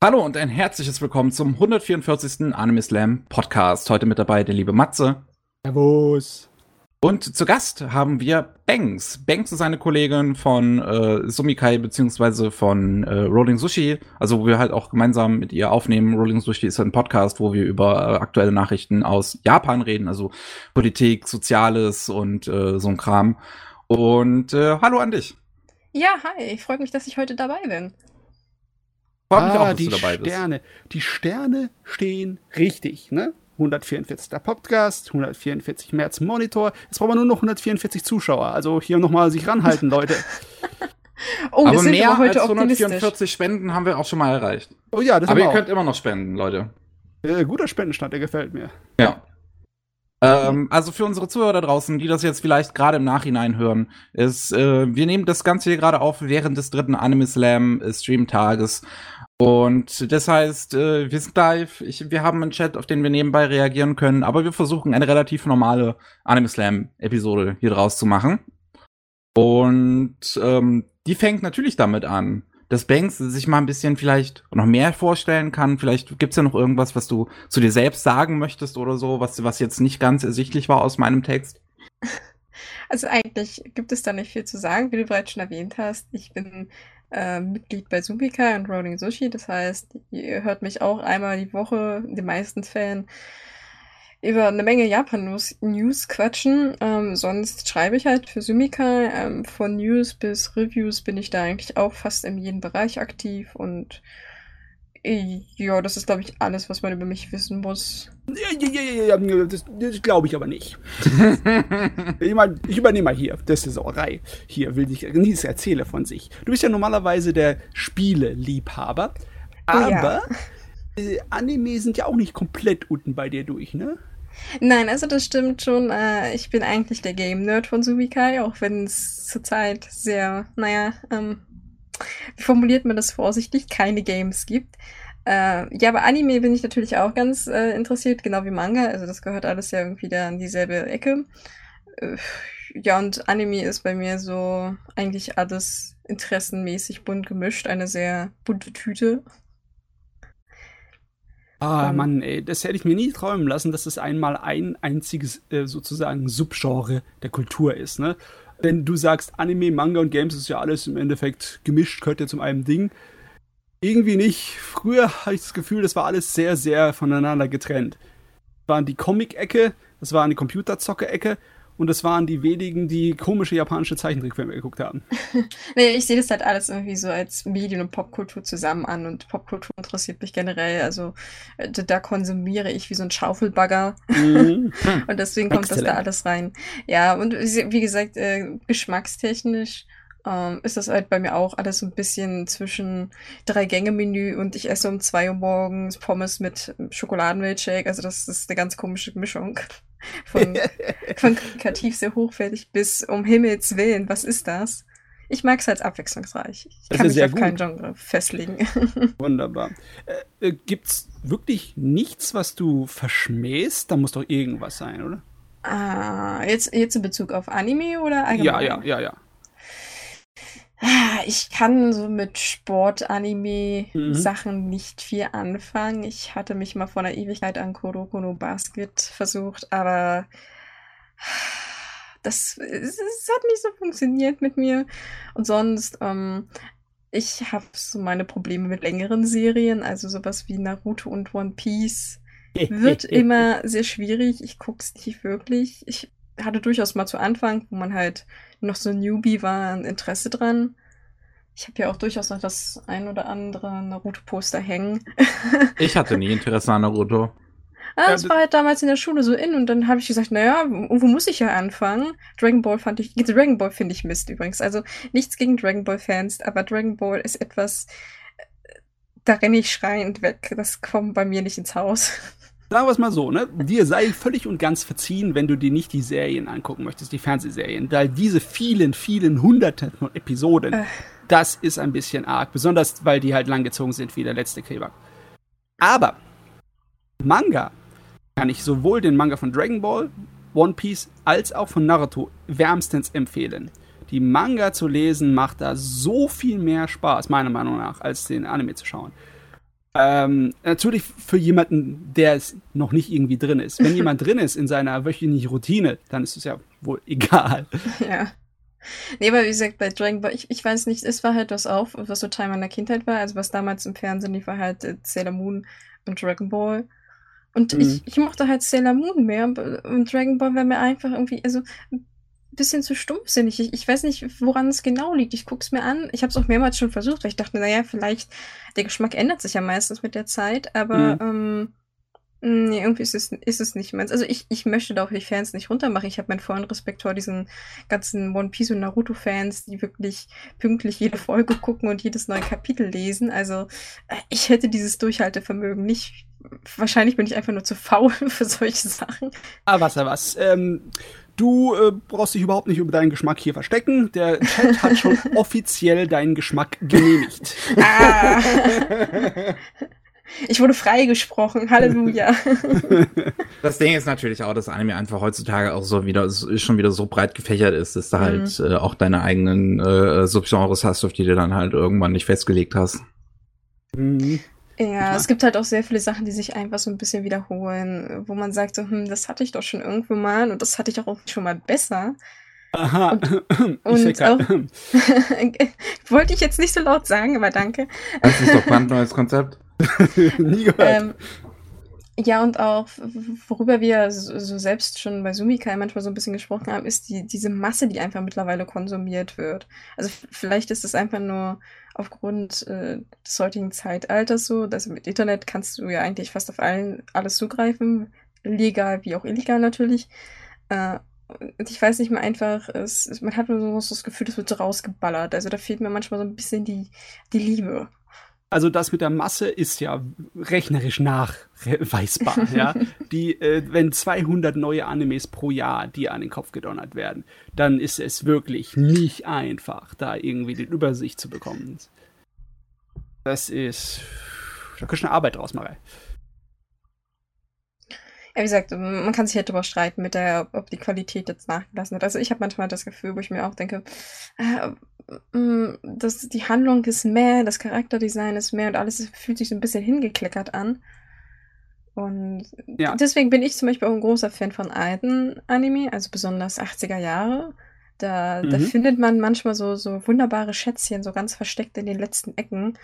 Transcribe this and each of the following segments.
Hallo und ein herzliches Willkommen zum 144. Anime Slam Podcast. Heute mit dabei der liebe Matze. Servus. Und zu Gast haben wir Banks. Banks ist eine Kollegin von äh, Sumikai beziehungsweise von äh, Rolling Sushi, also wo wir halt auch gemeinsam mit ihr aufnehmen. Rolling Sushi ist ein Podcast, wo wir über äh, aktuelle Nachrichten aus Japan reden, also Politik, Soziales und äh, so ein Kram. Und äh, hallo an dich. Ja, hi, ich freue mich, dass ich heute dabei bin. Freut mich ah, auch, dass die du dabei Sterne. Bist. Die Sterne stehen richtig, ne? 144. Podcast, 144 März Monitor. Jetzt brauchen wir nur noch 144 Zuschauer. Also hier nochmal sich ranhalten, Leute. oh, aber mehr aber als 144 Spenden haben wir auch schon mal erreicht. Oh ja, das Aber ihr auch. könnt immer noch spenden, Leute. Äh, guter Spendenstand, der gefällt mir. Ja. Ähm, also für unsere Zuhörer da draußen, die das jetzt vielleicht gerade im Nachhinein hören, ist, äh, wir nehmen das Ganze hier gerade auf während des dritten Anime Slam Stream-Tages. Und das heißt, äh, wir sind live, ich, wir haben einen Chat, auf den wir nebenbei reagieren können, aber wir versuchen eine relativ normale Anime Slam-Episode hier draus zu machen. Und ähm, die fängt natürlich damit an, dass Banks sich mal ein bisschen vielleicht noch mehr vorstellen kann. Vielleicht gibt's ja noch irgendwas, was du zu dir selbst sagen möchtest oder so, was, was jetzt nicht ganz ersichtlich war aus meinem Text. Also eigentlich gibt es da nicht viel zu sagen, wie du bereits schon erwähnt hast. Ich bin äh, Mitglied bei Subika und Rolling Sushi. Das heißt, ihr hört mich auch einmal die Woche, in den meisten Fällen, über eine Menge Japan-News quatschen. Ähm, sonst schreibe ich halt für Sumika. Ähm, von News bis Reviews bin ich da eigentlich auch fast in jedem Bereich aktiv und ja, das ist, glaube ich, alles, was man über mich wissen muss. Ja, ja, ja, das, das glaube ich aber nicht. ich, mein, ich übernehme mal hier, das ist Sauerei. Hier will ich, Nils erzähle von sich. Du bist ja normalerweise der Spieleliebhaber, aber oh, ja. äh, Anime sind ja auch nicht komplett unten bei dir durch, ne? Nein, also das stimmt schon. Äh, ich bin eigentlich der Game-Nerd von Sumikai, auch wenn es zurzeit sehr, naja, ähm, wie formuliert man das vorsichtig, keine Games gibt. Äh, ja, aber Anime bin ich natürlich auch ganz äh, interessiert, genau wie Manga. Also das gehört alles ja irgendwie da an dieselbe Ecke. Äh, ja, und Anime ist bei mir so eigentlich alles interessenmäßig bunt gemischt. Eine sehr bunte Tüte. Ah, ähm, Mann, ey, das hätte ich mir nie träumen lassen, dass es einmal ein einziges äh, sozusagen Subgenre der Kultur ist, ne? Wenn du sagst, Anime, Manga und Games ist ja alles im Endeffekt gemischt, gehört ja zum einem Ding. Irgendwie nicht. Früher hatte ich das Gefühl, das war alles sehr, sehr voneinander getrennt. Das waren die Comic-Ecke, das waren die Computerzocke-Ecke und das waren die wenigen, die komische japanische Zeichentrickfilme geguckt haben. nee, ich sehe das halt alles irgendwie so als Medien- und Popkultur zusammen an und Popkultur interessiert mich generell. Also äh, da konsumiere ich wie so ein Schaufelbagger mhm. und deswegen kommt Excellent. das da alles rein. Ja, und wie gesagt, äh, geschmackstechnisch ähm, ist das halt bei mir auch alles so ein bisschen zwischen Drei-Gänge-Menü und ich esse um zwei Uhr morgens Pommes mit Schokoladenmilchshake. Also das ist eine ganz komische Mischung. Von, von karikativ sehr hochwertig bis um Himmels Willen, was ist das? Ich mag es halt abwechslungsreich. Ich das kann mich auf gut. kein Genre festlegen. Wunderbar. Äh, äh, gibt's wirklich nichts, was du verschmähst? Da muss doch irgendwas sein, oder? Ah, jetzt, jetzt in Bezug auf Anime oder allgemein? Ja, ja, ja, ja. Ich kann so mit Sport-Anime-Sachen mhm. nicht viel anfangen. Ich hatte mich mal vor einer Ewigkeit an Kuroko no Basket versucht, aber das, es hat nicht so funktioniert mit mir. Und sonst, ähm, ich habe so meine Probleme mit längeren Serien, also sowas wie Naruto und One Piece. Wird immer sehr schwierig. Ich gucke es nicht wirklich. Ich hatte durchaus mal zu Anfang, wo man halt noch so Newbie war, ein Interesse dran. Ich habe ja auch durchaus noch das ein oder andere Naruto-Poster hängen. ich hatte nie Interesse an Naruto. Ah, das war halt damals in der Schule so in und dann habe ich gesagt, naja, wo muss ich ja anfangen? Dragon Ball fand ich, Dragon Ball finde ich Mist übrigens. Also nichts gegen Dragon Ball Fans, aber Dragon Ball ist etwas, da renne ich schreiend weg. Das kommt bei mir nicht ins Haus. Sagen wir es mal so, ne? Dir sei völlig und ganz verziehen, wenn du dir nicht die Serien angucken möchtest, die Fernsehserien. Weil diese vielen, vielen hunderten von Episoden, äh. das ist ein bisschen arg. Besonders, weil die halt langgezogen sind wie der letzte Kleber. Aber Manga kann ich sowohl den Manga von Dragon Ball, One Piece als auch von Naruto wärmstens empfehlen. Die Manga zu lesen macht da so viel mehr Spaß, meiner Meinung nach, als den Anime zu schauen. Ähm, natürlich für jemanden, der es noch nicht irgendwie drin ist. Wenn jemand drin ist in seiner wöchentlichen Routine, dann ist es ja wohl egal. Ja. Nee, aber wie gesagt, bei Dragon Ball, ich, ich weiß nicht, es war halt was auf, was so Teil meiner Kindheit war. Also was damals im Fernsehen lief, war halt äh, Sailor Moon und Dragon Ball. Und mhm. ich, ich mochte halt Sailor Moon mehr und Dragon Ball war mir einfach irgendwie, also bisschen zu stumpfsinnig. Ich, ich weiß nicht, woran es genau liegt. Ich gucke es mir an. Ich habe es auch mehrmals schon versucht, weil ich dachte, naja, vielleicht, der Geschmack ändert sich ja meistens mit der Zeit, aber mhm. ähm, Nee, irgendwie ist es, ist es nicht meins. Also ich, ich möchte da auch die Fans nicht runtermachen. Ich habe meinen vollen Respekt vor diesen ganzen One Piece und Naruto-Fans, die wirklich pünktlich jede Folge gucken und jedes neue Kapitel lesen. Also äh, ich hätte dieses Durchhaltevermögen nicht. Wahrscheinlich bin ich einfach nur zu faul für solche Sachen. Ah, was, was. Ähm, du äh, brauchst dich überhaupt nicht über deinen Geschmack hier verstecken. Der Chat hat schon offiziell deinen Geschmack genehmigt. Ah. Ich wurde freigesprochen, Halleluja. das Ding ist natürlich auch, dass Anime einfach heutzutage auch so wieder, ist schon wieder so breit gefächert ist, dass du mhm. halt äh, auch deine eigenen äh, Subgenres hast, auf die du dann halt irgendwann nicht festgelegt hast. Mhm. Ja, es gibt halt auch sehr viele Sachen, die sich einfach so ein bisschen wiederholen, wo man sagt so, hm, das hatte ich doch schon irgendwo mal und das hatte ich auch schon mal besser. Aha. Und, und auch, wollte ich jetzt nicht so laut sagen, aber danke. Das ist doch ein neues Konzept. Nie gehört. Ähm, ja, und auch, worüber wir so, selbst schon bei Sumikai manchmal so ein bisschen gesprochen haben, ist die, diese Masse, die einfach mittlerweile konsumiert wird. Also vielleicht ist es einfach nur aufgrund äh, des heutigen Zeitalters so, dass mit Internet kannst du ja eigentlich fast auf allen alles zugreifen, legal wie auch illegal natürlich. Äh, ich weiß nicht mehr einfach, es, man hat nur so das Gefühl, es wird so rausgeballert. Also da fehlt mir manchmal so ein bisschen die, die Liebe. Also das mit der Masse ist ja rechnerisch nachweisbar. ja? Die, äh, wenn 200 neue Animes pro Jahr, die an den Kopf gedonnert werden, dann ist es wirklich nicht einfach, da irgendwie die Übersicht zu bekommen. Das ist, da kannst du eine Arbeit draus machen. Ja, wie gesagt, man kann sich halt darüber streiten, mit der, ob die Qualität jetzt nachgelassen hat. Also ich habe manchmal das Gefühl, wo ich mir auch denke, äh, das, die Handlung ist mehr, das Charakterdesign ist mehr und alles fühlt sich so ein bisschen hingekleckert an. Und ja. deswegen bin ich zum Beispiel auch ein großer Fan von alten Anime, also besonders 80er Jahre. Da, mhm. da findet man manchmal so, so wunderbare Schätzchen, so ganz versteckt in den letzten Ecken.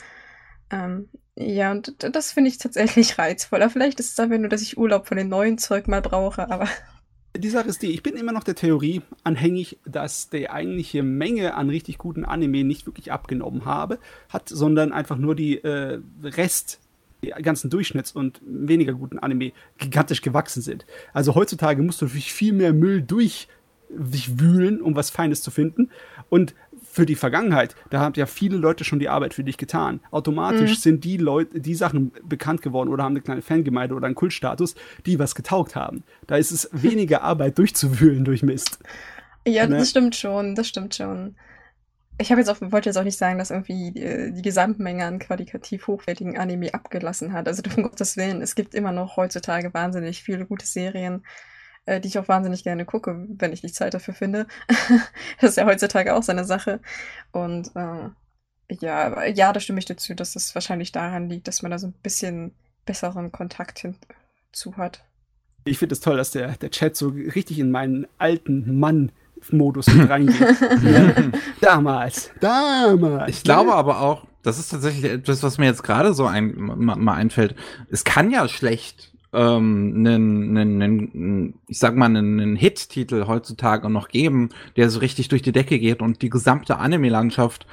Ähm, ja, und das finde ich tatsächlich reizvoller. Vielleicht ist es einfach nur, dass ich Urlaub von dem neuen Zeug mal brauche, aber. Die Sache ist die, ich bin immer noch der Theorie anhängig, dass die eigentliche Menge an richtig guten Anime nicht wirklich abgenommen habe, hat, sondern einfach nur die äh, Rest, die ganzen Durchschnitts- und weniger guten Anime gigantisch gewachsen sind. Also heutzutage musst du durch viel mehr Müll durch sich wühlen, um was Feines zu finden. Und für die Vergangenheit, da haben ja viele Leute schon die Arbeit für dich getan. Automatisch mhm. sind die Leute, die Sachen bekannt geworden oder haben eine kleine Fangemeinde oder einen Kultstatus, die was getaugt haben. Da ist es weniger Arbeit durchzuwühlen durch Mist. Ja, ne? das stimmt schon, das stimmt schon. Ich habe jetzt auch, wollte jetzt auch nicht sagen, dass irgendwie die, die Gesamtmenge an qualitativ hochwertigen Anime abgelassen hat. Also um Gottes Willen, es gibt immer noch heutzutage wahnsinnig viele gute Serien äh, die ich auch wahnsinnig gerne gucke, wenn ich die Zeit dafür finde. das ist ja heutzutage auch seine Sache. Und äh, ja, ja, da stimme ich dazu, dass das wahrscheinlich daran liegt, dass man da so ein bisschen besseren Kontakt hinzu hat. Ich finde es das toll, dass der, der Chat so richtig in meinen alten Mann Modus mit reingeht. ja. Damals, damals. Ich glaube aber auch, das ist tatsächlich etwas, was mir jetzt gerade so ein, mal einfällt. Es kann ja schlecht ähm, einen, einen, einen, ich sag mal, einen, einen Hit-Titel heutzutage noch geben, der so richtig durch die Decke geht und die gesamte Anime-Landschaft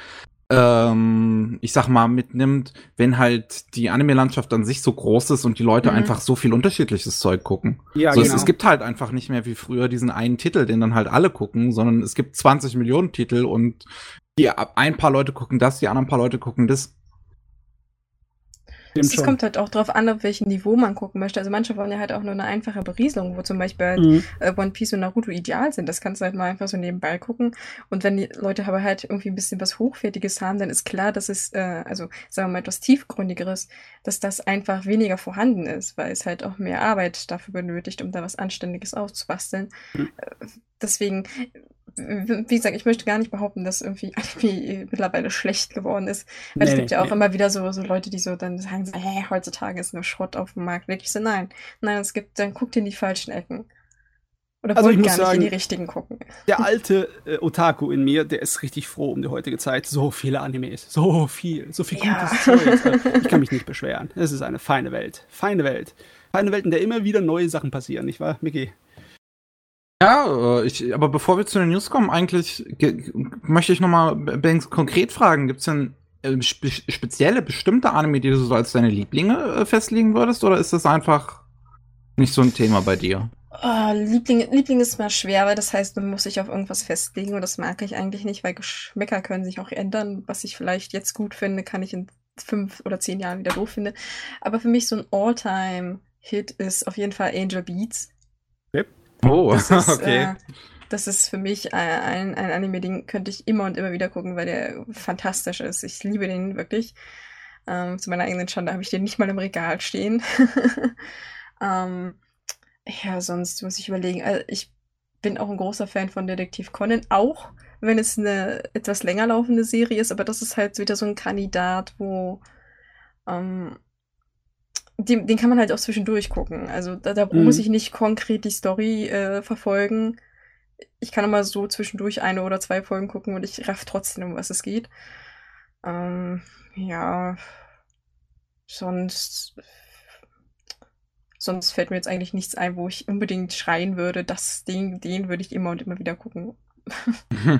ähm, ich sag mal, mitnimmt, wenn halt die Anime-Landschaft an sich so groß ist und die Leute mhm. einfach so viel unterschiedliches Zeug gucken. Ja, so, genau. es, es, gibt halt einfach nicht mehr wie früher diesen einen Titel, den dann halt alle gucken, sondern es gibt 20 Millionen Titel und die ein paar Leute gucken das, die anderen paar Leute gucken das. Es kommt halt auch darauf an, auf welchem Niveau man gucken möchte. Also manche wollen ja halt auch nur eine einfache Berieselung, wo zum Beispiel halt, mhm. äh, One Piece und Naruto ideal sind. Das kannst du halt mal einfach so nebenbei gucken. Und wenn die Leute aber halt irgendwie ein bisschen was Hochwertiges haben, dann ist klar, dass es, äh, also sagen wir mal etwas Tiefgründigeres, dass das einfach weniger vorhanden ist, weil es halt auch mehr Arbeit dafür benötigt, um da was Anständiges aufzubasteln. Mhm. Äh, deswegen wie gesagt, ich möchte gar nicht behaupten, dass irgendwie Anime mittlerweile schlecht geworden ist. Weil nee, es gibt nee, ja auch nee. immer wieder so, so Leute, die so dann sagen, so, hey, heutzutage ist nur Schrott auf dem Markt. Wirklich so, nein. Nein, es gibt, dann guckt in die falschen Ecken. Oder also wollt gar sagen, nicht in die richtigen gucken. Der alte äh, Otaku in mir, der ist richtig froh um die heutige Zeit. So viele Animes, so viel, so viel ja. gutes Zeug. Ich kann mich nicht beschweren. Es ist eine feine Welt. Feine Welt. Feine Welt, in der immer wieder neue Sachen passieren, nicht wahr, Mickey? Ja, äh, ich, aber bevor wir zu den News kommen, eigentlich möchte ich nochmal Banks konkret fragen, gibt es denn äh, spe spezielle, bestimmte Anime, die du so als deine Lieblinge äh, festlegen würdest, oder ist das einfach nicht so ein Thema bei dir? Oh, Liebling, Liebling ist mal schwer, weil das heißt, man muss sich auf irgendwas festlegen und das mag ich eigentlich nicht, weil Geschmäcker können sich auch ändern. Was ich vielleicht jetzt gut finde, kann ich in fünf oder zehn Jahren wieder doof finden. Aber für mich so ein All-Time-Hit ist auf jeden Fall Angel Beats. Oh, das ist, okay. Äh, das ist für mich ein, ein Anime, den könnte ich immer und immer wieder gucken, weil der fantastisch ist. Ich liebe den wirklich. Ähm, zu meiner eigenen Schande habe ich den nicht mal im Regal stehen. ähm, ja, sonst muss ich überlegen. Also ich bin auch ein großer Fan von Detektiv Conan, auch wenn es eine etwas länger laufende Serie ist, aber das ist halt wieder so ein Kandidat, wo ähm, den, den kann man halt auch zwischendurch gucken. Also da, da mhm. muss ich nicht konkret die Story äh, verfolgen. Ich kann immer so zwischendurch eine oder zwei Folgen gucken und ich raff trotzdem, um was es geht. Ähm, ja, sonst Sonst fällt mir jetzt eigentlich nichts ein, wo ich unbedingt schreien würde, das Ding, den würde ich immer und immer wieder gucken.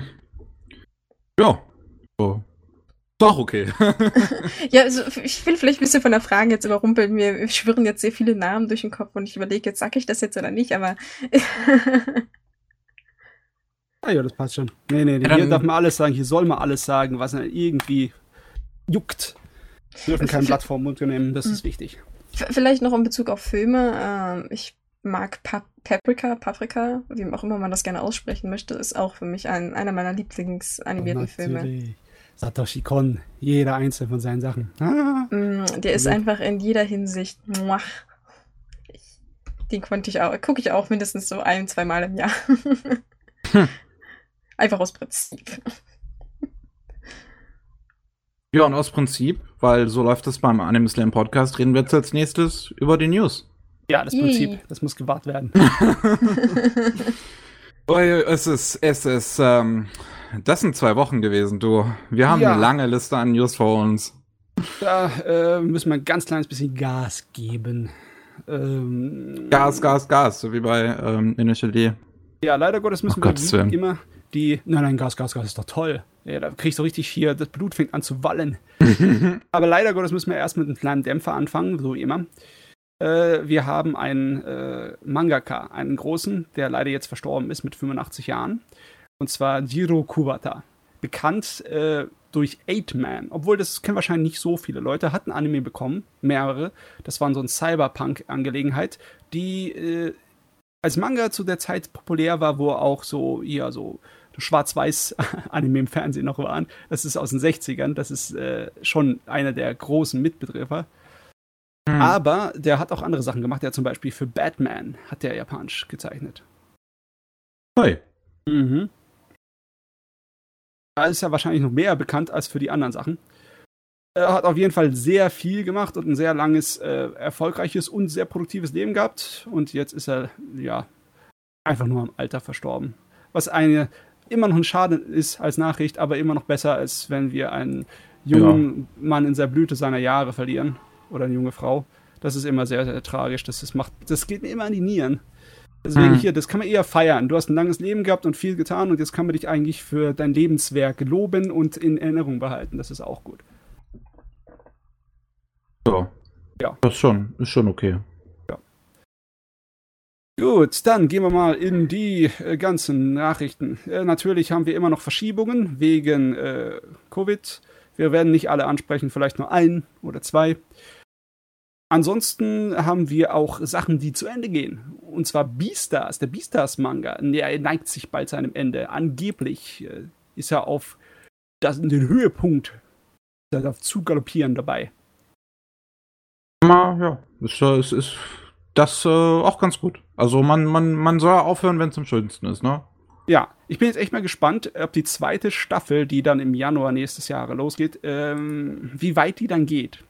ja. So. Doch, okay. ja, also ich will vielleicht ein bisschen von der Frage jetzt überrumpeln. Mir schwirren jetzt sehr viele Namen durch den Kopf und ich überlege jetzt, sag ich das jetzt oder nicht, aber. ah ja, das passt schon. Nee, nee, nee. Ja, hier darf man alles sagen, hier soll man alles sagen, was irgendwie juckt. Wir dürfen kein Blatt vor Mund nehmen, das ist hm. wichtig. Vielleicht noch in Bezug auf Filme. Ähm, ich mag pa Paprika, Paprika, wie auch immer man das gerne aussprechen möchte, ist auch für mich ein, einer meiner Lieblingsanimierten Filme. Satoshi Kon, jeder einzelne von seinen Sachen. Ah. Mm, der ist einfach in jeder Hinsicht. Ich, den konnte ich auch, gucke ich auch mindestens so ein, zwei Mal im Jahr. hm. Einfach aus Prinzip. Ja, und aus Prinzip, weil so läuft es beim Anime Slam Podcast, reden wir jetzt als nächstes über die News. Ja, das Prinzip, das muss gewahrt werden. es ist, es ist, ähm, das sind zwei Wochen gewesen, du. Wir haben ja. eine lange Liste an News vor uns. Da äh, müssen wir ein ganz kleines bisschen Gas geben. Ähm, Gas, Gas, Gas, so wie bei ähm, Initial D. Ja, leider Gottes müssen oh, wir immer die, nein, nein, Gas, Gas, Gas ist doch toll. Ja, da kriegst du richtig hier, das Blut fängt an zu wallen. Aber leider Gottes müssen wir erst mit einem kleinen Dämpfer anfangen, so wie immer. Äh, wir haben einen äh, Mangaka, einen großen, der leider jetzt verstorben ist mit 85 Jahren. Und zwar Jiro Kubata. Bekannt äh, durch Eight Man. Obwohl, das kennen wahrscheinlich nicht so viele Leute. Hat ein Anime bekommen, mehrere. Das waren so eine Cyberpunk-Angelegenheit, die äh, als Manga zu der Zeit populär war, wo auch so, ja, so Schwarz-Weiß-Anime im Fernsehen noch waren. Das ist aus den 60ern. Das ist äh, schon einer der großen Mitbetreffer. Mhm. Aber der hat auch andere Sachen gemacht. Der hat zum Beispiel für Batman hat der japanisch gezeichnet. Hi. Mhm. Da ist er wahrscheinlich noch mehr bekannt als für die anderen Sachen. Er hat auf jeden Fall sehr viel gemacht und ein sehr langes, äh, erfolgreiches und sehr produktives Leben gehabt. Und jetzt ist er, ja, einfach nur im Alter verstorben. Was eine immer noch ein Schaden ist als Nachricht, aber immer noch besser, als wenn wir einen jungen ja. Mann in der Blüte seiner Jahre verlieren oder eine junge Frau. Das ist immer sehr, sehr tragisch. Das, ist, macht, das geht mir immer an die Nieren. Deswegen hm. hier, das kann man eher feiern. Du hast ein langes Leben gehabt und viel getan und jetzt kann man dich eigentlich für dein Lebenswerk loben und in Erinnerung behalten. Das ist auch gut. So. Ja. Das ist schon, ist schon okay. Gut, dann gehen wir mal in die äh, ganzen Nachrichten. Äh, natürlich haben wir immer noch Verschiebungen wegen äh, Covid. Wir werden nicht alle ansprechen, vielleicht nur ein oder zwei. Ansonsten haben wir auch Sachen, die zu Ende gehen. Und zwar Beastars, der Beastars-Manga. Der neigt sich bald seinem Ende. Angeblich äh, ist er auf das, den Höhepunkt auf zu galoppieren dabei. Ja, es, es ist das äh, auch ganz gut. Also man, man, man soll aufhören, wenn es am schönsten ist, ne? Ja, ich bin jetzt echt mal gespannt, ob die zweite Staffel, die dann im Januar nächstes Jahr losgeht, ähm, wie weit die dann geht.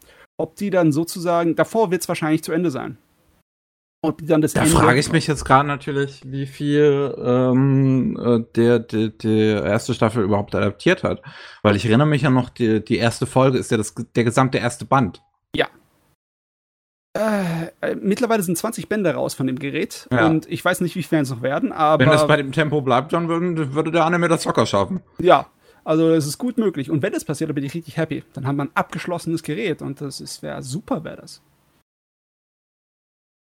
Ob die dann sozusagen, davor wird es wahrscheinlich zu Ende sein. Ob die dann das da frage ich mich jetzt gerade natürlich, wie viel ähm, äh, der, der, der erste Staffel überhaupt adaptiert hat. Weil ich erinnere mich ja noch, die, die erste Folge ist ja das, der gesamte erste Band. Ja, äh, äh, mittlerweile sind 20 Bände raus von dem Gerät ja. und ich weiß nicht, wie viele es noch werden, aber. Wenn das bei dem Tempo bleibt, dann würde, würde der Anime das locker schaffen. Ja, also es ist gut möglich. Und wenn das passiert, dann bin ich richtig happy. Dann haben wir ein abgeschlossenes Gerät und das wäre super, wäre das.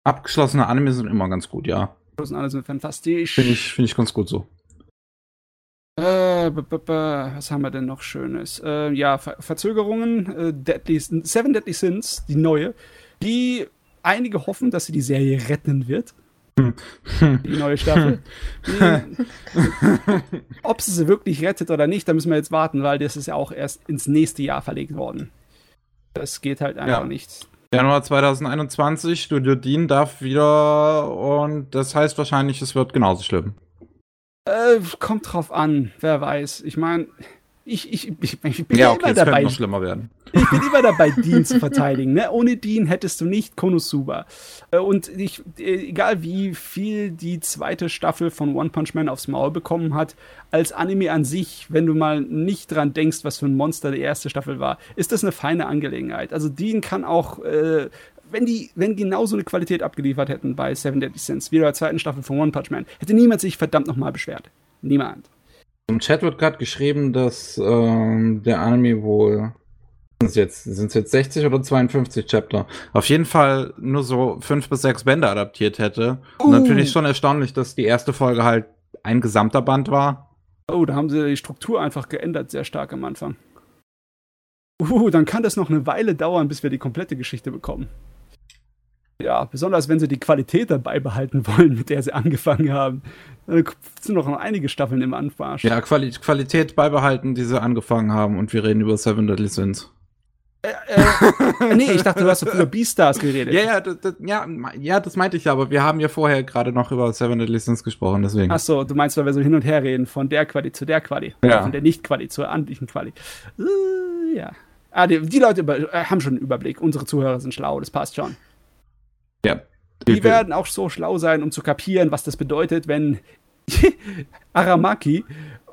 Abgeschlossene Anime sind immer ganz gut, ja. Abgeschlossene Anime sind fantastisch. Finde ich, find ich ganz gut so. Äh, was haben wir denn noch Schönes? Äh, ja, Ver Verzögerungen. Äh, Deadly, Seven Deadly Sins, die neue die einige hoffen, dass sie die Serie retten wird. Die neue Staffel. Ob sie sie wirklich rettet oder nicht, da müssen wir jetzt warten, weil das ist ja auch erst ins nächste Jahr verlegt worden. Das geht halt einfach ja. nicht. Januar 2021, Studio Dean darf wieder und das heißt wahrscheinlich, es wird genauso schlimm. Äh, kommt drauf an, wer weiß. Ich meine, ich, ich, ich, ich bin ja, okay, immer dabei. noch schlimmer werden. Ich bin immer dabei, Dean zu verteidigen. Ne? Ohne Dean hättest du nicht Konosuba. Äh, und ich, äh, egal wie viel die zweite Staffel von One Punch Man aufs Maul bekommen hat, als Anime an sich, wenn du mal nicht dran denkst, was für ein Monster die erste Staffel war, ist das eine feine Angelegenheit. Also Dean kann auch äh, wenn die, wenn genauso eine Qualität abgeliefert hätten bei Seven Deadly Sins wie der zweiten Staffel von One Punch Man, hätte niemand sich verdammt nochmal beschwert. Niemand. Im Chat wird gerade geschrieben, dass ähm, der Anime wohl sind es jetzt, jetzt 60 oder 52 Chapter? Auf jeden Fall nur so fünf bis sechs Bände adaptiert hätte. Uh. Natürlich schon erstaunlich, dass die erste Folge halt ein gesamter Band war. Oh, da haben sie die Struktur einfach geändert, sehr stark am Anfang. Uh, dann kann das noch eine Weile dauern, bis wir die komplette Geschichte bekommen. Ja, besonders wenn sie die Qualität dabei behalten wollen, mit der sie angefangen haben. Da sind noch einige Staffeln im Anmarsch. Ja, Quali Qualität beibehalten, die sie angefangen haben. Und wir reden über Seven Deadly Sins. Äh, äh, nee, ich dachte, du hast über Beastars geredet. Ja, ja, das, ja, ja, das meinte ich ja, aber wir haben ja vorher gerade noch über Seven Deadly Sins gesprochen, deswegen. Ach so, du meinst, weil wir so hin und her reden, von der Quali zu der Quali. Ja. Von der Nicht-Quali zur andlichen Quali. Uh, ja. Ah, die, die Leute über, äh, haben schon einen Überblick. Unsere Zuhörer sind schlau, das passt schon. Ja. Die werden auch so schlau sein, um zu kapieren, was das bedeutet, wenn Aramaki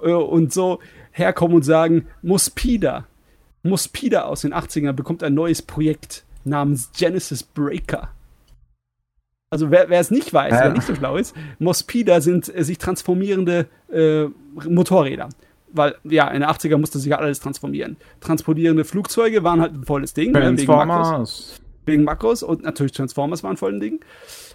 äh, und so herkommen und sagen, Muspida. Muspida aus den 80ern bekommt ein neues Projekt namens Genesis Breaker. Also wer, wer es nicht weiß, ja. wer nicht so schlau ist, Mospida sind äh, sich transformierende äh, Motorräder. Weil, ja, in den 80er musste sich ja alles transformieren. Transportierende Flugzeuge waren halt ein volles Ding. Ne, wegen Makros und natürlich Transformers waren voll ein Ding.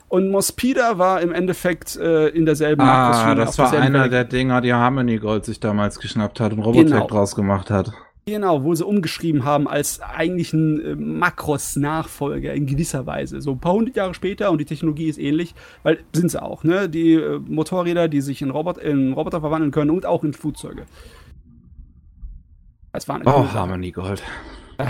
Und Mospida war im Endeffekt äh, in derselben ah, das war einer Welt. der Dinger, die Harmony Gold sich damals geschnappt hat und Robotech genau. draus gemacht hat. Genau, wo sie umgeschrieben haben als eigentlichen äh, Makros-Nachfolger in gewisser Weise. So ein paar hundert Jahre später und die Technologie ist ähnlich, weil sind sie auch, ne? Die äh, Motorräder, die sich in, Robot, in Roboter verwandeln können und auch in Flugzeuge. Das war oh, Harmony Gold. Äh.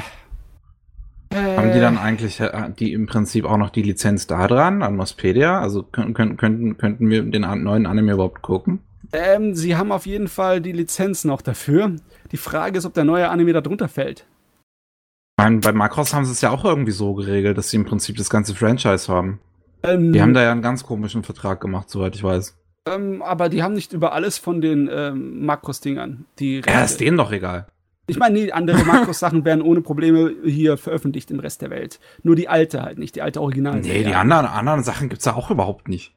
Haben die dann eigentlich äh, die im Prinzip auch noch die Lizenz da dran an Mospedia? Also können, könnten, könnten wir den neuen Anime überhaupt gucken? Ähm, sie haben auf jeden Fall die Lizenz noch dafür. Die Frage ist, ob der neue Anime da drunter fällt. Ich meine, bei Macross haben sie es ja auch irgendwie so geregelt, dass sie im Prinzip das ganze Franchise haben. Ähm, die haben da ja einen ganz komischen Vertrag gemacht, soweit ich weiß. Ähm, aber die haben nicht über alles von den ähm, Makros-Dingern. Ja, ist denen doch egal. Ich meine, nee, andere Makros-Sachen werden ohne Probleme hier veröffentlicht im Rest der Welt. Nur die alte halt nicht, die alte Original. Nee, die anderen, anderen Sachen gibt's ja auch überhaupt nicht.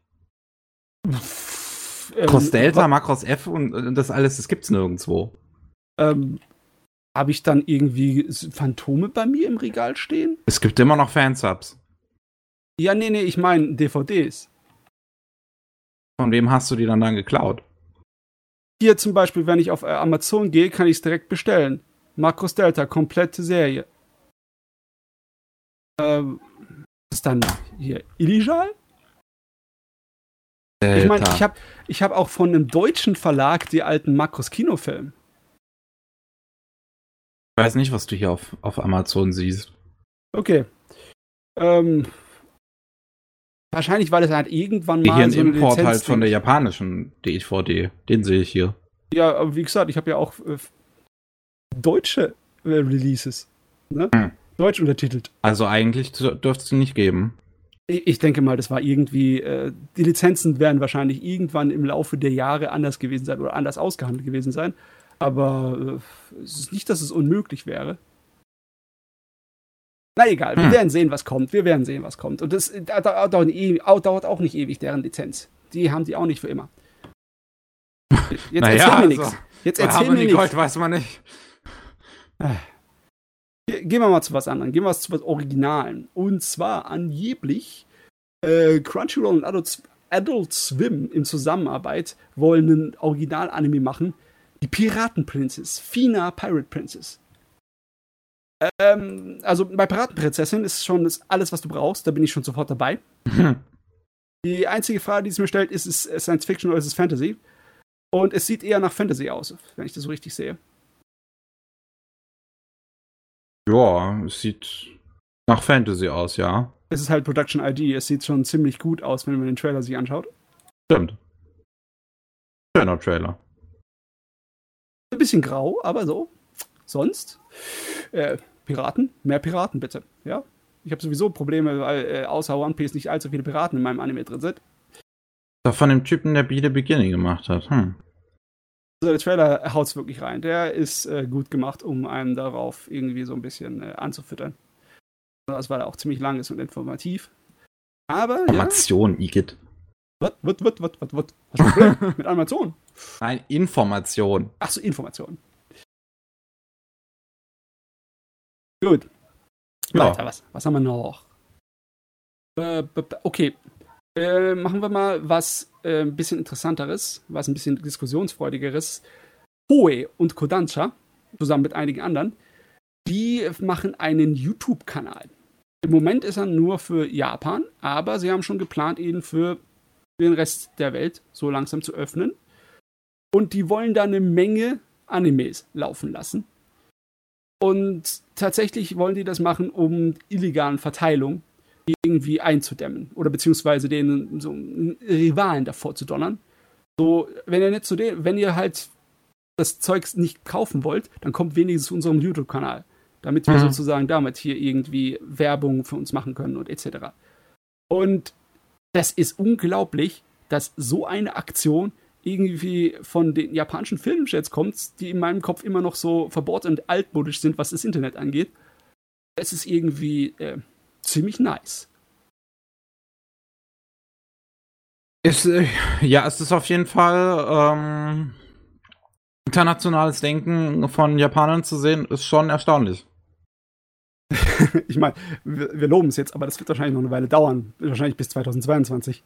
Cross ähm, Delta, Macross F und das alles, das gibt's nirgendwo. Ähm, Habe ich dann irgendwie Phantome bei mir im Regal stehen? Es gibt immer noch Fansubs. Ja, nee, nee, ich meine DVDs. Von wem hast du die dann dann geklaut? Hier zum Beispiel, wenn ich auf äh, Amazon gehe, kann ich es direkt bestellen. Marcos Delta, komplette Serie. Ähm, was ist dann hier? Illegal? Delta. Ich meine, ich habe ich hab auch von einem deutschen Verlag die alten Makros Kinofilme. Ich weiß nicht, was du hier auf, auf Amazon siehst. Okay. Ähm, Wahrscheinlich, weil es halt irgendwann mal. Hier ein so Import halt von der japanischen DVD. Den sehe ich hier. Ja, aber wie gesagt, ich habe ja auch äh, deutsche äh, Releases. Ne? Hm. Deutsch untertitelt. Also eigentlich dürfte es nicht geben. Ich denke mal, das war irgendwie, äh, die Lizenzen werden wahrscheinlich irgendwann im Laufe der Jahre anders gewesen sein oder anders ausgehandelt gewesen sein. Aber äh, es ist nicht, dass es unmöglich wäre. Na egal, hm. wir werden sehen, was kommt. Wir werden sehen, was kommt. Und das dauert, dauert auch nicht ewig, deren Lizenz. Die haben die auch nicht für immer. Jetzt naja, erzähl mir nichts. Also, Jetzt erzähl mir nichts. weiß man nicht. Gehen wir mal zu was anderem. Gehen wir mal zu was Originalen. Und zwar angeblich äh, Crunchyroll und Adult, Adult Swim in Zusammenarbeit wollen einen Original-Anime machen. Die Piratenprinzess. Fina Pirate Princess. Ähm, also bei Piratenprinzessin ist schon das alles, was du brauchst. Da bin ich schon sofort dabei. Die einzige Frage, die es mir stellt, ist es Science Fiction oder ist es Fantasy? Und es sieht eher nach Fantasy aus, wenn ich das so richtig sehe. Ja, es sieht nach Fantasy aus, ja. Es ist halt Production ID. Es sieht schon ziemlich gut aus, wenn man den Trailer sich anschaut. Stimmt. Schöner Trailer. Ein bisschen grau, aber so. Sonst. Äh, Piraten? Mehr Piraten, bitte. Ja? Ich habe sowieso Probleme, weil äh, außer One Piece nicht allzu viele Piraten in meinem Anime drin sind. Doch von dem Typen, der Be the Beginning gemacht hat. Hm. Also der Trailer haut's wirklich rein. Der ist äh, gut gemacht, um einem darauf irgendwie so ein bisschen äh, anzufüttern. Das war auch ziemlich lang ist und informativ. Aber. Information, ja, Igitt. Was, was, was, was, was, was? Mit Animation? Nein, Information. Achso, Information. Gut. Ja. Weiter, was, was haben wir noch? Äh, okay. Äh, machen wir mal was äh, ein bisschen interessanteres, was ein bisschen diskussionsfreudigeres. Hohe und Kodansha, zusammen mit einigen anderen, die machen einen YouTube-Kanal. Im Moment ist er nur für Japan, aber sie haben schon geplant, ihn für den Rest der Welt so langsam zu öffnen. Und die wollen da eine Menge Animes laufen lassen. Und tatsächlich wollen die das machen, um illegalen Verteilung irgendwie einzudämmen oder beziehungsweise denen so Rivalen davor zu donnern. So, wenn ihr nicht zu dem, wenn ihr halt das Zeugs nicht kaufen wollt, dann kommt wenigstens zu unserem YouTube-Kanal, damit wir mhm. sozusagen damit hier irgendwie Werbung für uns machen können und etc. Und das ist unglaublich, dass so eine Aktion irgendwie von den japanischen Filmchats kommt, die in meinem Kopf immer noch so verbohrt und altmodisch sind, was das Internet angeht. Es ist irgendwie äh, ziemlich nice. Ist, äh, ja, es ist auf jeden Fall ähm, internationales Denken von Japanern zu sehen, ist schon erstaunlich. ich meine, wir, wir, loben es jetzt, aber das wird wahrscheinlich noch eine Weile dauern. Wahrscheinlich bis 2022.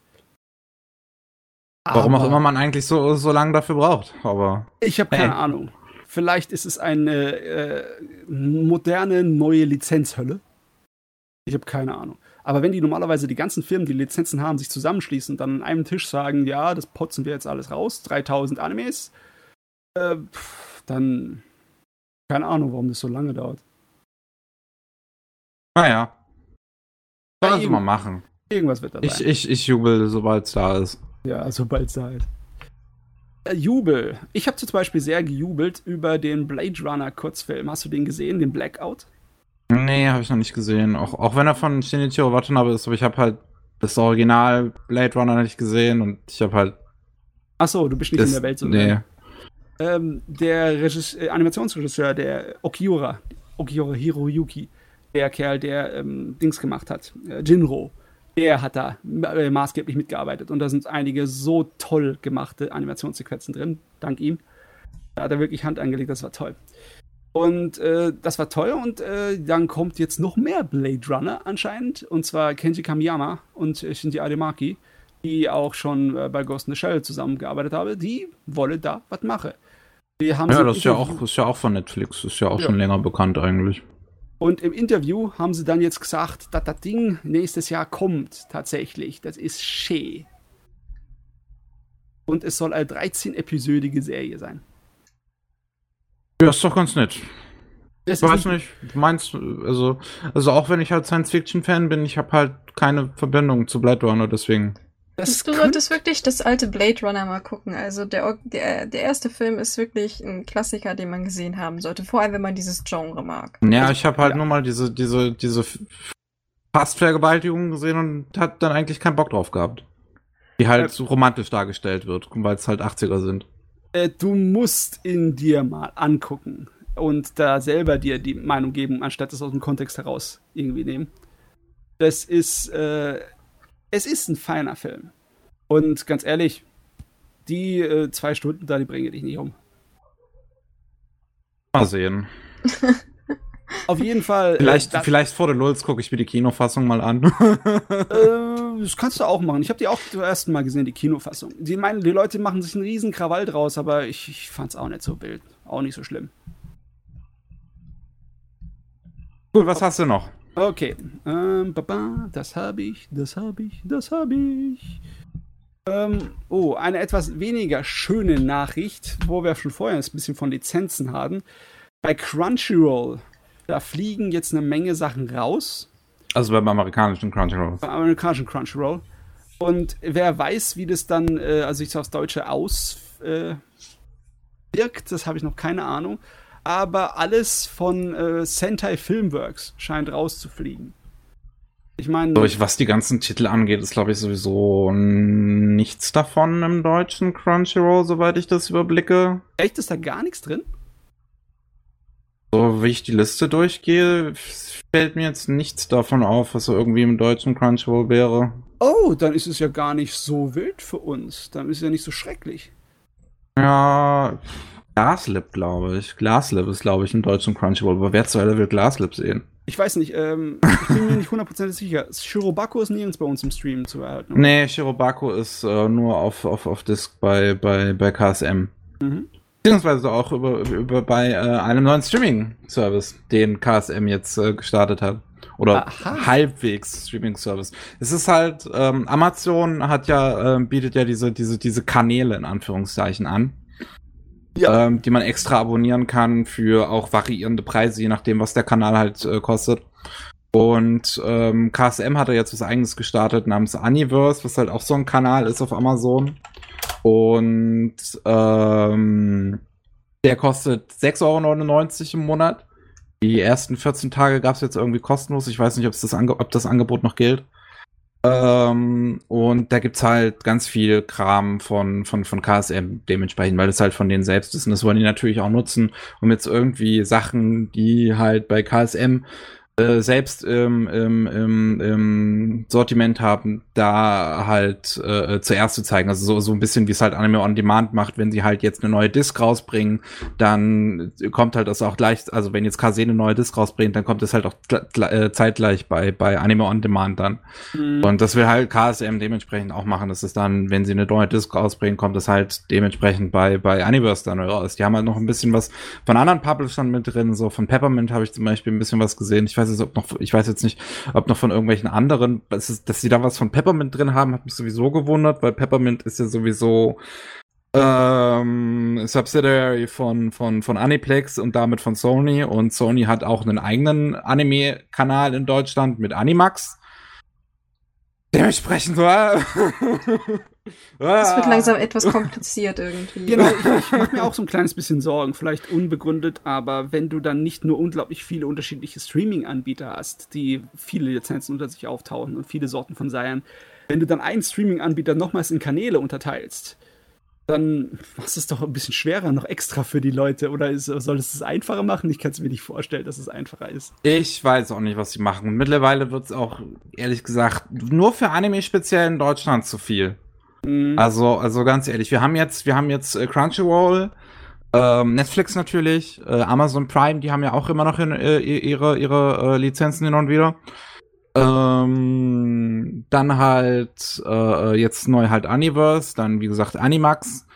Warum aber auch immer man eigentlich so, so lange dafür braucht, aber. Ich habe keine hey. Ahnung. Vielleicht ist es eine äh, moderne neue Lizenzhölle. Ich habe keine Ahnung. Aber wenn die normalerweise die ganzen Firmen, die Lizenzen haben, sich zusammenschließen und dann an einem Tisch sagen, ja, das potzen wir jetzt alles raus, 3000 Animes, äh, dann keine Ahnung, warum das so lange dauert. Naja. Sollen sie mal machen. Irgendwas wird da ich, Ich, ich jubel, sobald es da ist. Ja, sobald es da ist. Äh, Jubel. Ich habe zum Beispiel sehr gejubelt über den Blade Runner Kurzfilm. Hast du den gesehen, den Blackout? Nee, habe ich noch nicht gesehen. Auch, auch wenn er von Shinichiro Watanabe ist, aber ich habe halt das Original Blade Runner nicht gesehen und ich habe halt. Achso, du bist nicht das, in der Welt so. Nee. Ähm, der Regis äh, Animationsregisseur, der Okiura, Okiura Hiroyuki, der Kerl, der ähm, Dings gemacht hat, äh, Jinro, der hat da äh, maßgeblich mitgearbeitet und da sind einige so toll gemachte Animationssequenzen drin, dank ihm. Da hat er wirklich Hand angelegt, das war toll. Und äh, das war toll und äh, dann kommt jetzt noch mehr Blade Runner anscheinend. Und zwar Kenji Kamiyama und äh, Shinji Ademaki, die auch schon äh, bei Ghost in the Shell zusammengearbeitet haben, die wollen da was machen. ja, das ist ja, auch, ist ja auch von Netflix, ist ja auch ja. schon länger bekannt eigentlich. Und im Interview haben sie dann jetzt gesagt, dass das Ding nächstes Jahr kommt, tatsächlich. Das ist schön. Und es soll eine 13-episodige Serie sein. Ja, ist doch ganz nett. Das ich weiß nicht, du meinst, also, also auch wenn ich halt Science-Fiction-Fan bin, ich habe halt keine Verbindung zu Blade Runner, deswegen. Das du solltest wirklich das alte Blade Runner mal gucken. Also der, der, der erste Film ist wirklich ein Klassiker, den man gesehen haben sollte. Vor allem, wenn man dieses Genre mag. Ja, also, ich habe halt ja. nur mal diese, diese, diese Fast-Vergewaltigung gesehen und hat dann eigentlich keinen Bock drauf gehabt. Die halt so romantisch dargestellt wird, weil es halt 80er sind. Äh, du musst ihn dir mal angucken und da selber dir die Meinung geben, anstatt es aus dem Kontext heraus irgendwie nehmen. Das ist, äh, es ist ein feiner Film. Und ganz ehrlich, die äh, zwei Stunden da, die bringen dich nicht um. Mal sehen. Auf jeden Fall. Äh, vielleicht, äh, vielleicht vor der Lulz gucke ich mir die Kinofassung mal an. äh, das kannst du auch machen. Ich habe die auch zum ersten Mal gesehen, die Kinofassung. Die meinen, die Leute machen sich einen riesen Krawall draus, aber ich, ich fand es auch nicht so wild. Auch nicht so schlimm. Gut, was hast du noch? Okay. Ähm, baba, das habe ich, das habe ich, das habe ich. Ähm, oh, eine etwas weniger schöne Nachricht, wo wir schon vorher ein bisschen von Lizenzen haben. Bei Crunchyroll, da fliegen jetzt eine Menge Sachen raus. Also beim amerikanischen Crunchyroll. Beim amerikanischen Crunchyroll. Und wer weiß, wie das dann, äh, also ich aufs Deutsche auswirkt, äh, das habe ich noch keine Ahnung aber alles von äh, Sentai Filmworks scheint rauszufliegen. Ich meine. Durch was die ganzen Titel angeht, ist glaube ich sowieso nichts davon im deutschen Crunchyroll, soweit ich das überblicke. Echt, ist da gar nichts drin? So wie ich die Liste durchgehe, fällt mir jetzt nichts davon auf, was so irgendwie im deutschen Crunchyroll wäre. Oh, dann ist es ja gar nicht so wild für uns. Dann ist es ja nicht so schrecklich. Ja, Glaslip, glaube ich. Glaslip ist, glaube ich, im deutschen Crunchyroll. Aber wer zur Hölle will Glaslip sehen? Ich weiß nicht, ähm, ich bin mir nicht hundertprozentig sicher. Shirobako ist nirgends bei uns im Stream zu erhalten. Nee, Shirobako ist äh, nur auf, auf, auf Disc bei, bei, bei KSM. Mhm. Beziehungsweise auch über, über bei äh, einem neuen Streaming-Service, den KSM jetzt äh, gestartet hat. Oder Aha. halbwegs Streaming-Service. Es ist halt, ähm, Amazon hat ja, äh, bietet ja diese, diese, diese Kanäle in Anführungszeichen an ja. ähm, die man extra abonnieren kann für auch variierende Preise, je nachdem, was der Kanal halt äh, kostet. Und ähm, KSM hat er jetzt was eigenes gestartet namens Universe, was halt auch so ein Kanal ist auf Amazon. Und ähm, der kostet 6,99 Euro im Monat. Die ersten 14 Tage gab es jetzt irgendwie kostenlos. Ich weiß nicht, ob das, ob das Angebot noch gilt. Ähm, und da gibt's halt ganz viel Kram von, von, von KSM dementsprechend, weil das halt von denen selbst ist. Und das wollen die natürlich auch nutzen, um jetzt irgendwie Sachen, die halt bei KSM äh, selbst im, im, im, im Sortiment haben, da halt äh, zuerst zu zeigen. Also so, so ein bisschen wie es halt Anime on Demand macht, wenn sie halt jetzt eine neue Disc rausbringen, dann kommt halt das auch gleich, also wenn jetzt KZ eine neue Disc rausbringt, dann kommt es halt auch äh, zeitgleich bei, bei Anime on Demand dann. Mhm. Und das will halt KSM dementsprechend auch machen, dass es dann, wenn sie eine neue Disc rausbringen, kommt es halt dementsprechend bei, bei Universe dann raus. Die haben halt noch ein bisschen was von anderen Publishern mit drin, so von Peppermint habe ich zum Beispiel ein bisschen was gesehen. Ich weiß jetzt, ob noch, ich weiß jetzt nicht, ob noch von irgendwelchen anderen, dass, es, dass sie da was von Peppermint drin haben, hat mich sowieso gewundert, weil Peppermint ist ja sowieso ähm, Subsidiary von, von, von Aniplex und damit von Sony und Sony hat auch einen eigenen Anime-Kanal in Deutschland mit Animax. Dementsprechend war. Es wird langsam etwas kompliziert irgendwie. Genau, ich, ich mache mir auch so ein kleines bisschen Sorgen, vielleicht unbegründet, aber wenn du dann nicht nur unglaublich viele unterschiedliche Streaming-Anbieter hast, die viele Lizenzen unter sich auftauchen und viele Sorten von Seiern, wenn du dann einen Streaming-Anbieter nochmals in Kanäle unterteilst, dann machst es doch ein bisschen schwerer, noch extra für die Leute. Oder ist, soll es es einfacher machen? Ich kann es mir nicht vorstellen, dass es einfacher ist. Ich weiß auch nicht, was sie machen. Mittlerweile wird es auch, ehrlich gesagt, nur für Anime speziell in Deutschland zu viel. Mhm. Also, also ganz ehrlich, wir haben jetzt, wir haben jetzt äh, Crunchyroll, ähm, Netflix natürlich, äh, Amazon Prime, die haben ja auch immer noch in, äh, ihre, ihre äh, Lizenzen hin und wieder. Ähm, dann halt äh, jetzt neu halt Universe, dann wie gesagt Animax,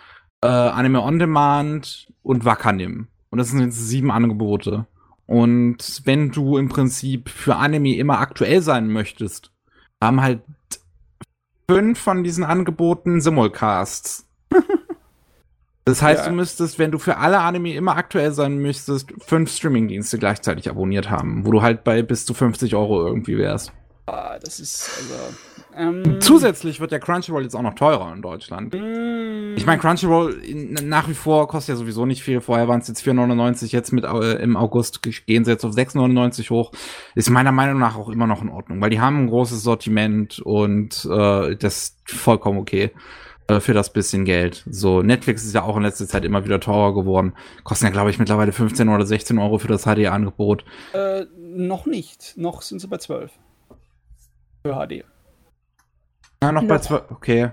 äh, Anime On Demand und Wakanim. Und das sind jetzt sieben Angebote. Und wenn du im Prinzip für Anime immer aktuell sein möchtest, haben halt fünf von diesen Angeboten Simulcasts. Das heißt, ja. du müsstest, wenn du für alle Anime immer aktuell sein müsstest, fünf Streamingdienste gleichzeitig abonniert haben, wo du halt bei bis zu 50 Euro irgendwie wärst. Ah, das ist also. Ähm, Zusätzlich wird der Crunchyroll jetzt auch noch teurer in Deutschland. Mm. Ich meine, Crunchyroll nach wie vor kostet ja sowieso nicht viel. Vorher waren es jetzt 4,99, jetzt mit äh, im August gehen sie jetzt auf 6,99 hoch. Ist meiner Meinung nach auch immer noch in Ordnung, weil die haben ein großes Sortiment und äh, das ist vollkommen okay äh, für das bisschen Geld. So, Netflix ist ja auch in letzter Zeit immer wieder teurer geworden. Kosten ja, glaube ich, mittlerweile 15 oder 16 Euro für das HD-Angebot. Äh, noch nicht. Noch sind sie bei 12 für HD. Ja, noch, bei zwei. Okay.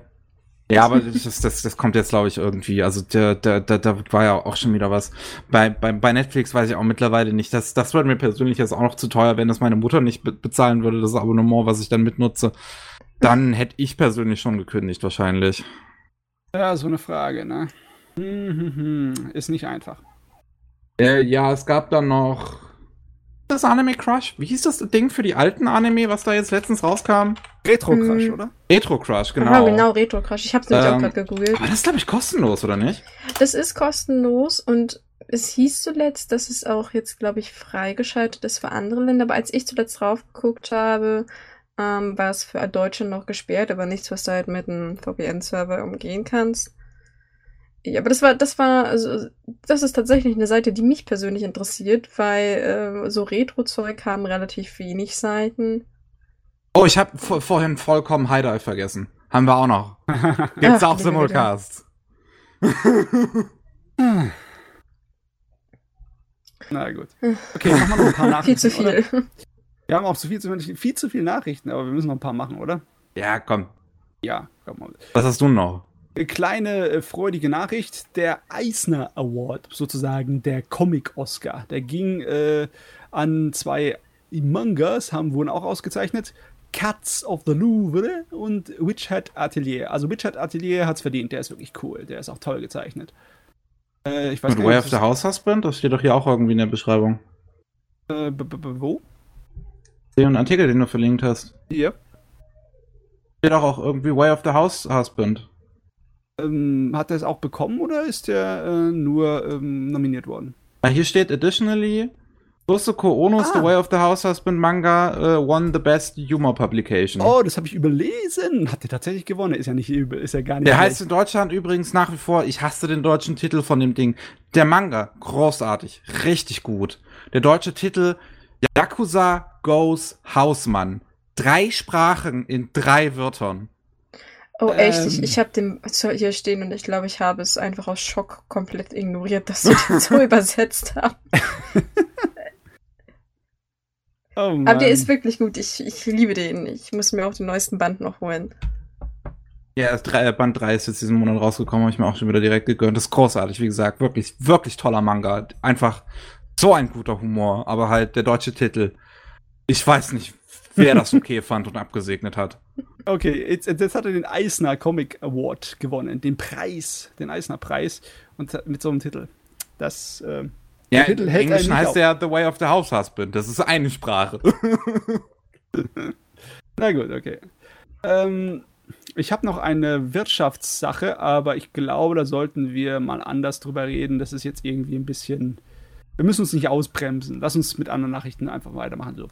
Ja, aber das, das, das kommt jetzt, glaube ich, irgendwie. Also da, da, da, da war ja auch schon wieder was. Bei, bei, bei Netflix weiß ich auch mittlerweile nicht. Das, das wird mir persönlich jetzt auch noch zu teuer, wenn das meine Mutter nicht be bezahlen würde, das Abonnement, was ich dann mitnutze. Dann hätte ich persönlich schon gekündigt, wahrscheinlich. Ja, so eine Frage, ne? Hm, hm, hm. Ist nicht einfach. Äh, ja, es gab dann noch das Anime Crush? Wie hieß das Ding für die alten Anime, was da jetzt letztens rauskam? Retro Crush, hm. oder? Retro Crush, genau. Aha, genau, Retro Crush. Ich hab's nämlich ähm, auch gerade gegoogelt. Aber das ist, glaube ich, kostenlos, oder nicht? Das ist kostenlos und es hieß zuletzt, dass es auch jetzt, glaube ich, freigeschaltet ist für andere Länder. Aber als ich zuletzt drauf geguckt habe, ähm, war es für Deutsche noch gesperrt, aber nichts, was du halt mit einem VPN-Server umgehen kannst. Ja, aber das war, das war, also, das ist tatsächlich eine Seite, die mich persönlich interessiert, weil äh, so Retro-Zeug haben relativ wenig Seiten. Oh, ich habe vorhin vollkommen Hideout vergessen. Haben wir auch noch. Gibt's auch Simulcasts. Na gut. Okay, machen wir noch ein paar Nachrichten. viel zu viel. Oder? Wir haben auch zu viel zu, viel zu viele Nachrichten, aber wir müssen noch ein paar machen, oder? Ja, komm. Ja, komm mal. Was hast du noch? Kleine äh, freudige Nachricht. Der Eisner Award, sozusagen der Comic-Oscar, der ging äh, an zwei Mangas, haben wurden auch ausgezeichnet. Cats of the Louvre und Witch Hat Atelier. Also Witch Hat Atelier hat es verdient, der ist wirklich cool, der ist auch toll gezeichnet. Äh, ich weiß und Way of the House Husband, das steht doch hier auch irgendwie in der Beschreibung. Äh, b -b wo? Den Artikel, den du verlinkt hast. Ja. Yep. Steht auch, auch irgendwie Way of the House Husband. Ähm, hat er es auch bekommen oder ist er äh, nur ähm, nominiert worden? Hier steht additionally Susuko Ono's ah. The Way of the House Husband Manga uh, won the best humor publication. Oh, das habe ich überlesen. Hat er tatsächlich gewonnen? Ist ja nicht übel, ist ja gar nicht. Der heißt in Deutschland übrigens nach wie vor, ich hasse den deutschen Titel von dem Ding. Der Manga, großartig, richtig gut. Der deutsche Titel Yakuza Goes Hausmann. Drei Sprachen in drei Wörtern. Oh, echt? Ähm, ich, ich habe den hier stehen und ich glaube, ich habe es einfach aus Schock komplett ignoriert, dass sie den so übersetzt haben. oh Aber der ist wirklich gut. Ich, ich liebe den. Ich muss mir auch den neuesten Band noch holen. Ja, Band 3 ist jetzt diesen Monat rausgekommen, habe ich mir auch schon wieder direkt gegönnt. Das ist großartig, wie gesagt. Wirklich, wirklich toller Manga. Einfach so ein guter Humor, aber halt der deutsche Titel. Ich weiß nicht, wer das okay fand und abgesegnet hat. Okay, jetzt, jetzt hat er den Eisner Comic Award gewonnen, den Preis, den Eisner Preis und mit so einem Titel. Das äh, ja, Titel hält Englisch heißt ja The Way of the House Husband. Das ist eine Sprache. Na gut, okay. Ähm, ich habe noch eine Wirtschaftssache, aber ich glaube, da sollten wir mal anders drüber reden. Das ist jetzt irgendwie ein bisschen. Wir müssen uns nicht ausbremsen. Lass uns mit anderen Nachrichten einfach weitermachen. So.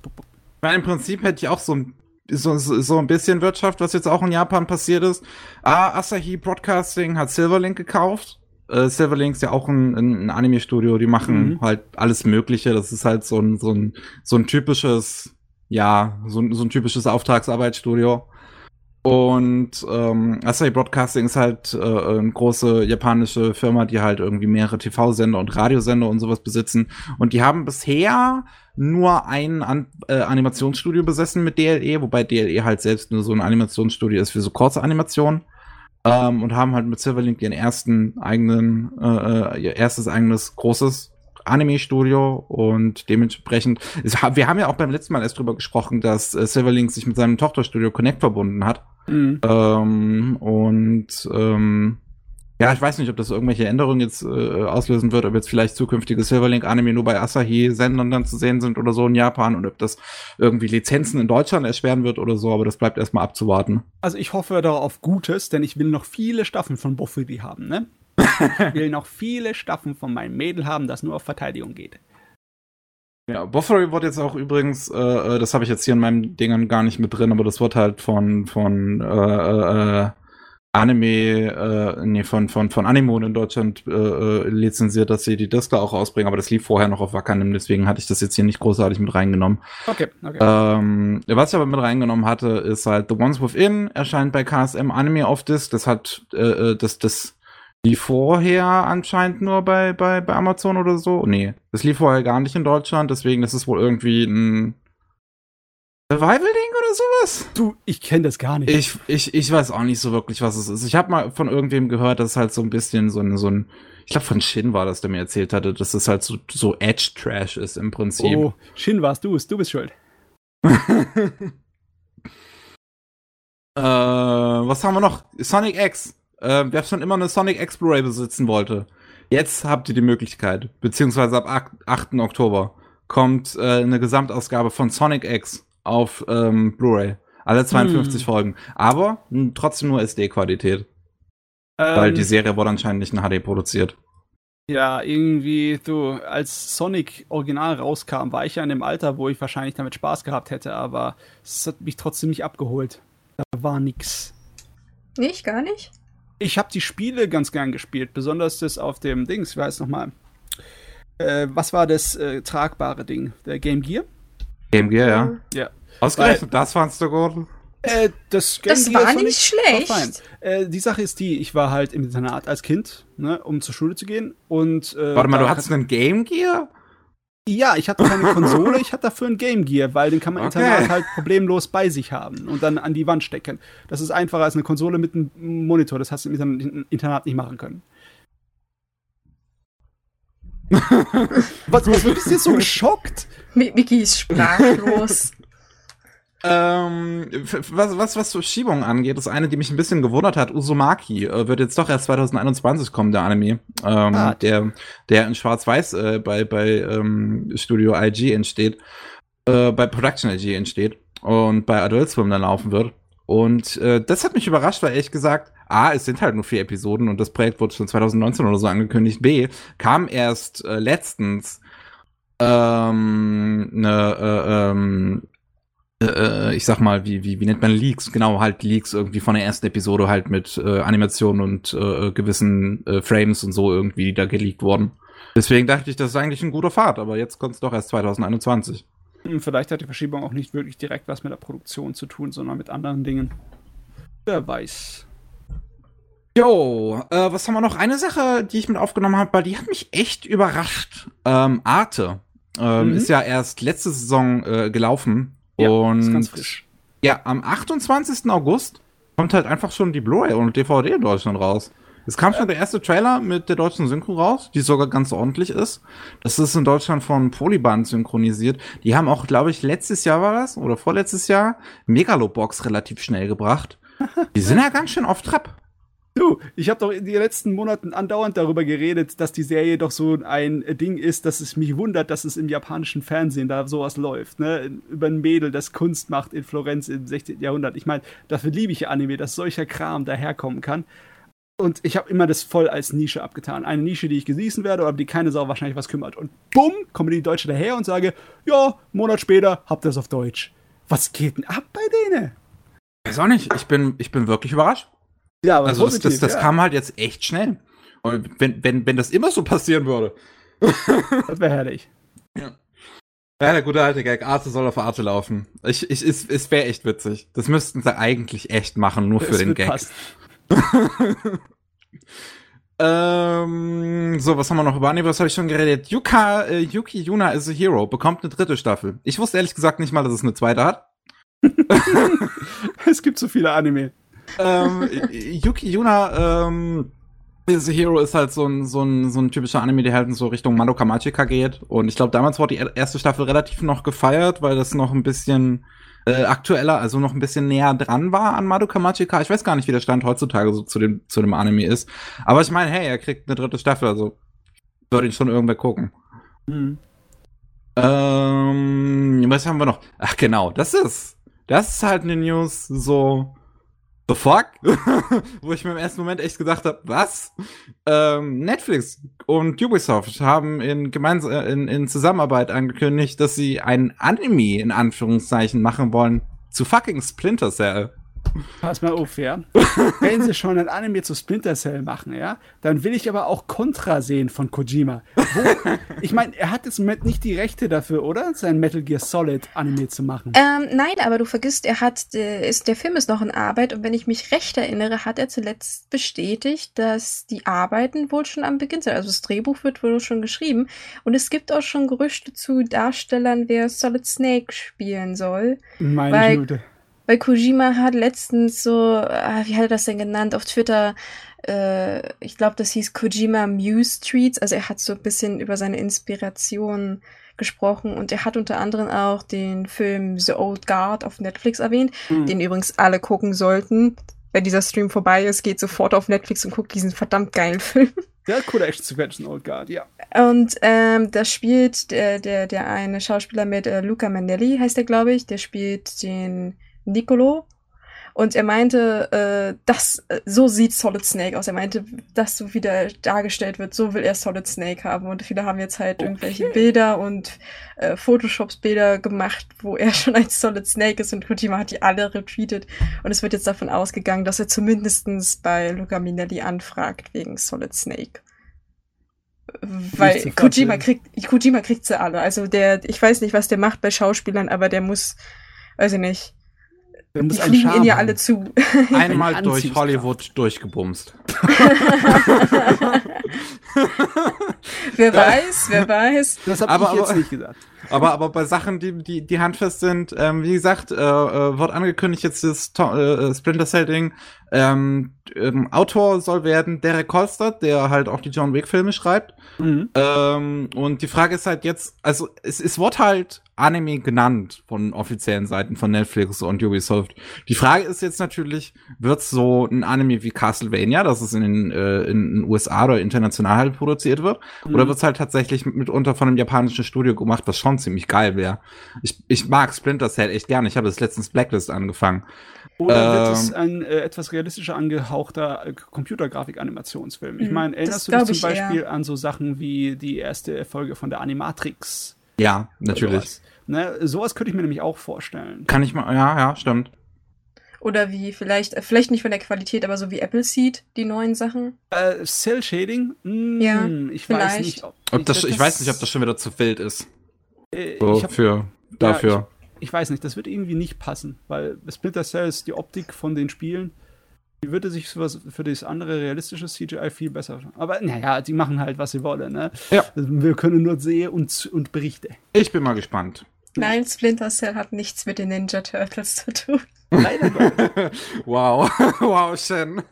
Weil im Prinzip hätte ich auch so ein so, so, ein bisschen Wirtschaft, was jetzt auch in Japan passiert ist. Ah, Asahi Broadcasting hat Silverlink gekauft. Äh, Silverlink ist ja auch ein, ein Anime-Studio, die machen mhm. halt alles Mögliche. Das ist halt so ein, so ein, so ein typisches, ja, so ein, so ein typisches Auftragsarbeitsstudio. Und ähm, Asahi Broadcasting ist halt äh, eine große japanische Firma, die halt irgendwie mehrere TV-Sender und Radiosender und sowas besitzen. Und die haben bisher nur ein An äh, Animationsstudio besessen mit DLE, wobei DLE halt selbst nur so ein Animationsstudio ist für so kurze Animationen. Ähm, und haben halt mit Silverlink ihren ersten eigenen, äh, äh ihr erstes eigenes großes Anime-Studio und dementsprechend, ist, wir haben ja auch beim letzten Mal erst drüber gesprochen, dass äh, Silverlink sich mit seinem Tochterstudio Connect verbunden hat. Mhm. Ähm, und ähm, ja, ich weiß nicht, ob das irgendwelche Änderungen jetzt äh, auslösen wird, ob jetzt vielleicht zukünftige Silverlink-Anime nur bei Asahi-Sendern dann zu sehen sind oder so in Japan und ob das irgendwie Lizenzen in Deutschland erschweren wird oder so, aber das bleibt erstmal abzuwarten. Also ich hoffe da auf Gutes, denn ich will noch viele Staffeln von Bofuri haben, ne? Ich will noch viele Staffeln von meinem Mädel haben, das nur auf Verteidigung geht. Ja, Boffery wird jetzt auch übrigens, äh, äh das habe ich jetzt hier in meinem Dingern gar nicht mit drin, aber das wird halt von, von äh, äh, Anime, äh, nee, von, von, von Animo in Deutschland äh, äh, lizenziert, dass sie die Disc auch rausbringen, aber das lief vorher noch auf Wakanim, deswegen hatte ich das jetzt hier nicht großartig mit reingenommen. Okay, okay. Ähm, was ich aber mit reingenommen hatte, ist halt The Ones Within, erscheint bei KSM Anime auf Disc, das hat, äh, das, das lief vorher anscheinend nur bei, bei, bei Amazon oder so. Nee, das lief vorher gar nicht in Deutschland, deswegen das ist wohl irgendwie ein Survival-Ding oder sowas? Du, ich kenne das gar nicht. Ich, ich, ich weiß auch nicht so wirklich, was es ist. Ich habe mal von irgendwem gehört, dass es halt so ein bisschen so ein, so ein ich glaube von Shin war das, der mir erzählt hatte, dass es halt so, so Edge-Trash ist im Prinzip. Oh, Shin warst du, du bist schuld. äh, was haben wir noch? Sonic X äh, wer schon immer eine Sonic X Blu-ray besitzen wollte, jetzt habt ihr die Möglichkeit, beziehungsweise ab 8. Oktober kommt äh, eine Gesamtausgabe von Sonic X auf ähm, Blu-ray. Alle 52 hm. Folgen. Aber mh, trotzdem nur SD-Qualität. Ähm, weil die Serie wurde anscheinend nicht in HD produziert. Ja, irgendwie, du, als Sonic Original rauskam, war ich ja in dem Alter, wo ich wahrscheinlich damit Spaß gehabt hätte, aber es hat mich trotzdem nicht abgeholt. Da war nix. Nicht, gar nicht? Ich habe die Spiele ganz gern gespielt, besonders das auf dem Dings, wie heißt es nochmal? Äh, was war das äh, tragbare Ding? Der Game Gear? Game Gear, ja. Ja. Ausgerechnet, das fandst du gut? Äh, das Game das Gear war nicht schlecht. War äh, die Sache ist die, ich war halt im Internat als Kind, ne, um zur Schule zu gehen und äh, Warte mal, du hattest einen Game Gear? Ja, ich hatte keine Konsole, ich hatte dafür ein Game Gear, weil den kann man okay. Internat halt problemlos bei sich haben und dann an die Wand stecken. Das ist einfacher als eine Konsole mit einem Monitor, das hast du im Internat nicht machen können. was, was bist du jetzt so geschockt? Miki ist sprachlos. Ähm, was, was, was Verschiebungen angeht, ist eine, die mich ein bisschen gewundert hat. Uzumaki äh, wird jetzt doch erst 2021 kommen, der Anime. Ähm, ah. der, der in Schwarz-Weiß äh, bei, bei ähm, Studio IG entsteht, äh, bei Production IG entsteht und bei Adult Swim dann laufen wird. Und äh, das hat mich überrascht, weil ehrlich gesagt, A, es sind halt nur vier Episoden und das Projekt wurde schon 2019 oder so angekündigt. B, kam erst äh, letztens ähm, eine äh, ähm, äh, ich sag mal, wie, wie, wie nennt man Leaks? Genau, halt Leaks irgendwie von der ersten Episode halt mit äh, Animationen und äh, gewissen äh, Frames und so irgendwie, die da geleakt wurden. Deswegen dachte ich, das ist eigentlich ein guter Fahrt, aber jetzt kommt es doch erst 2021. Hm, vielleicht hat die Verschiebung auch nicht wirklich direkt was mit der Produktion zu tun, sondern mit anderen Dingen. Wer weiß. Jo, äh, was haben wir noch? Eine Sache, die ich mit aufgenommen habe, weil die hat mich echt überrascht. Ähm, Arte ähm, mhm. ist ja erst letzte Saison äh, gelaufen ja, und ist ganz frisch. Ja, am 28. August kommt halt einfach schon die Blu-ray und DVD in Deutschland raus. Es kam schon der erste Trailer mit der deutschen Synchro raus, die sogar ganz ordentlich ist. Das ist in Deutschland von Polyband synchronisiert. Die haben auch, glaube ich, letztes Jahr war das oder vorletztes Jahr Megalobox relativ schnell gebracht. Die sind ja ganz schön auf Trab. Du, ich habe doch in den letzten Monaten andauernd darüber geredet, dass die Serie doch so ein Ding ist, dass es mich wundert, dass es im japanischen Fernsehen da sowas läuft. Ne? Über ein Mädel, das Kunst macht in Florenz im 16. Jahrhundert. Ich meine, dafür liebe ich Anime, dass solcher Kram daherkommen kann. Und ich habe immer das voll als Nische abgetan. Eine Nische, die ich genießen werde, aber die keine Sau wahrscheinlich was kümmert. Und bumm, kommen die Deutsche daher und sage, ja, Monat später habt ihr es auf Deutsch. Was geht denn ab bei denen? Weiß auch nicht. Ich bin, ich bin wirklich überrascht. Ja, aber also positiv, das, das, das ja. kam halt jetzt echt schnell. Und wenn, wenn, wenn das immer so passieren würde. das wäre herrlich. Ja. Ja, der gute alte Gag, Arte soll auf Arte laufen. Ich, ich, es, es wäre echt witzig. Das müssten sie eigentlich echt machen, nur für das den Gag. ähm, so, was haben wir noch über Anime? Was habe ich schon geredet? Yuka, äh, Yuki Yuna is a Hero bekommt eine dritte Staffel. Ich wusste ehrlich gesagt nicht mal, dass es eine zweite hat. es gibt so viele Anime ähm, Yuki Yuna, ähm, The Hero ist halt so ein, so ein, so ein typischer Anime, der halt in so Richtung Madoka Magica geht. Und ich glaube, damals wurde die erste Staffel relativ noch gefeiert, weil das noch ein bisschen äh, aktueller, also noch ein bisschen näher dran war an Madoka Magica. Ich weiß gar nicht, wie der Stand heutzutage so zu dem, zu dem Anime ist. Aber ich meine, hey, er kriegt eine dritte Staffel, also würde ihn schon irgendwer gucken. Mhm. Ähm, was haben wir noch? Ach genau, das ist, das ist halt eine News, so, the fuck? Wo ich mir im ersten Moment echt gedacht habe, was? Ähm, Netflix und Ubisoft haben in, gemeinsam, äh, in, in Zusammenarbeit angekündigt, dass sie ein Anime in Anführungszeichen machen wollen zu fucking Splinter Cell. Pass mal auf, ja. Wenn sie schon ein Anime zu Splinter Cell machen, ja, dann will ich aber auch Contra sehen von Kojima. Wo, ich meine, er hat jetzt im Moment nicht die Rechte dafür, oder? Sein Metal Gear Solid Anime zu machen. Ähm, nein, aber du vergisst, er hat, äh, ist, der Film ist noch in Arbeit und wenn ich mich recht erinnere, hat er zuletzt bestätigt, dass die Arbeiten wohl schon am Beginn sind. Also das Drehbuch wird wohl schon geschrieben und es gibt auch schon Gerüchte zu Darstellern, wer Solid Snake spielen soll. Meine Güte weil Kojima hat letztens so, ah, wie hat er das denn genannt, auf Twitter, äh, ich glaube, das hieß Kojima Muse Tweets, also er hat so ein bisschen über seine Inspiration gesprochen und er hat unter anderem auch den Film The Old Guard auf Netflix erwähnt, mhm. den übrigens alle gucken sollten. Wenn dieser Stream vorbei ist, geht sofort auf Netflix und guckt diesen verdammt geilen Film. Ja, coole Action-Sequenzen, Old Guard, ja. Und ähm, da spielt der, der, der eine Schauspieler mit äh, Luca Manelli, heißt er, glaube ich, der spielt den Nicolo. Und er meinte, äh, das, äh, so sieht Solid Snake aus. Er meinte, das so wie der dargestellt wird, so will er Solid Snake haben. Und viele haben jetzt halt okay. irgendwelche Bilder und äh, Photoshops-Bilder gemacht, wo er schon als Solid Snake ist und Kojima hat die alle retweetet. Und es wird jetzt davon ausgegangen, dass er zumindestens bei Luca Minelli anfragt wegen Solid Snake. Weil Kojima kriegt, Kojima kriegt sie alle. Also der, ich weiß nicht, was der macht bei Schauspielern, aber der muss, weiß ich nicht, muss die fliegen ihn ja alle zu. Einmal durch Hollywood durchgebumst. wer weiß, wer weiß. Das habe ich jetzt nicht gesagt. Aber, aber bei Sachen, die, die, die handfest sind, ähm, wie gesagt, äh, äh, wird angekündigt jetzt das äh, Splinter Cell Ding. Ähm, ähm, Autor soll werden Derek Kolstad, der halt auch die John Wick Filme schreibt. Mhm. Ähm, und die Frage ist halt jetzt, also es, es wird halt Anime genannt von offiziellen Seiten von Netflix und Ubisoft. Die Frage ist jetzt natürlich, wird so ein Anime wie Castlevania, das es in den, äh, in den USA oder international halt produziert wird, mhm. oder wird es halt tatsächlich mitunter von einem japanischen Studio gemacht, was schon ziemlich geil wäre. Ich, ich mag Splinter Cell echt gerne. Ich habe das letztens Blacklist angefangen. Oder wird es ähm, ein äh, etwas realistischer angehauchter äh, Computergrafik-Animationsfilm? Ich hm, meine, erinnerst du dich zum Beispiel eher. an so Sachen wie die erste Folge von der Animatrix? Ja, natürlich. Sowas. Ne, sowas könnte ich mir nämlich auch vorstellen. Kann ich mal, ja, ja, stimmt. Oder wie vielleicht, äh, vielleicht nicht von der Qualität, aber so wie Apple Seed, die neuen Sachen. Äh, Cell Shading? Hm, ja, ich vielleicht. weiß nicht. Ob, ob das, ich, das, weiß nicht, ob das schon wieder zu wild ist. Äh, so, hab, für, dafür. Ja, ich weiß nicht, das wird irgendwie nicht passen, weil Splinter Cell ist die Optik von den Spielen. Die würde sich für, für das andere realistische CGI viel besser. Aber naja, die machen halt, was sie wollen. Ne? Ja. Wir können nur sehen und, und Berichte. Ich bin mal gespannt. Nein, Splinter Cell hat nichts mit den Ninja Turtles zu tun. Leider Wow, wow, Shen.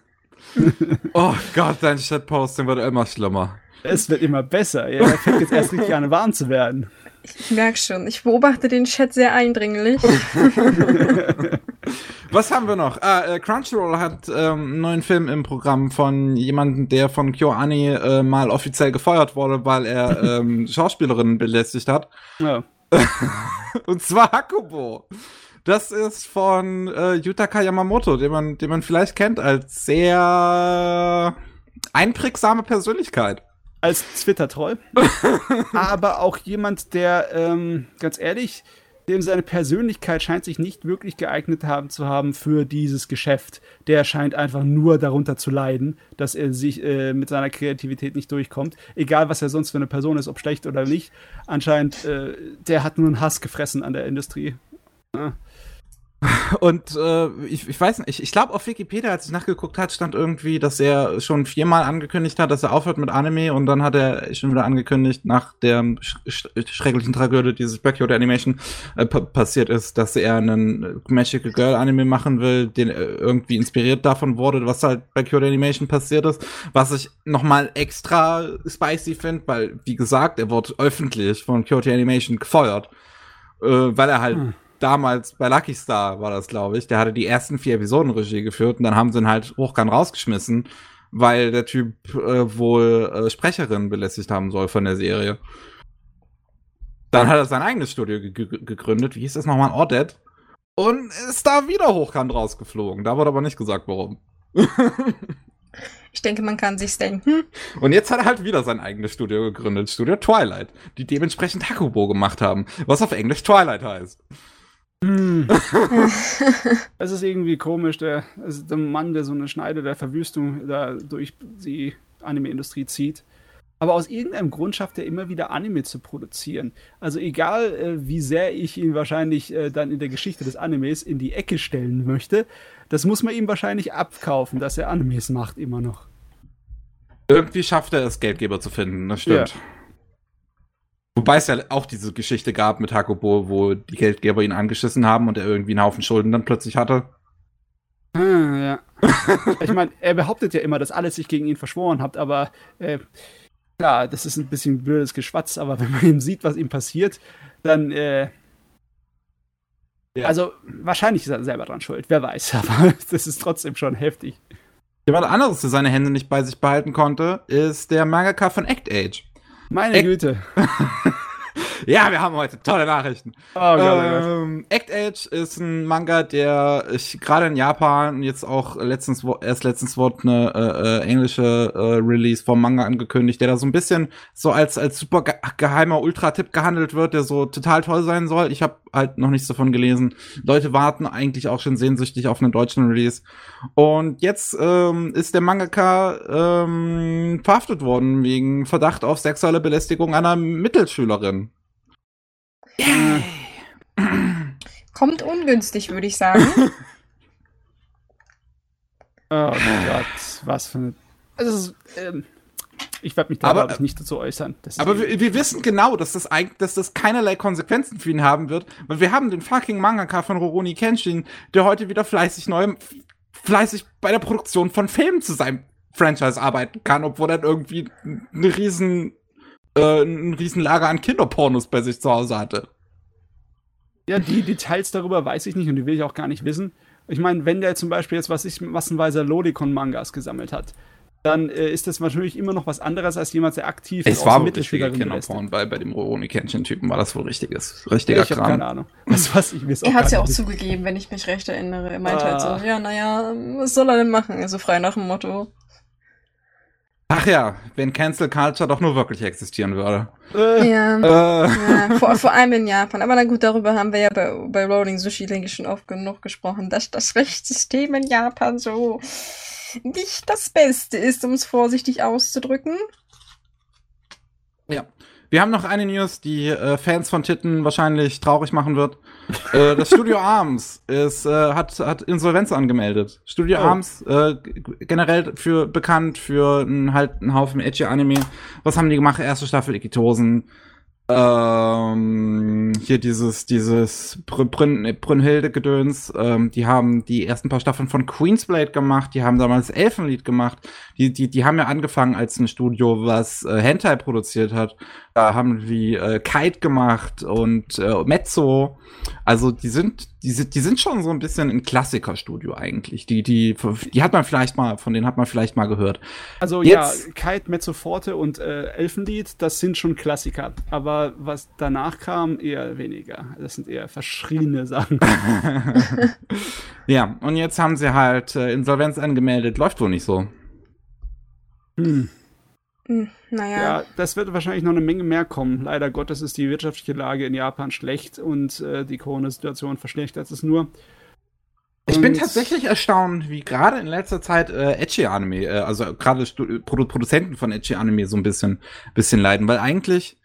oh Gott, dein Chatposting wird immer schlimmer. Es wird immer besser. Ja, er fängt jetzt erst richtig an, warm zu werden. Ich merke schon, ich beobachte den Chat sehr eindringlich. Was haben wir noch? Ah, äh, Crunchyroll hat ähm, einen neuen Film im Programm von jemandem, der von KyoAni äh, mal offiziell gefeuert wurde, weil er ähm, Schauspielerinnen belästigt hat. Ja. Und zwar Hakubo. Das ist von äh, Yutaka Yamamoto, den man, den man vielleicht kennt als sehr einprägsame Persönlichkeit als Twitter-Troll, aber auch jemand, der, ähm, ganz ehrlich, dem seine Persönlichkeit scheint sich nicht wirklich geeignet haben zu haben für dieses Geschäft. Der scheint einfach nur darunter zu leiden, dass er sich äh, mit seiner Kreativität nicht durchkommt. Egal, was er sonst für eine Person ist, ob schlecht oder nicht. Anscheinend, äh, der hat nur einen Hass gefressen an der Industrie. Ja. Und äh, ich, ich weiß nicht, ich, ich glaube auf Wikipedia, als ich nachgeguckt hat, stand irgendwie, dass er schon viermal angekündigt hat, dass er aufhört mit Anime und dann hat er schon wieder angekündigt, nach der sch schrecklichen Tragödie dieses Backyard Animation äh, passiert ist, dass er einen Magical Girl Anime machen will, den äh, irgendwie inspiriert davon wurde, was halt bei Kyoto Animation passiert ist, was ich nochmal extra spicy finde, weil, wie gesagt, er wurde öffentlich von Kyoto Animation gefeuert, äh, weil er halt hm damals bei Lucky Star war das, glaube ich. Der hatte die ersten vier Episoden Regie geführt und dann haben sie ihn halt hochkant rausgeschmissen, weil der Typ äh, wohl äh, Sprecherin belästigt haben soll von der Serie. Dann hat er sein eigenes Studio ge gegründet. Wie hieß das nochmal? Ordet. und ist da wieder hochkant rausgeflogen. Da wurde aber nicht gesagt, warum. ich denke, man kann sich's denken. Und jetzt hat er halt wieder sein eigenes Studio gegründet, Studio Twilight, die dementsprechend Hakubo gemacht haben, was auf Englisch Twilight heißt. Hm. Es ist irgendwie komisch, der, also der Mann, der so eine Schneide der Verwüstung da durch die Anime-Industrie zieht. Aber aus irgendeinem Grund schafft er immer wieder Anime zu produzieren. Also egal, äh, wie sehr ich ihn wahrscheinlich äh, dann in der Geschichte des Animes in die Ecke stellen möchte, das muss man ihm wahrscheinlich abkaufen, dass er Animes macht immer noch. Irgendwie schafft er es, Geldgeber zu finden, das stimmt. Ja. Wobei es ja auch diese Geschichte gab mit Hakubo, wo die Geldgeber ihn angeschissen haben und er irgendwie einen Haufen Schulden dann plötzlich hatte. Ah, ja. ich meine, er behauptet ja immer, dass alles sich gegen ihn verschworen hat, aber äh, klar, das ist ein bisschen blödes Geschwatz, aber wenn man ihm sieht, was ihm passiert, dann äh, ja. Also wahrscheinlich ist er selber dran schuld, wer weiß, aber das ist trotzdem schon heftig. Jemand anderes, der seine Hände nicht bei sich behalten konnte, ist der Mangaka von Act Age. Meine Act Güte. Ja, wir haben heute tolle Nachrichten. Oh, oh ähm, Act Age ist ein Manga, der ich gerade in Japan jetzt auch letztens erst letztens wurde eine äh, äh, englische äh, Release vom Manga angekündigt, der da so ein bisschen so als als super ge geheimer Ultra-Tipp gehandelt wird, der so total toll sein soll. Ich habe halt noch nichts davon gelesen. Leute warten eigentlich auch schon sehnsüchtig auf einen deutschen Release. Und jetzt ähm, ist der Mangaka ähm, verhaftet worden wegen Verdacht auf sexuelle Belästigung einer Mittelschülerin. Yay. Kommt ungünstig, würde ich sagen. oh Gott, was für eine. Also, ähm, ich werde mich da aber, ich, nicht dazu äußern. aber wir, wir, wissen genau, dass das eigentlich, dass das keinerlei Konsequenzen für ihn haben wird, weil wir haben den fucking Mangaka von Roroni Kenshin, der heute wieder fleißig neu, fleißig bei der Produktion von Filmen zu seinem Franchise arbeiten kann, obwohl er irgendwie eine riesen äh, ein Riesenlager an Kinderpornos bei sich zu Hause hatte. Ja, die Details darüber weiß ich nicht und die will ich auch gar nicht wissen. Ich meine, wenn der zum Beispiel jetzt, was ich massenweise Lodicon-Mangas gesammelt hat, dann äh, ist das natürlich immer noch was anderes als jemand, der aktiv es war Mittelschüler Kinderporn, weil bei dem Roroni Kenshin-Typen war das wohl richtiges, richtiger ich Kram. keine Ahnung. Was, was ich er hat es ja auch zugegeben, wenn ich mich recht erinnere. Er meinte ah. halt so, ah. ja, naja, was soll er denn machen? Also frei nach dem Motto. Ach ja, wenn Cancel Culture doch nur wirklich existieren würde. Äh, ja, äh. ja vor, vor, allem in Japan. Aber na gut, darüber haben wir ja bei, bei Rolling Sushi, denke ich, schon oft genug gesprochen, dass das Rechtssystem in Japan so nicht das Beste ist, um es vorsichtig auszudrücken. Ja. Wir haben noch eine News, die äh, Fans von Titten wahrscheinlich traurig machen wird. äh, das Studio Arms ist, äh, hat, hat Insolvenz angemeldet. Studio oh. Arms, äh, generell für bekannt für einen, halt einen Haufen edgy Anime. Was haben die gemacht? Erste Staffel Ikitosen, ähm, hier dieses, dieses Brünnhilde-Gedöns, ähm, die haben die ersten paar Staffeln von Queensblade gemacht, die haben damals Elfenlied gemacht, die, die, die haben ja angefangen als ein Studio, was äh, Hentai produziert hat. Da haben die äh, Kite gemacht und äh, Mezzo. Also die sind, die sind, die sind schon so ein bisschen ein Klassikerstudio eigentlich. Die, die, die hat man vielleicht mal, von denen hat man vielleicht mal gehört. Also Jetzt, ja, Kite, Mezzo Forte und äh, Elfenlied, das sind schon Klassiker. Aber was danach kam, eher weniger. Das sind eher verschriene Sachen. ja, und jetzt haben sie halt äh, Insolvenz angemeldet. Läuft wohl nicht so. Hm. Hm, naja. Ja, das wird wahrscheinlich noch eine Menge mehr kommen. Leider Gottes ist die wirtschaftliche Lage in Japan schlecht und äh, die Corona-Situation verschlechtert es nur. Ich bin tatsächlich erstaunt, wie gerade in letzter Zeit äh, Edgy-Anime, äh, also gerade Produ Produzenten von Edgy-Anime so ein bisschen, bisschen leiden, weil eigentlich,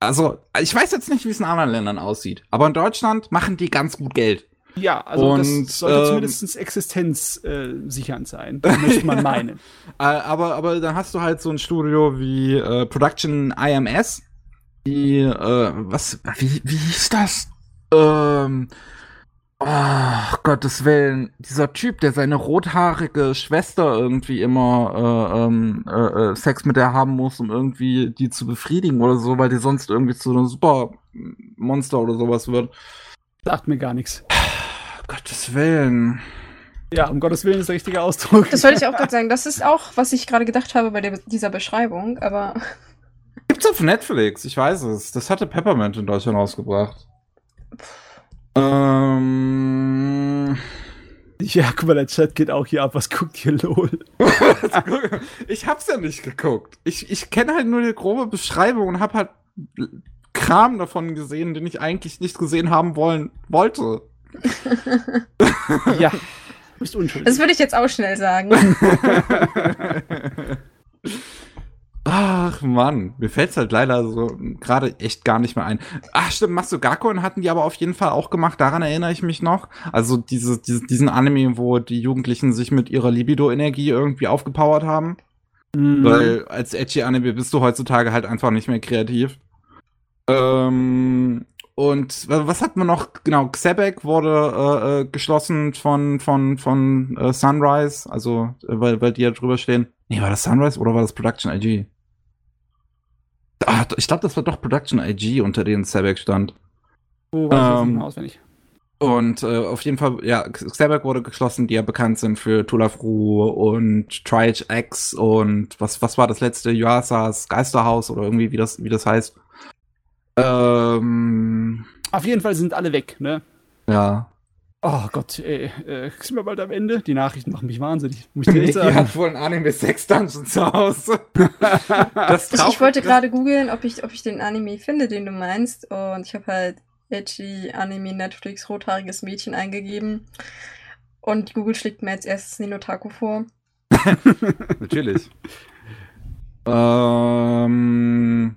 also ich weiß jetzt nicht, wie es in anderen Ländern aussieht, aber in Deutschland machen die ganz gut Geld. Ja, also und, das sollte ähm, zumindest existenzsichernd äh, sein, möchte man meinen. Äh, aber, aber dann hast du halt so ein Studio wie äh, Production IMS, die, äh, was, wie, wie hieß das? Ähm, oh, Gottes Willen, dieser Typ, der seine rothaarige Schwester irgendwie immer äh, ähm, äh, äh, Sex mit der haben muss, um irgendwie die zu befriedigen oder so, weil die sonst irgendwie zu einem Supermonster oder sowas wird. Sagt mir gar nichts. Gottes Willen. Ja, um Gottes Willen ist der richtige Ausdruck. Das wollte ich auch gerade sagen. Das ist auch, was ich gerade gedacht habe bei der, dieser Beschreibung, aber. Gibt's auf Netflix, ich weiß es. Das hatte Peppermint in Deutschland rausgebracht. Ähm. Ja, guck mal, der Chat geht auch hier ab. Was guckt ihr, lol? ich hab's ja nicht geguckt. Ich, ich kenne halt nur die grobe Beschreibung und hab halt Kram davon gesehen, den ich eigentlich nicht gesehen haben wollen wollte. Ja, bist unschuldig. Das würde ich jetzt auch schnell sagen. Ach Mann, mir fällt's halt leider so gerade echt gar nicht mehr ein. Ach stimmt, Masugakon hatten die aber auf jeden Fall auch gemacht, daran erinnere ich mich noch. Also diese, diese, diesen Anime, wo die Jugendlichen sich mit ihrer Libido-Energie irgendwie aufgepowert haben. Mhm. Weil als Edgy-Anime bist du heutzutage halt einfach nicht mehr kreativ. Ähm, und was hat man noch? Genau, Xebek wurde äh, äh, geschlossen von, von, von äh, Sunrise, also äh, weil, weil die ja drüber stehen. Nee, war das Sunrise oder war das Production IG? Ah, ich glaube, das war doch Production IG, unter denen Sebek stand. Oh, weiß ähm, auswendig. Und äh, auf jeden Fall, ja, Xebec wurde geschlossen, die ja bekannt sind für Tulafru und Triage X und was, was war das letzte? Yuasas Geisterhaus oder irgendwie, wie das, wie das heißt. Ähm, auf jeden Fall sind alle weg, ne? Ja. Oh Gott, ey, äh, sind wir bald am Ende? Die Nachrichten machen mich wahnsinnig. Muss ich dir sagen. hat wohl ein Anime 6 Dungeons zu Hause. ich, ich, wollte gerade googeln, ob ich, ob ich den Anime finde, den du meinst. Und ich habe halt edgy Anime Netflix rothaariges Mädchen eingegeben. Und Google schlägt mir als erstes Ninotaku vor. Natürlich. ähm,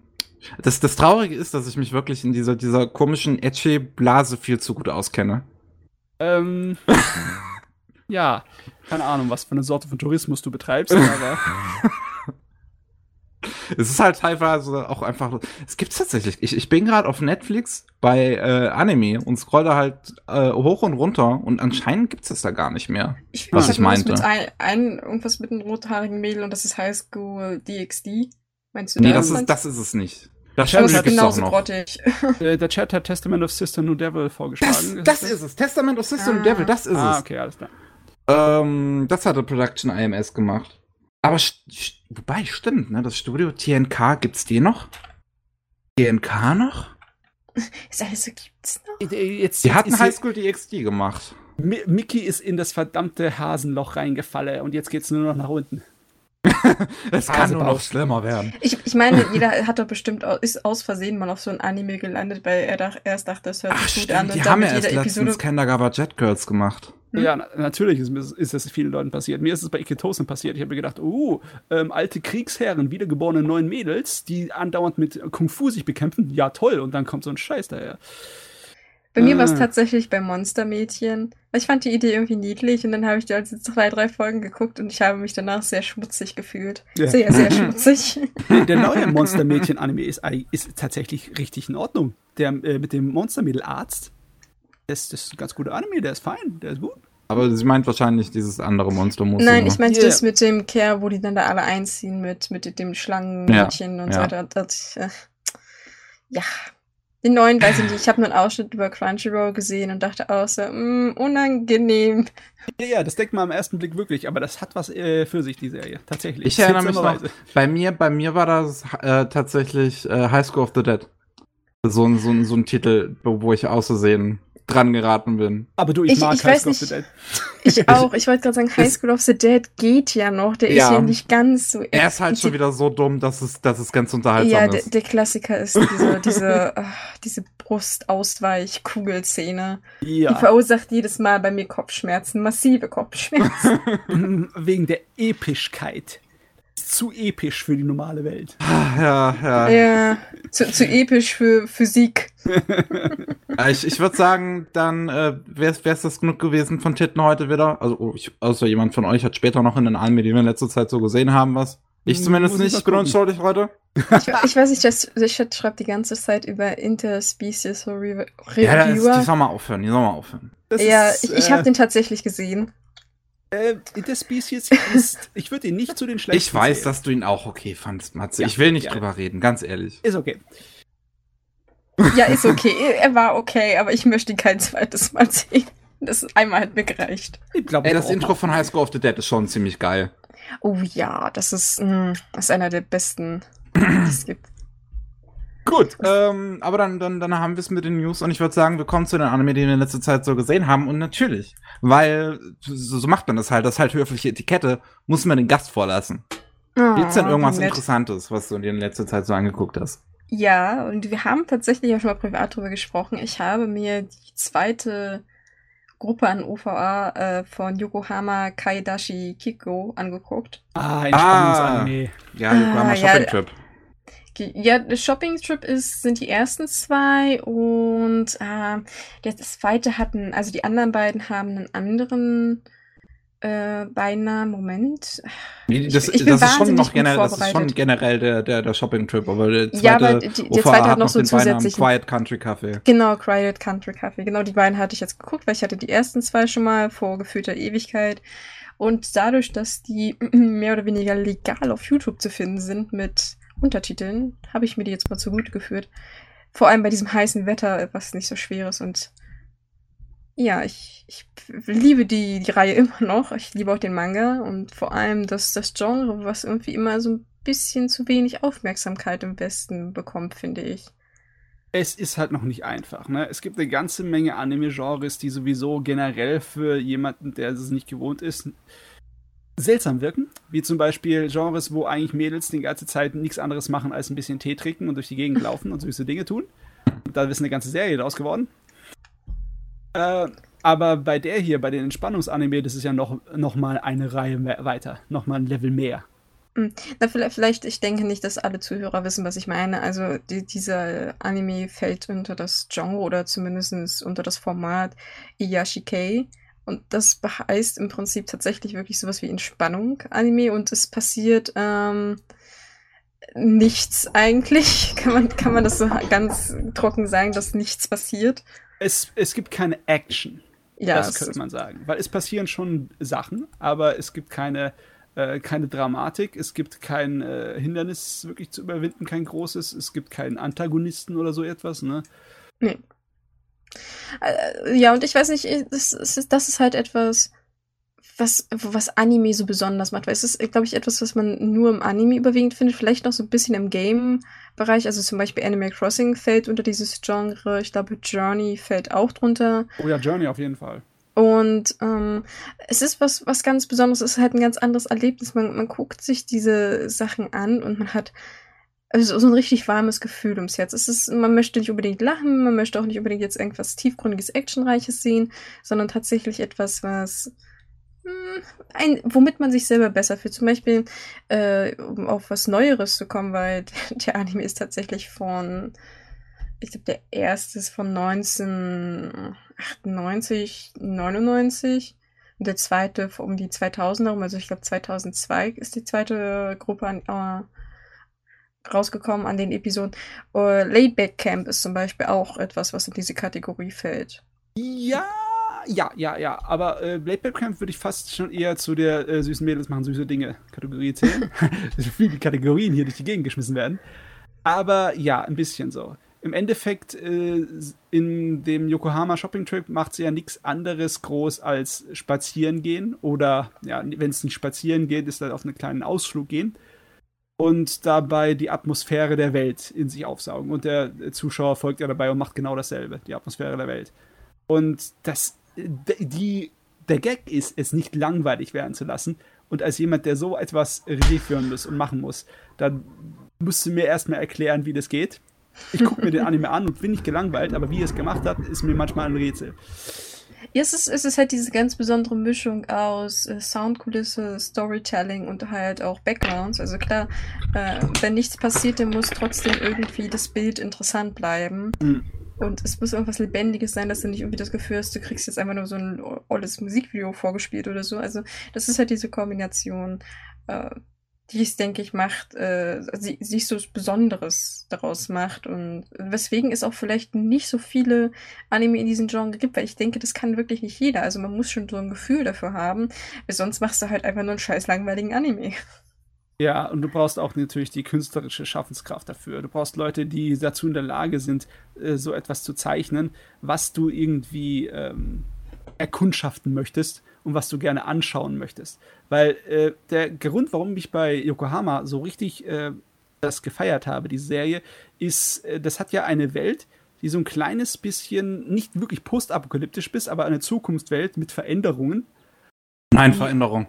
das, das Traurige ist, dass ich mich wirklich in dieser, dieser komischen Etche-Blase viel zu gut auskenne. Ähm, ja, keine Ahnung, was für eine Sorte von Tourismus du betreibst, aber. es ist halt teilweise auch einfach. Es gibt's tatsächlich. Ich, ich bin gerade auf Netflix bei äh, Anime und scroll da halt äh, hoch und runter und anscheinend gibt's das da gar nicht mehr. Ich, was ich, ich meinte. Mit ein, ein, irgendwas mit einem rothaarigen Mädel und das ist High School DxD. Meinst du nee, das? Nee, das ist, das ist es nicht. Das Chat ist genauso grottig. Äh, der Chat hat Testament of Sister New Devil vorgeschlagen. Das, das ist, es. Testament of Sister ah. New Devil, das ist ah, es. Ah, okay, alles klar. Ähm, das hatte Production IMS gemacht. Aber wobei, stimmt, ne? Das Studio TNK, gibt's die noch? TNK noch? Ist alles so gibt's noch? Jetzt, die hatten Highschool DxD gemacht. Mickey ist in das verdammte Hasenloch reingefallen und jetzt geht's nur noch nach unten. Es kann nur noch schlimmer werden. Ich, ich meine, jeder hat doch bestimmt ist aus Versehen mal auf so ein Anime gelandet, weil er dach, erst dachte, das hört sich gut an. Die haben ja erst Episode letztens Kandagawa Jet Girls gemacht. Hm? Ja, na, natürlich ist, ist es vielen Leuten passiert. Mir ist es bei Iketosen passiert. Ich habe mir gedacht, oh, ähm, alte Kriegsherren, wiedergeborene neuen Mädels, die andauernd mit Kung Fu sich bekämpfen. Ja, toll. Und dann kommt so ein Scheiß daher. Bei mir war es ah. tatsächlich bei Monstermädchen. Ich fand die Idee irgendwie niedlich und dann habe ich da also zwei, drei Folgen geguckt und ich habe mich danach sehr schmutzig gefühlt. Ja. Sehr, sehr schmutzig. Der neue Monstermädchen-Anime ist, ist tatsächlich richtig in Ordnung. Der äh, mit dem Monstermädel-Arzt, das, das ist ein ganz guter Anime, der ist fein, der ist gut. Aber sie meint wahrscheinlich dieses andere Monster Nein, ich meinte yeah. das mit dem Kerl, wo die dann da alle einziehen, mit, mit dem Schlangenmädchen ja, und ja. so weiter. Das, äh, ja, den neuen weiß ich nicht. Ich habe nur einen Ausschnitt über Crunchyroll gesehen und dachte auch so, mm, unangenehm. Ja, ja, das denkt man am ersten Blick wirklich, aber das hat was äh, für sich, die Serie. Tatsächlich. Ich erinnere mich noch, bei mir, bei mir war das äh, tatsächlich äh, High School of the Dead. So, so, so ein Titel, wo ich auszusehen dran geraten bin. Aber du, ich, ich mag ich High School of the Dead. Ich auch. Ich wollte gerade sagen, High School of the Dead geht ja noch. Der ja. ist ja nicht ganz so. Er ist halt schon wieder so dumm, dass es, dass es ganz unterhaltsam ja, ist. Ja, der, Klassiker ist diese, diese, diese Brustausweich-Kugelszene. Ja. Die verursacht jedes Mal bei mir Kopfschmerzen, massive Kopfschmerzen. Wegen der Epischkeit zu episch für die normale Welt. Ja, ja. Ja, zu, zu episch für Physik. ich ich würde sagen, dann äh, wäre es das genug gewesen von Titten heute wieder. Also, oh, ich, außer jemand von euch hat später noch in den Anime, die wir in letzter Zeit so gesehen haben, was. Ich hm, zumindest nicht, ich bin unschuldig heute. Ich, ich, weiß nicht, das, der Chat schreibt die ganze Zeit über Interspecies Reviewer. Ja, ist, die soll mal aufhören, die soll mal aufhören. Das ja, ist, ich, ich habe äh, den tatsächlich gesehen. Äh, Interspecies ist, ich würde ihn nicht zu den schlechten. Ich weiß, sehen. dass du ihn auch okay fandst, Matze. Ja, ich will nicht ja. drüber reden, ganz ehrlich. Ist okay. Ja, ist okay. er war okay, aber ich möchte ihn kein zweites Mal sehen. Das einmal hat mir gereicht. Ich glaube, Ey, das Intro von High School of the Dead ist schon ziemlich geil. Oh ja, das ist, mh, mm, das ist einer der besten, die es gibt. Gut, ähm, aber dann, dann, dann haben wir es mit den News und ich würde sagen, wir kommen zu den Anime, die wir in letzter Zeit so gesehen haben. Und natürlich, weil so, so macht man das halt, das ist halt höfliche Etikette, muss man den Gast vorlassen. Oh, Gibt's denn irgendwas nett. Interessantes, was du dir in letzter Zeit so angeguckt hast? Ja, und wir haben tatsächlich auch schon mal privat drüber gesprochen. Ich habe mir die zweite Gruppe an OVA äh, von Yokohama Kaidashi Kiko angeguckt. Ah, ein Spannungsanime. Ah, ja, Yokohama ah, Shopping Trip. Ja, der Shopping Trip ist, sind die ersten zwei und äh, das zweite hatten, also die anderen beiden haben einen anderen äh, beinahe, Moment. Das, ich, ich das, ist schon noch generell, das ist schon generell der, der, der Shopping-Trip, aber der zweite, ja, aber die, die, der zweite hat noch so zusätzlich. Quiet Country Café. Genau, Quiet Country Café. Genau, die beiden hatte ich jetzt geguckt, weil ich hatte die ersten zwei schon mal vor gefühlter Ewigkeit. Und dadurch, dass die mehr oder weniger legal auf YouTube zu finden sind mit Untertiteln, habe ich mir die jetzt mal zugute geführt. Vor allem bei diesem heißen Wetter, was nicht so schwer ist und ja, ich, ich liebe die, die Reihe immer noch. Ich liebe auch den Manga und vor allem das, das Genre, was irgendwie immer so ein bisschen zu wenig Aufmerksamkeit im Westen bekommt, finde ich. Es ist halt noch nicht einfach. Ne? Es gibt eine ganze Menge Anime-Genres, die sowieso generell für jemanden, der es nicht gewohnt ist, seltsam wirken. Wie zum Beispiel Genres, wo eigentlich Mädels die ganze Zeit nichts anderes machen, als ein bisschen Tee trinken und durch die Gegend laufen und solche Dinge tun. Da ist eine ganze Serie draus geworden. Äh, aber bei der hier, bei den Entspannungsanime, das ist ja noch, noch mal eine Reihe weiter, noch mal ein Level mehr. Hm. Na, vielleicht, ich denke nicht, dass alle Zuhörer wissen, was ich meine. Also die, dieser Anime fällt unter das Genre oder zumindest unter das Format Iyashikei. Und das heißt im Prinzip tatsächlich wirklich sowas wie Entspannung Anime und es passiert ähm, nichts eigentlich. Kann man, kann man das so ganz trocken sagen, dass nichts passiert? es, es gibt keine Action. Ja, das könnte man sagen. Weil es passieren schon Sachen, aber es gibt keine, äh, keine Dramatik, es gibt kein äh, Hindernis wirklich zu überwinden, kein großes, es gibt keinen Antagonisten oder so etwas, ne? Nee. Äh, ja, und ich weiß nicht, das ist, das ist halt etwas, was, was Anime so besonders macht. Weil es ist, glaube ich, etwas, was man nur im Anime überwiegend findet, vielleicht noch so ein bisschen im Game-Bereich. Also zum Beispiel Animal Crossing fällt unter dieses Genre. Ich glaube, Journey fällt auch drunter. Oh ja, Journey auf jeden Fall. Und ähm, es ist was, was ganz Besonderes, es ist halt ein ganz anderes Erlebnis. Man, man guckt sich diese Sachen an und man hat also so ein richtig warmes Gefühl ums Herz. Es ist, man möchte nicht unbedingt lachen, man möchte auch nicht unbedingt jetzt irgendwas tiefgründiges, actionreiches sehen, sondern tatsächlich etwas, was hm, ein, womit man sich selber besser fühlt. Zum Beispiel, äh, um auf was Neueres zu kommen, weil der Anime ist tatsächlich von, ich glaube, der erste ist von 1998, 99. Und der zweite um die 2000er rum, also ich glaube 2002 ist die zweite Gruppe an, äh, rausgekommen an den Episoden. Uh, Laidback Camp ist zum Beispiel auch etwas, was in diese Kategorie fällt. Ja, ja, ja, ja. Aber äh, Blade Camp würde ich fast schon eher zu der äh, süßen Mädels machen süße Dinge Kategorie zählen. viele Kategorien hier durch die Gegend geschmissen werden. Aber ja, ein bisschen so. Im Endeffekt, äh, in dem Yokohama Shopping Trip macht sie ja nichts anderes groß als spazieren gehen. Oder, ja, wenn es nicht spazieren geht, ist dann auf einen kleinen Ausflug gehen. Und dabei die Atmosphäre der Welt in sich aufsaugen. Und der Zuschauer folgt ja dabei und macht genau dasselbe, die Atmosphäre der Welt. Und das die, der Gag ist, es nicht langweilig werden zu lassen. Und als jemand, der so etwas Regie führen muss und machen muss, dann musst du mir erstmal erklären, wie das geht. Ich gucke mir den Anime an und bin nicht gelangweilt, aber wie er es gemacht hat, ist mir manchmal ein Rätsel. Ja, es ist, es ist halt diese ganz besondere Mischung aus äh, Soundkulisse, Storytelling und halt auch Backgrounds. Also klar, äh, wenn nichts passiert, dann muss trotzdem irgendwie das Bild interessant bleiben. Mhm. Und es muss irgendwas Lebendiges sein, dass du nicht irgendwie das Gefühl hast, du kriegst jetzt einfach nur so ein olles Musikvideo vorgespielt oder so. Also, das ist halt diese Kombination, äh, die es, denke ich, macht, äh, sie, sich so Besonderes daraus macht. Und weswegen es auch vielleicht nicht so viele Anime in diesem Genre gibt, weil ich denke, das kann wirklich nicht jeder. Also, man muss schon so ein Gefühl dafür haben, weil sonst machst du halt einfach nur einen scheiß langweiligen Anime. Ja, und du brauchst auch natürlich die künstlerische Schaffenskraft dafür. Du brauchst Leute, die dazu in der Lage sind, äh, so etwas zu zeichnen, was du irgendwie ähm, erkundschaften möchtest und was du gerne anschauen möchtest. Weil äh, der Grund, warum ich bei Yokohama so richtig äh, das gefeiert habe, die Serie, ist, äh, das hat ja eine Welt, die so ein kleines bisschen nicht wirklich postapokalyptisch ist, aber eine Zukunftswelt mit Veränderungen. Nein, Veränderung.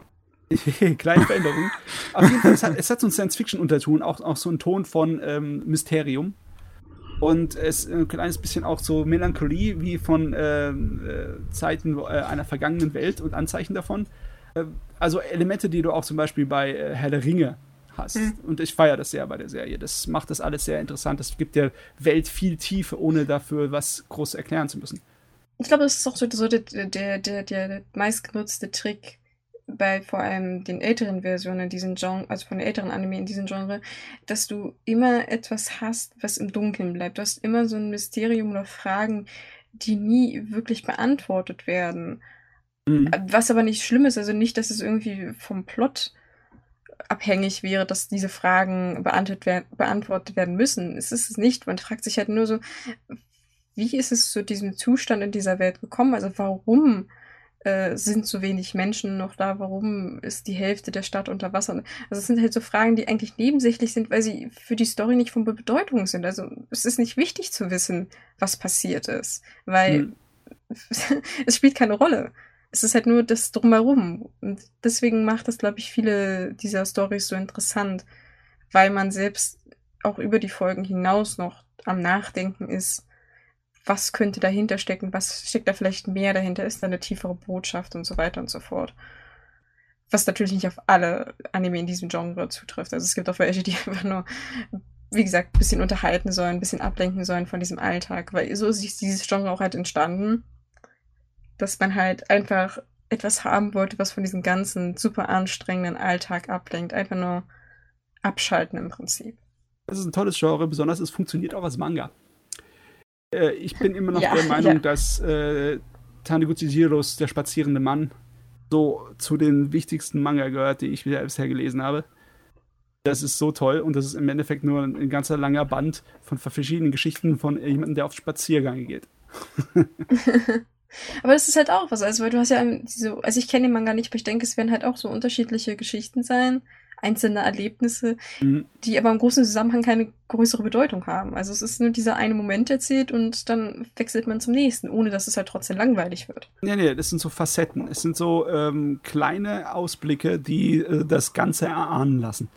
Kleine Veränderungen. Auf jeden Fall, es hat, es hat so einen Science-Fiction-Unterton, auch, auch so einen Ton von ähm, Mysterium. Und es ein kleines bisschen auch so Melancholie wie von ähm, äh, Zeiten äh, einer vergangenen Welt und Anzeichen davon. Äh, also Elemente, die du auch zum Beispiel bei äh, Herr der Ringe hast. Mhm. Und ich feiere das sehr bei der Serie. Das macht das alles sehr interessant. Das gibt der Welt viel Tiefe, ohne dafür was groß erklären zu müssen. Ich glaube, das ist auch so, so der, der, der, der meistgenutzte Trick bei vor allem den älteren Versionen in diesem Genre, also von den älteren Anime in diesem Genre, dass du immer etwas hast, was im Dunkeln bleibt. Du hast immer so ein Mysterium oder Fragen, die nie wirklich beantwortet werden. Mhm. Was aber nicht schlimm ist, also nicht, dass es irgendwie vom Plot abhängig wäre, dass diese Fragen beantwortet werden müssen. Es ist es nicht. Man fragt sich halt nur so, wie ist es zu diesem Zustand in dieser Welt gekommen? Also warum äh, sind so wenig Menschen noch da? Warum ist die Hälfte der Stadt unter Wasser? Also es sind halt so Fragen, die eigentlich nebensächlich sind, weil sie für die Story nicht von Bedeutung sind. Also es ist nicht wichtig zu wissen, was passiert ist, weil hm. es spielt keine Rolle es ist halt nur das Drumherum. Und deswegen macht das, glaube ich, viele dieser Stories so interessant, weil man selbst auch über die Folgen hinaus noch am Nachdenken ist, was könnte dahinter stecken, was steckt da vielleicht mehr dahinter, ist da eine tiefere Botschaft und so weiter und so fort. Was natürlich nicht auf alle Anime in diesem Genre zutrifft. Also es gibt auch welche, die einfach nur, wie gesagt, ein bisschen unterhalten sollen, ein bisschen ablenken sollen von diesem Alltag, weil so ist dieses Genre auch halt entstanden dass man halt einfach etwas haben wollte, was von diesem ganzen super anstrengenden Alltag ablenkt. Einfach nur abschalten im Prinzip. Das ist ein tolles Genre, besonders es funktioniert auch als Manga. Äh, ich bin immer noch ja, der Meinung, ja. dass äh, Taniguchi Jiros, der spazierende Mann, so zu den wichtigsten Manga gehört, die ich bisher gelesen habe. Das ist so toll und das ist im Endeffekt nur ein, ein ganzer langer Band von verschiedenen Geschichten von jemandem, der auf Spaziergang geht. Aber das ist halt auch was, also weil du hast ja so, also ich kenne den Manga nicht, aber ich denke, es werden halt auch so unterschiedliche Geschichten sein, einzelne Erlebnisse, mhm. die aber im großen Zusammenhang keine größere Bedeutung haben. Also es ist nur dieser eine Moment erzählt und dann wechselt man zum nächsten, ohne dass es halt trotzdem langweilig wird. Nee, nee, das sind so Facetten. Es sind so ähm, kleine Ausblicke, die äh, das Ganze erahnen lassen.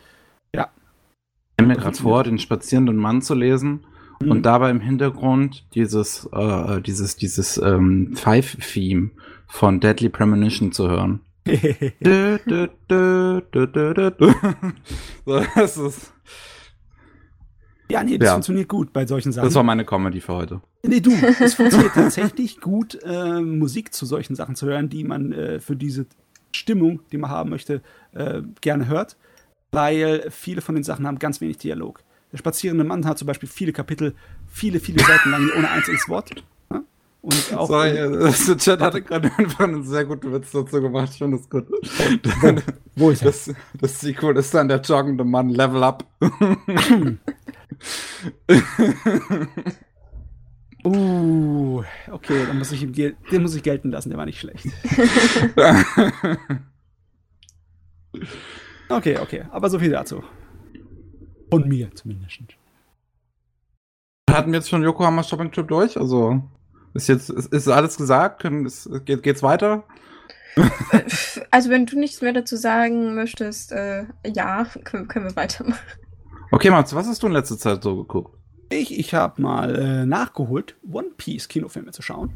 Ja. Ich stelle mir gerade vor, den spazierenden Mann zu lesen Mhm. Und dabei im Hintergrund dieses, äh, dieses, dieses ähm, Five-Theme von Deadly Premonition zu hören. so, das ist. Ja, nee, das ja. funktioniert gut bei solchen Sachen. Das war meine Comedy für heute. Nee, du, es funktioniert tatsächlich gut, äh, Musik zu solchen Sachen zu hören, die man äh, für diese Stimmung, die man haben möchte, äh, gerne hört, weil viele von den Sachen haben ganz wenig Dialog. Der spazierende Mann hat zum Beispiel viele Kapitel, viele, viele Seiten lang ohne einziges Wort. Und auch Sorry, der Chat hatte gerade einfach einen sehr guten Witz dazu gemacht. Ich finde das gut. Wo, wo ist das? Das Sequel ist dann der joggende Mann Level Up. uh, okay, dann muss ich ihm, den muss ich gelten lassen, der war nicht schlecht. okay, okay, aber so viel dazu. Von mir zumindest. Hatten wir jetzt schon Yokohama Shopping Trip durch? Also ist jetzt ist, ist alles gesagt? Ist, geht, geht's weiter? Also wenn du nichts mehr dazu sagen möchtest, äh, ja, können, können wir weitermachen. Okay, Mats, was hast du in letzter Zeit so geguckt? Ich, ich habe mal äh, nachgeholt, One Piece Kinofilme zu schauen.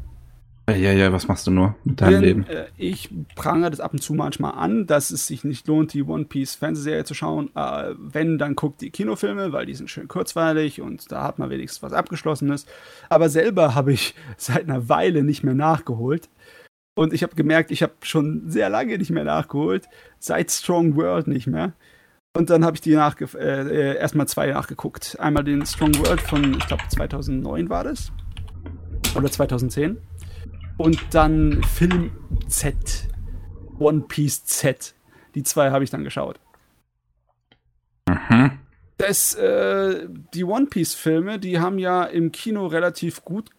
Ja, ja, was machst du nur mit deinem Denn, Leben? Äh, ich prangere das ab und zu manchmal an, dass es sich nicht lohnt, die One Piece Fernsehserie zu schauen. Äh, wenn, dann guckt die Kinofilme, weil die sind schön kurzweilig und da hat man wenigstens was Abgeschlossenes. Aber selber habe ich seit einer Weile nicht mehr nachgeholt. Und ich habe gemerkt, ich habe schon sehr lange nicht mehr nachgeholt, seit Strong World nicht mehr. Und dann habe ich die nachge äh, erstmal zwei nachgeguckt. Einmal den Strong World von, ich glaube, 2009 war das. Oder 2010 und dann Film Z. One Piece Z. Die zwei habe ich dann geschaut. Mhm. Das, äh, die One Piece-Filme, die haben ja im Kino relativ gut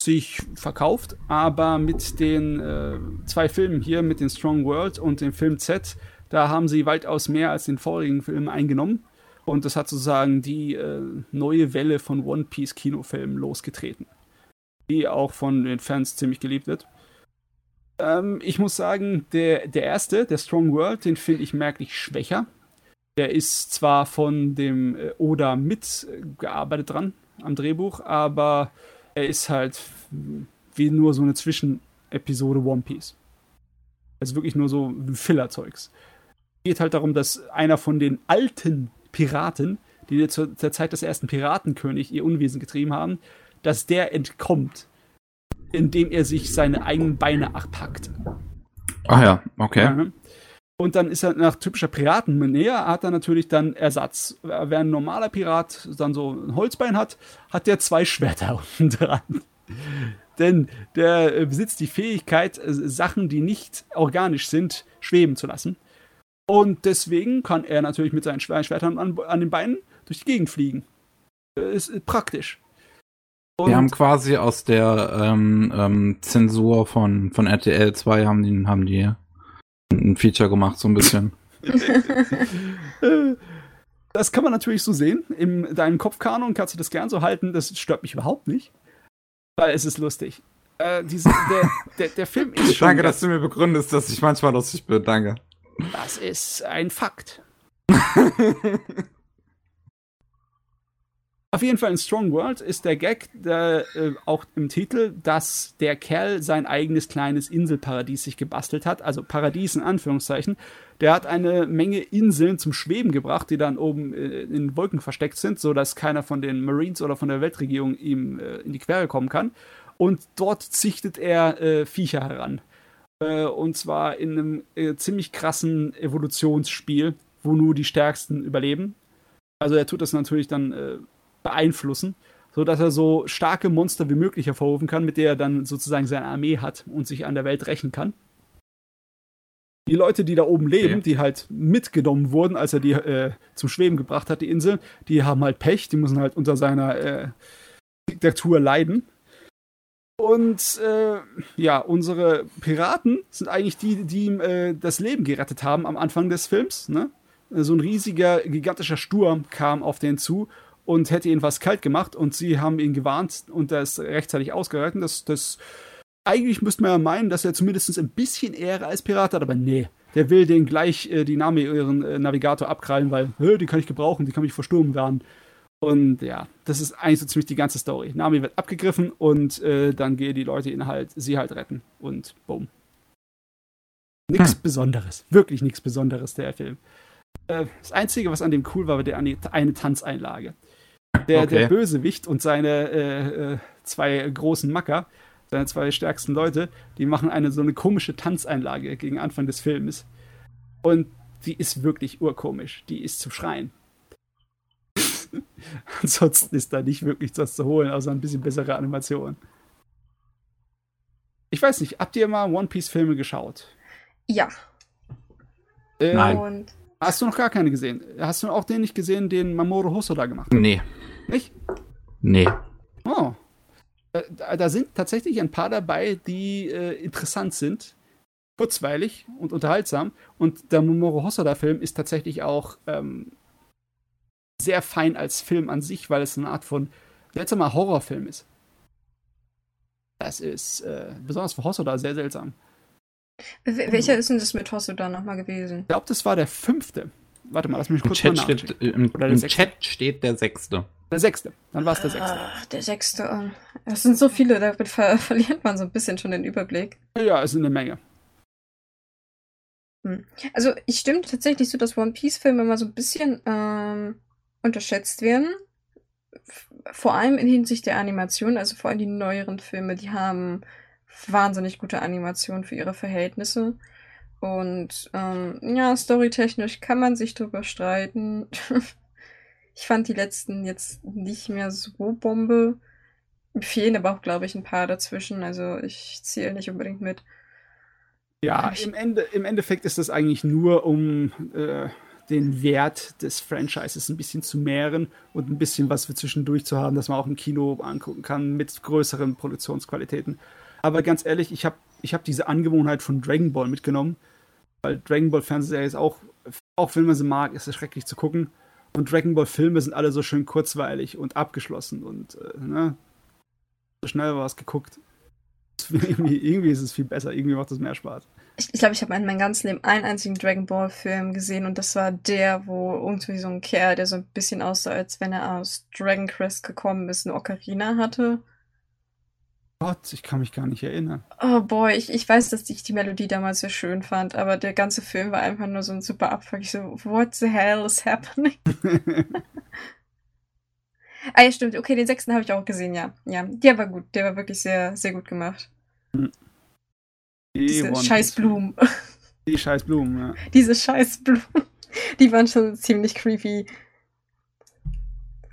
sich verkauft, aber mit den äh, zwei Filmen hier, mit den Strong World und dem Film Z, da haben sie weitaus mehr als den vorigen Film eingenommen. Und das hat sozusagen die äh, neue Welle von One Piece Kinofilmen losgetreten. Die auch von den Fans ziemlich geliebt wird. Ähm, ich muss sagen, der, der erste, der Strong World, den finde ich merklich schwächer. Der ist zwar von dem äh, Oda mitgearbeitet dran am Drehbuch, aber er ist halt wie nur so eine Zwischenepisode One Piece. Also wirklich nur so Filler-Zeugs. Geht halt darum, dass einer von den alten Piraten, die zur, zur Zeit des ersten Piratenkönig ihr Unwesen getrieben haben, dass der entkommt, indem er sich seine eigenen Beine abpackt. Ah ja, okay. Ja? Und dann ist er nach typischer Piratenmanier, hat er natürlich dann Ersatz. Wer ein normaler Pirat dann so ein Holzbein hat, hat der zwei Schwerter unten dran. Denn der besitzt die Fähigkeit, äh, Sachen, die nicht organisch sind, schweben zu lassen. Und deswegen kann er natürlich mit seinen Schwertern an, an den Beinen durch die Gegend fliegen. Ist praktisch. Und Wir haben quasi aus der ähm, ähm, Zensur von, von RTL 2 haben die, haben die ein Feature gemacht, so ein bisschen. das kann man natürlich so sehen. In deinem Kopfkanon kannst du das gern so halten. Das stört mich überhaupt nicht. Weil es ist lustig. Äh, diese, der, der, der Film ist schon. Danke, dass du mir begründest, dass ich manchmal lustig bin. Danke. Das ist ein Fakt. Auf jeden Fall in Strong World ist der Gag der, äh, auch im Titel, dass der Kerl sein eigenes kleines Inselparadies sich gebastelt hat. Also Paradies in Anführungszeichen. Der hat eine Menge Inseln zum Schweben gebracht, die dann oben äh, in Wolken versteckt sind, sodass keiner von den Marines oder von der Weltregierung ihm äh, in die Quere kommen kann. Und dort züchtet er äh, Viecher heran. Äh, und zwar in einem äh, ziemlich krassen Evolutionsspiel, wo nur die Stärksten überleben. Also er tut das natürlich dann beeinflussen, sodass er so starke Monster wie möglich hervorrufen kann, mit der er dann sozusagen seine Armee hat und sich an der Welt rächen kann. Die Leute, die da oben leben, okay. die halt mitgenommen wurden, als er die äh, zum Schweben gebracht hat, die Insel, die haben halt Pech, die müssen halt unter seiner äh, Diktatur leiden. Und äh, ja, unsere Piraten sind eigentlich die, die ihm äh, das Leben gerettet haben am Anfang des Films. Ne? So ein riesiger, gigantischer Sturm kam auf den zu und hätte ihn fast kalt gemacht und sie haben ihn gewarnt und er ist rechtzeitig ausgehalten. Das, das, eigentlich müsste man ja meinen, dass er zumindest ein bisschen Ehre als Pirat hat, aber nee. Der will den gleich äh, die Name ihren äh, Navigator abkrallen, weil, die kann ich gebrauchen, die kann mich versturmen werden. Und ja, das ist eigentlich so ziemlich die ganze Story. Nami wird abgegriffen und äh, dann gehen die Leute ihn halt, sie halt retten. Und boom. Nichts hm. Besonderes. Wirklich nichts Besonderes, der Film. Äh, das Einzige, was an dem cool war, war der eine Tanzeinlage. Der, okay. der Bösewicht und seine äh, äh, zwei großen Macker, seine zwei stärksten Leute, die machen eine so eine komische Tanzeinlage gegen Anfang des Films. Und die ist wirklich urkomisch. Die ist zu schreien. Ansonsten ist da nicht wirklich was zu holen, außer ein bisschen bessere Animation. Ich weiß nicht, habt ihr mal One Piece Filme geschaut? Ja. Äh, Nein. Hast du noch gar keine gesehen? Hast du auch den nicht gesehen, den Mamoru Hosoda gemacht hat? Nee. Nicht? Nee. Oh. Äh, da sind tatsächlich ein paar dabei, die äh, interessant sind, kurzweilig und unterhaltsam. Und der Mamoru Hosoda-Film ist tatsächlich auch ähm, sehr fein als Film an sich, weil es eine Art von seltsamer Horrorfilm ist. Das ist äh, besonders für Hosoda sehr seltsam. Welcher ist denn das mit Hosoda nochmal gewesen? Ich glaube, das war der fünfte. Warte mal, lass mich kurz Im Chat, steht, im, im Chat steht der sechste. Der sechste. Dann war es der sechste. Ach, der sechste. Es sind so viele, damit ver verliert man so ein bisschen schon den Überblick. Ja, es sind eine Menge. Hm. Also, ich stimme tatsächlich so, dass One Piece-Filme immer so ein bisschen ähm, unterschätzt werden. Vor allem in Hinsicht der Animation, also vor allem die neueren Filme, die haben wahnsinnig gute Animation für ihre Verhältnisse. Und ähm, ja, storytechnisch kann man sich drüber streiten. ich fand die letzten jetzt nicht mehr so Bombe. Mir fehlen aber auch, glaube ich, ein paar dazwischen. Also ich zähle nicht unbedingt mit. Ja, im, Ende, im Endeffekt ist das eigentlich nur, um äh, den Wert des Franchises ein bisschen zu mehren und ein bisschen was für zwischendurch zu haben, dass man auch im Kino angucken kann mit größeren Produktionsqualitäten. Aber ganz ehrlich, ich habe ich hab diese Angewohnheit von Dragon Ball mitgenommen, weil Dragon Ball Fernsehserie ist auch, auch wenn man sie mag, ist es schrecklich zu gucken. Und Dragon Ball Filme sind alle so schön kurzweilig und abgeschlossen und äh, ne? so schnell war es geguckt. Irgendwie, irgendwie, ist es viel besser, irgendwie macht es mehr Spaß. Ich glaube, ich, glaub, ich habe in meinem ganzen Leben einen einzigen Dragon Ball Film gesehen und das war der, wo irgendwie so ein Kerl, der so ein bisschen aussah, als wenn er aus Dragon Quest gekommen ist, eine Ocarina hatte. Gott, ich kann mich gar nicht erinnern. Oh boy, ich, ich weiß, dass ich die Melodie damals sehr schön fand, aber der ganze Film war einfach nur so ein super Abfuck. Ich so, what the hell is happening? ah ja, stimmt. Okay, den sechsten habe ich auch gesehen, ja. Ja, der war gut. Der war wirklich sehr, sehr gut gemacht. Die Diese Scheißblumen. Die Scheißblumen, ja. Diese Scheißblumen. Die waren schon ziemlich creepy.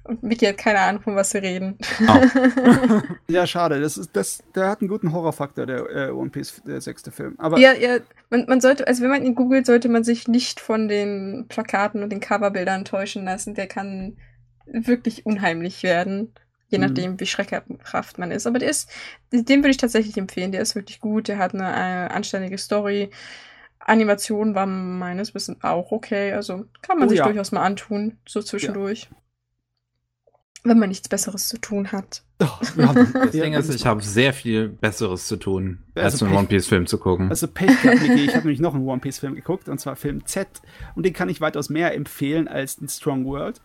Und Mickey hat keine Ahnung, von was wir reden. Oh. ja, schade. Das ist, das, der hat einen guten Horrorfaktor, der äh, One Piece, der sechste Film. Aber ja, ja, man, man sollte, also wenn man ihn googelt, sollte man sich nicht von den Plakaten und den Coverbildern täuschen lassen. Der kann wirklich unheimlich werden. Je mhm. nachdem, wie schreckhaft man ist. Aber der ist, den würde ich tatsächlich empfehlen. Der ist wirklich gut. Der hat eine, eine anständige Story. Animation war meines Wissens auch okay. Also kann man oh, sich ja. durchaus mal antun, so zwischendurch. Ja. Wenn man nichts Besseres zu tun hat. Doch, das Ding ist, ich habe sehr viel Besseres zu tun, als also einen One Piece Film zu gucken. Also Pech gehabt, Niki. Ich habe nämlich noch einen One Piece Film geguckt, und zwar Film Z. Und den kann ich weitaus mehr empfehlen als den Strong World.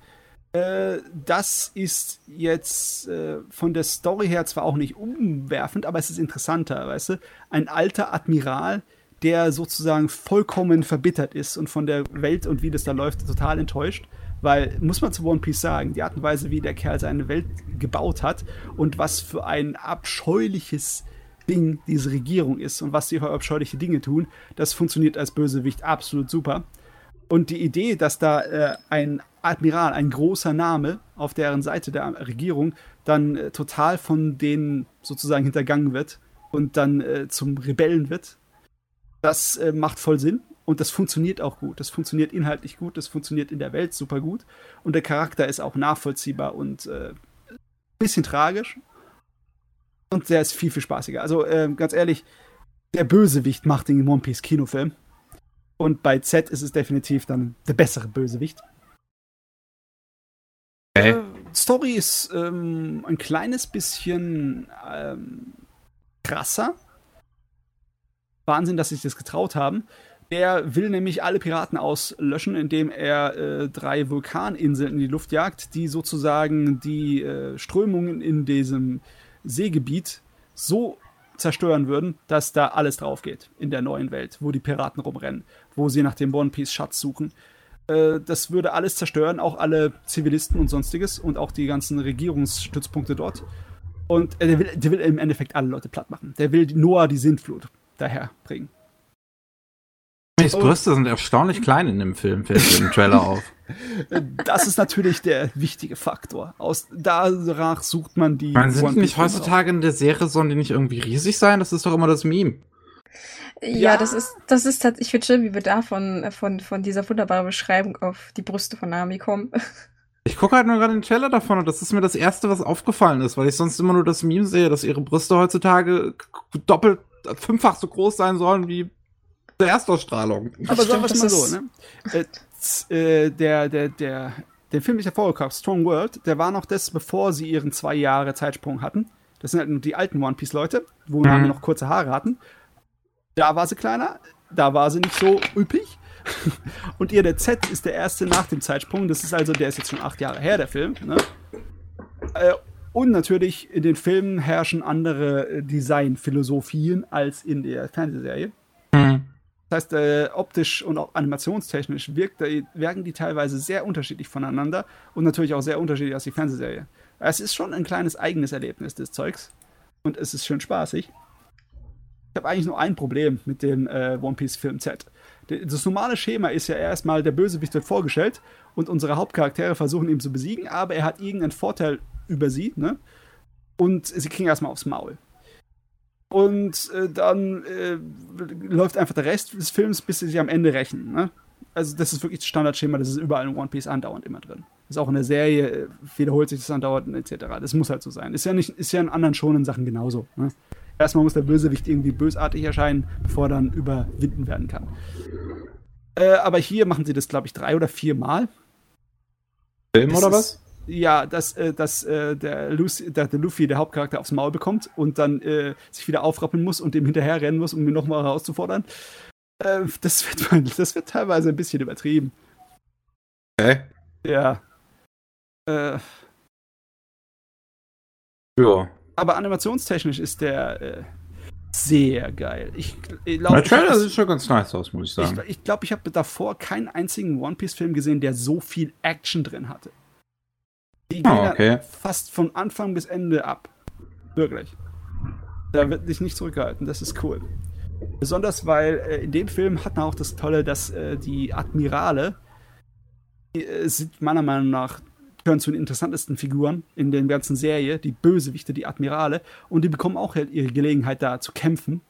Äh, das ist jetzt äh, von der Story her zwar auch nicht umwerfend, aber es ist interessanter, weißt du? Ein alter Admiral, der sozusagen vollkommen verbittert ist und von der Welt und wie das da läuft total enttäuscht weil, muss man zu One Piece sagen, die Art und Weise, wie der Kerl seine Welt gebaut hat und was für ein abscheuliches Ding diese Regierung ist und was sie für abscheuliche Dinge tun, das funktioniert als Bösewicht absolut super. Und die Idee, dass da äh, ein Admiral, ein großer Name auf deren Seite der Regierung, dann äh, total von denen sozusagen hintergangen wird und dann äh, zum Rebellen wird, das äh, macht voll Sinn. Und das funktioniert auch gut. Das funktioniert inhaltlich gut, das funktioniert in der Welt super gut. Und der Charakter ist auch nachvollziehbar und äh, bisschen tragisch. Und der ist viel, viel spaßiger. Also äh, ganz ehrlich, der Bösewicht macht den One Piece Kinofilm. Und bei Z ist es definitiv dann der bessere Bösewicht. Okay. Äh, Story ist ähm, ein kleines bisschen ähm, krasser. Wahnsinn, dass sie sich das getraut haben. Der will nämlich alle Piraten auslöschen, indem er äh, drei Vulkaninseln in die Luft jagt, die sozusagen die äh, Strömungen in diesem Seegebiet so zerstören würden, dass da alles drauf geht in der neuen Welt, wo die Piraten rumrennen, wo sie nach dem One Piece Schatz suchen. Äh, das würde alles zerstören, auch alle Zivilisten und sonstiges und auch die ganzen Regierungsstützpunkte dort. Und äh, der, will, der will im Endeffekt alle Leute platt machen. Der will Noah die Sintflut daher bringen. Die Brüste sind erstaunlich klein in dem Film, fällt im Trailer auf. Das ist natürlich der wichtige Faktor. Aus danach sucht man die. Man sind die nicht heutzutage in der Serie, sollen die nicht irgendwie riesig sein? Das ist doch immer das Meme. Ja, ja. das ist, das ist tatsächlich, ich finde schön, wie wir da von, von, von dieser wunderbaren Beschreibung auf die Brüste von Nami kommen. Ich gucke halt nur gerade den Trailer davon und das ist mir das erste, was aufgefallen ist, weil ich sonst immer nur das Meme sehe, dass ihre Brüste heutzutage doppelt, fünffach so groß sein sollen wie zur Erstausstrahlung. Aber sagen wir es mal so, ne? Äh, äh, der, der, der, der Film ist ja vorgekommen, Strong World, der war noch das, bevor sie ihren zwei Jahre Zeitsprung hatten. Das sind halt nur die alten One Piece Leute, wo mhm. wir noch kurze Haare hatten. Da war sie kleiner, da war sie nicht so üppig. Und ihr, der Z ist der erste nach dem Zeitsprung. Das ist also, der ist jetzt schon acht Jahre her, der Film. Ne? Äh, und natürlich, in den Filmen herrschen andere äh, Designphilosophien als in der Fernsehserie. Mhm. Das heißt, äh, optisch und auch animationstechnisch wirkt, äh, wirken die teilweise sehr unterschiedlich voneinander und natürlich auch sehr unterschiedlich aus die Fernsehserie. Es ist schon ein kleines eigenes Erlebnis des Zeugs und es ist schön spaßig. Ich habe eigentlich nur ein Problem mit dem äh, One Piece Film Z. Das normale Schema ist ja erstmal, der Bösewicht wird vorgestellt und unsere Hauptcharaktere versuchen ihn zu besiegen, aber er hat irgendeinen Vorteil über sie, ne? Und sie kriegen erstmal aufs Maul. Und äh, dann äh, läuft einfach der Rest des Films, bis sie sich am Ende rächen. Ne? Also, das ist wirklich das Standardschema, das ist überall in One Piece andauernd immer drin. Das ist auch in der Serie, äh, wiederholt sich das andauernd etc. Das muss halt so sein. Ist ja, nicht, ist ja in anderen schonen Sachen genauso. Ne? Erstmal muss der Bösewicht irgendwie bösartig erscheinen, bevor er dann überwinden werden kann. Äh, aber hier machen sie das, glaube ich, drei oder vier Mal. Film oder was? Ja, dass, äh, dass äh, der, Lucy, der, der, Luffy, der Hauptcharakter, aufs Maul bekommt und dann äh, sich wieder aufrappeln muss und dem hinterher rennen muss, um ihn nochmal herauszufordern. Äh, das, wird, das wird teilweise ein bisschen übertrieben. Okay. Ja. Äh, ja. Aber animationstechnisch ist der äh, sehr geil. Ich, ich glaube, der Trailer sieht schon ganz nice aus, muss ich sagen. Ich glaube, ich, glaub, ich habe davor keinen einzigen One Piece Film gesehen, der so viel Action drin hatte. Die gehen oh, okay. fast von Anfang bis Ende ab. Wirklich. Da wird dich nicht zurückgehalten. Das ist cool. Besonders weil äh, in dem Film hat man auch das Tolle, dass äh, die Admirale die, äh, sind meiner Meinung nach gehören zu den interessantesten Figuren in der ganzen Serie, die Bösewichte, die Admirale, und die bekommen auch halt ihre Gelegenheit da zu kämpfen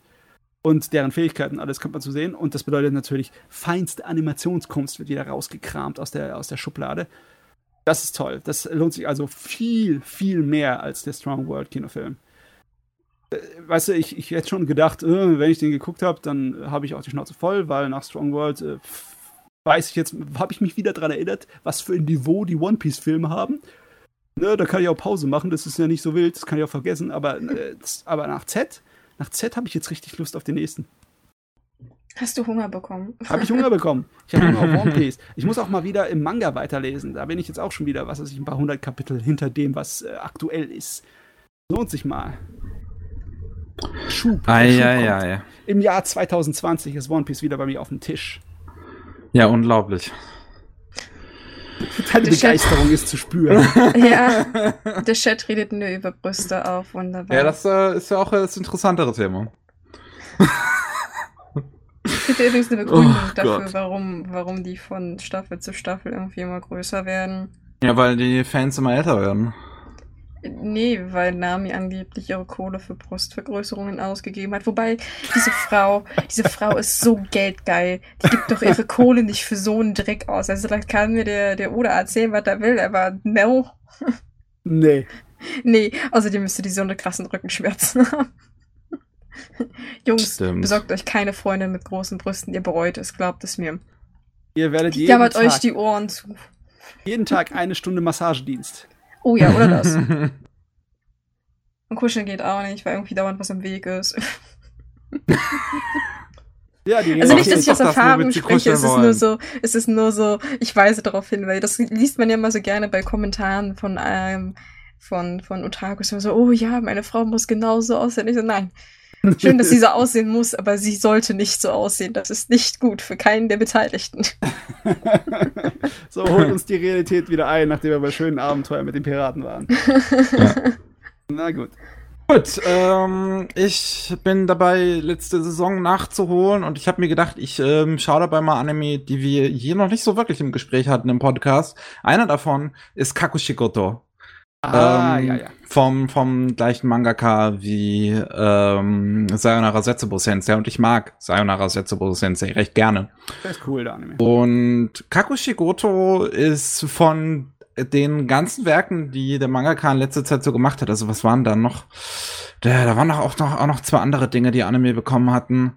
und deren Fähigkeiten, alles kommt man zu sehen. Und das bedeutet natürlich, feinste Animationskunst wird wieder rausgekramt aus der, aus der Schublade. Das ist toll. Das lohnt sich also viel, viel mehr als der Strong World Kinofilm. Äh, weißt du, ich, ich hätte schon gedacht, äh, wenn ich den geguckt habe, dann habe ich auch die Schnauze voll, weil nach Strong World äh, weiß ich jetzt, habe ich mich wieder daran erinnert, was für ein Niveau die One Piece Filme haben. Ne, da kann ich auch Pause machen, das ist ja nicht so wild, das kann ich auch vergessen, aber, aber nach Z, nach Z habe ich jetzt richtig Lust auf den nächsten. Hast du Hunger bekommen? Habe ich Hunger bekommen. Ich habe Hunger auf One Piece. Ich muss auch mal wieder im Manga weiterlesen. Da bin ich jetzt auch schon wieder, was weiß ich, ein paar hundert Kapitel hinter dem, was äh, aktuell ist. Lohnt sich mal. Schub. Ei, Schub ei, ei. Im Jahr 2020 ist One Piece wieder bei mir auf dem Tisch. Ja, unglaublich. Deine Begeisterung ist zu spüren. ja, der Chat redet nur über Brüste auf. Wunderbar. Ja, das äh, ist ja auch das interessantere Thema. Es gibt übrigens eine Begründung oh, dafür, warum, warum die von Staffel zu Staffel irgendwie immer größer werden. Ja, weil die Fans immer älter werden. Nee, weil Nami angeblich ihre Kohle für Brustvergrößerungen ausgegeben hat. Wobei, diese Frau, diese Frau ist so geldgeil. Die gibt doch ihre Kohle nicht für so einen Dreck aus. Also da kann mir der, der Oda erzählen, was er will, aber no. Nee. Nee, außerdem müsste die so eine krassen Rückenschmerzen haben. Jungs, Stimmt. besorgt euch keine Freundin mit großen Brüsten, ihr bereut es, glaubt es mir. Ihr werdet jeden Tag, euch die Ohren zu. Jeden Tag eine Stunde Massagedienst. Oh ja, oder das. Und kuscheln geht auch nicht, weil irgendwie dauernd was im Weg ist. Ja, die also nicht, dass ich aus Erfahrung spreche, es ist nur so, es ist nur so, ich weise darauf hin, weil das liest man ja immer so gerne bei Kommentaren von ähm, von, von Otakus, so, oh ja, meine Frau muss genauso aussehen. Ich so, nein, Schön, dass sie so aussehen muss, aber sie sollte nicht so aussehen. Das ist nicht gut für keinen der Beteiligten. so holt uns die Realität wieder ein, nachdem wir bei schönen Abenteuern mit den Piraten waren. Ja. Na gut. Gut, ähm, ich bin dabei, letzte Saison nachzuholen und ich habe mir gedacht, ich ähm, schaue dabei mal Anime, die wir hier noch nicht so wirklich im Gespräch hatten im Podcast. Einer davon ist Kakushikoto. Ah, ähm, ja, ja. Vom, vom gleichen Mangaka wie ähm, Sayonara Setsubo Sensei. Und ich mag Sayonara Setsubo Sensei recht gerne. Das ist cool, der Anime. Und Kakushigoto ist von den ganzen Werken, die der Mangaka in letzter Zeit so gemacht hat, also was waren da noch? Da, da waren auch noch, auch noch zwei andere Dinge, die Anime bekommen hatten.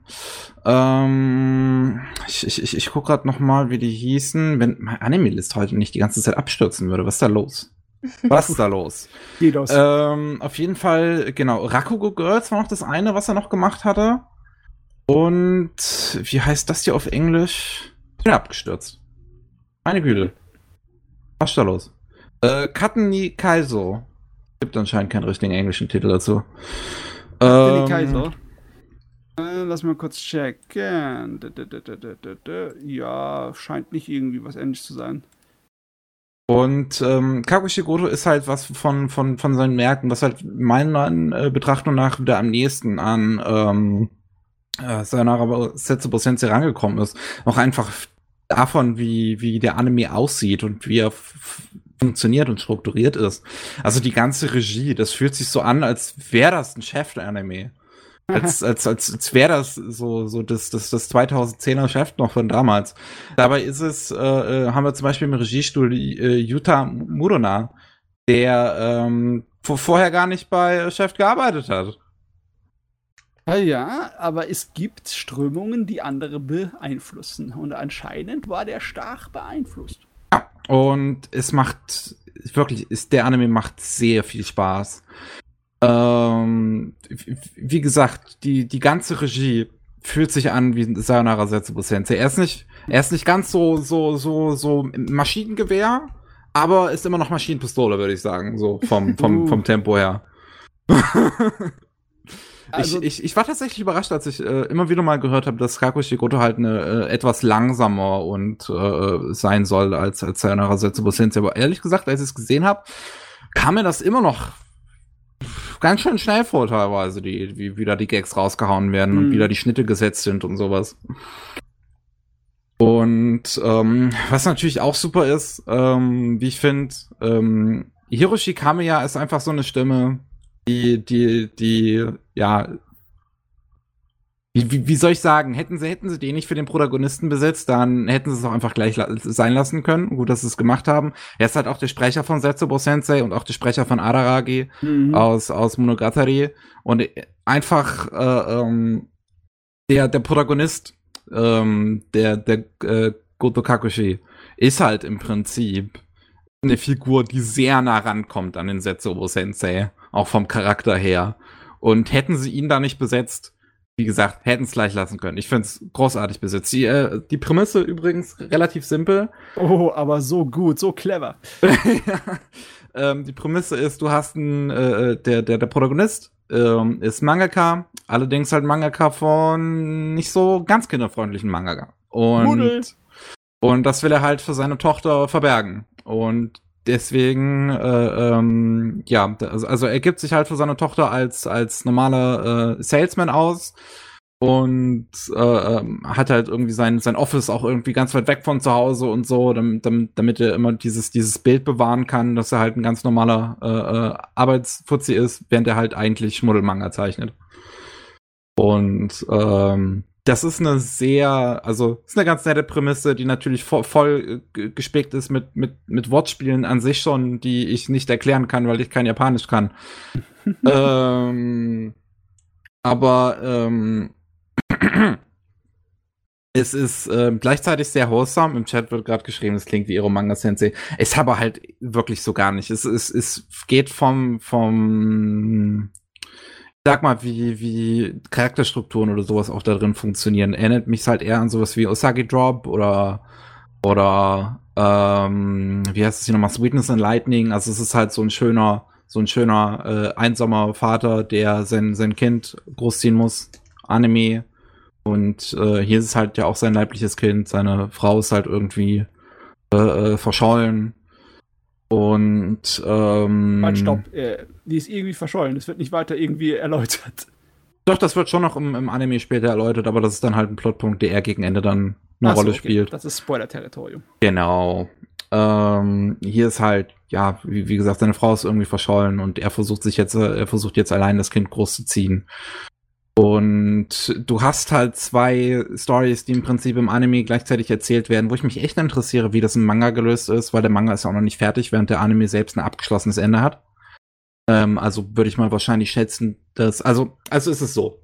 Ähm, ich ich, ich, ich gucke gerade noch mal, wie die hießen. Wenn mein Anime-List heute nicht die ganze Zeit abstürzen würde, was ist da los? Was ist da los? Didos. Ähm, auf jeden Fall, genau, Rakugo Girls war noch das eine, was er noch gemacht hatte. Und wie heißt das hier auf Englisch? Ich bin abgestürzt. Meine Güte. Was ist da los? Äh, Katni Kaiso. Gibt anscheinend keinen richtigen englischen Titel dazu. Katni ähm, Kaiso. Äh, lass mal kurz checken. Ja, scheint nicht irgendwie was ähnliches zu sein. Und ähm, Kakushigoro ist halt was von, von, von seinen Märkten, was halt meiner äh, Betrachtung nach wieder am nächsten an ähm, äh, Sayonara Setsubo Sensei rangekommen ist. Auch einfach davon, wie, wie der Anime aussieht und wie er funktioniert und strukturiert ist. Also die ganze Regie, das fühlt sich so an, als wäre das ein Chef-Anime als, als, als, als wäre das so, so das, das, das 2010er Chef noch von damals. Dabei ist es, äh, äh, haben wir zum Beispiel im Regiestuhl äh, Yuta Murona, der ähm, vorher gar nicht bei Chef gearbeitet hat. Ja, aber es gibt Strömungen, die andere beeinflussen. Und anscheinend war der stark beeinflusst. Und es macht wirklich, ist, der Anime macht sehr viel Spaß. Ähm, wie gesagt, die, die ganze Regie fühlt sich an wie Sayonara Setsubo Sensei. Er ist nicht, er ist nicht ganz so, so, so, so Maschinengewehr, aber ist immer noch Maschinenpistole, würde ich sagen, so vom, vom, uh. vom Tempo her. Also, ich, ich, ich war tatsächlich überrascht, als ich äh, immer wieder mal gehört habe, dass Kaku Shigoto halt eine, äh, etwas langsamer und äh, sein soll als, als Sayonara Setsubo Sensei. Aber ehrlich gesagt, als ich es gesehen habe, kam mir das immer noch ganz schön schnell vor teilweise, die, wie wieder die Gags rausgehauen werden mhm. und wieder die Schnitte gesetzt sind und sowas. Und ähm, was natürlich auch super ist, ähm, wie ich finde, ähm, Hiroshi Kamiya ist einfach so eine Stimme, die, die, die, ja, wie, wie, wie soll ich sagen, hätten sie, hätten sie den nicht für den Protagonisten besetzt, dann hätten sie es auch einfach gleich la sein lassen können. Gut, dass sie es gemacht haben. Er ist halt auch der Sprecher von Setsubo Sensei und auch der Sprecher von Araragi mhm. aus, aus Monogatari. Und einfach äh, ähm, der, der Protagonist, ähm, der, der äh, Goto Kakushi, ist halt im Prinzip eine Figur, die sehr nah rankommt an den Setsubo Sensei, auch vom Charakter her. Und hätten sie ihn da nicht besetzt, wie gesagt, hätten es gleich lassen können. Ich finde es großartig besetzt. Die, äh, die Prämisse übrigens relativ simpel. Oh, aber so gut, so clever. ja. ähm, die Prämisse ist, du hast einen, äh, der, der, der Protagonist ähm, ist Mangaka, allerdings halt Mangaka von nicht so ganz kinderfreundlichen Mangaka. Und, und das will er halt für seine Tochter verbergen. Und deswegen, äh, ähm, ja, also, also er gibt sich halt für seine Tochter als, als normaler äh, Salesman aus und äh, ähm, hat halt irgendwie sein, sein Office auch irgendwie ganz weit weg von zu Hause und so, damit, damit er immer dieses, dieses Bild bewahren kann, dass er halt ein ganz normaler äh, äh, Arbeitsfuzzi ist, während er halt eigentlich Schmuddelmanga zeichnet. Und ähm, das ist eine sehr, also ist eine ganz nette Prämisse, die natürlich voll, voll äh, gespickt ist mit, mit, mit Wortspielen an sich schon, die ich nicht erklären kann, weil ich kein Japanisch kann. ähm, aber ähm, es ist äh, gleichzeitig sehr wholesome. Im Chat wird gerade geschrieben, es klingt wie ihre Manga Sensei. Ist aber halt wirklich so gar nicht. Es, es, es geht vom, vom sag mal, wie, wie Charakterstrukturen oder sowas auch da drin funktionieren. Erinnert mich halt eher an sowas wie Osagi Drop oder, oder, ähm, wie heißt es hier nochmal, Sweetness and Lightning. Also es ist halt so ein schöner, so ein schöner, äh, einsamer Vater, der sein, sein Kind großziehen muss. Anime. Und äh, hier ist es halt ja auch sein leibliches Kind. Seine Frau ist halt irgendwie äh, äh verschollen. Und ähm, halt, stopp, äh, die ist irgendwie verschollen. Das wird nicht weiter irgendwie erläutert. Doch, das wird schon noch im, im, Anime später erläutert, aber das ist dann halt ein Plotpunkt, der gegen Ende dann eine Ach Rolle okay. spielt. Das ist Spoiler-Territorium. Genau. Ähm, hier ist halt, ja, wie, wie, gesagt, seine Frau ist irgendwie verschollen und er versucht sich jetzt, er versucht jetzt allein das Kind großzuziehen. Und du hast halt zwei Stories, die im Prinzip im Anime gleichzeitig erzählt werden, wo ich mich echt interessiere, wie das im Manga gelöst ist, weil der Manga ist ja auch noch nicht fertig, während der Anime selbst ein abgeschlossenes Ende hat. Ähm, also würde ich mal wahrscheinlich schätzen, dass, also, also ist es so.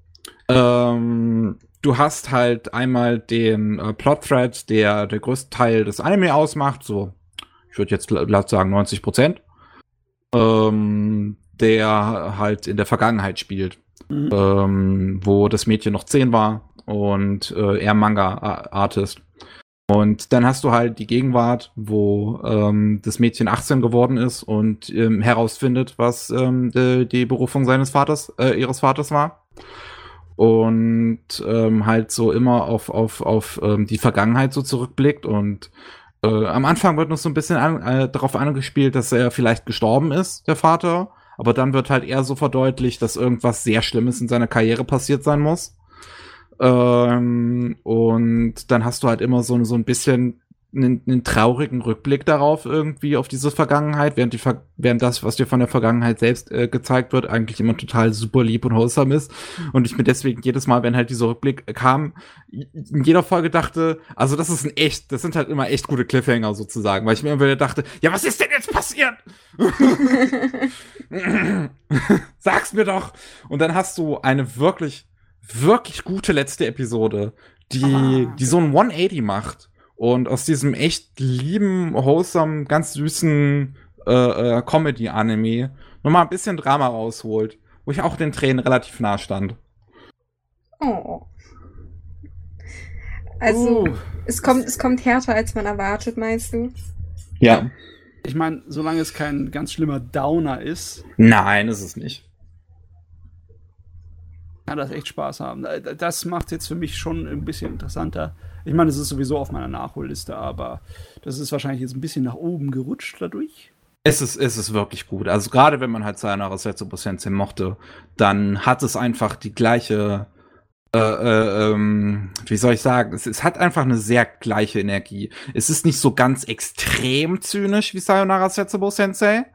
Ähm, du hast halt einmal den äh, Plot-Thread, der der größte Teil des Anime ausmacht, so, ich würde jetzt sagen 90 Prozent, ähm, der halt in der Vergangenheit spielt mhm. ähm, wo das Mädchen noch zehn war und äh, er Manga-Artist. Und dann hast du halt die Gegenwart, wo ähm, das Mädchen 18 geworden ist und ähm, herausfindet, was ähm, die, die Berufung seines Vaters, äh, ihres Vaters war. Und ähm, halt so immer auf, auf, auf ähm, die Vergangenheit so zurückblickt. Und äh, am Anfang wird noch so ein bisschen an, äh, darauf angespielt, dass er vielleicht gestorben ist, der Vater aber dann wird halt eher so verdeutlicht, dass irgendwas sehr Schlimmes in seiner Karriere passiert sein muss. Ähm, und dann hast du halt immer so, so ein bisschen einen, einen traurigen Rückblick darauf irgendwie auf diese Vergangenheit, während die während das, was dir von der Vergangenheit selbst äh, gezeigt wird, eigentlich immer total super lieb und wholesome ist. Und ich mir deswegen jedes Mal, wenn halt dieser Rückblick kam, in jeder Folge dachte, also das ist ein echt, das sind halt immer echt gute Cliffhanger sozusagen, weil ich mir immer wieder dachte, ja, was ist denn jetzt passiert? Sag's mir doch. Und dann hast du eine wirklich, wirklich gute letzte Episode, die, ah, die so ein 180 macht und aus diesem echt lieben, wholesome, ganz süßen äh, äh, Comedy-Anime nochmal ein bisschen Drama rausholt, wo ich auch den Tränen relativ nah stand. Oh. Also, uh. es, kommt, es kommt härter, als man erwartet, meinst du? Ja. Ich meine, solange es kein ganz schlimmer Downer ist. Nein, ist es nicht. Kann das echt Spaß haben. Das macht jetzt für mich schon ein bisschen interessanter. Ich meine, es ist sowieso auf meiner Nachholliste, aber das ist wahrscheinlich jetzt ein bisschen nach oben gerutscht dadurch. Es ist, es ist wirklich gut. Also gerade wenn man halt Sayonara Setsubo Sensei mochte, dann hat es einfach die gleiche äh, äh, ähm, wie soll ich sagen, es, es, hat einfach eine sehr gleiche Energie. Es ist nicht so ganz extrem zynisch wie Sayonara Setsubo Sensei,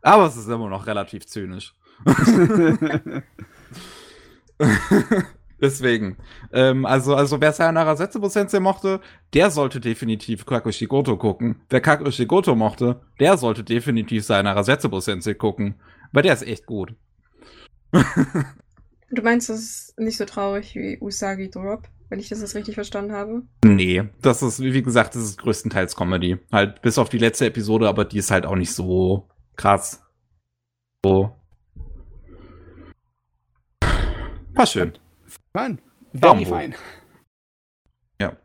aber es ist immer noch relativ zynisch. Deswegen. Ähm, also, also wer Sayonara Setsubo Sensei mochte, der sollte definitiv Kakushi Goto gucken. Wer Kakushi Goto mochte, der sollte definitiv Sayonara Setsubo Sensei gucken. Weil der ist echt gut. Du meinst, das ist nicht so traurig wie Usagi Drop, wenn ich das jetzt richtig verstanden habe? Nee, das ist, wie gesagt, das ist größtenteils Comedy. Halt bis auf die letzte Episode, aber die ist halt auch nicht so krass. So. War schön. Fein. Very fine. Ja.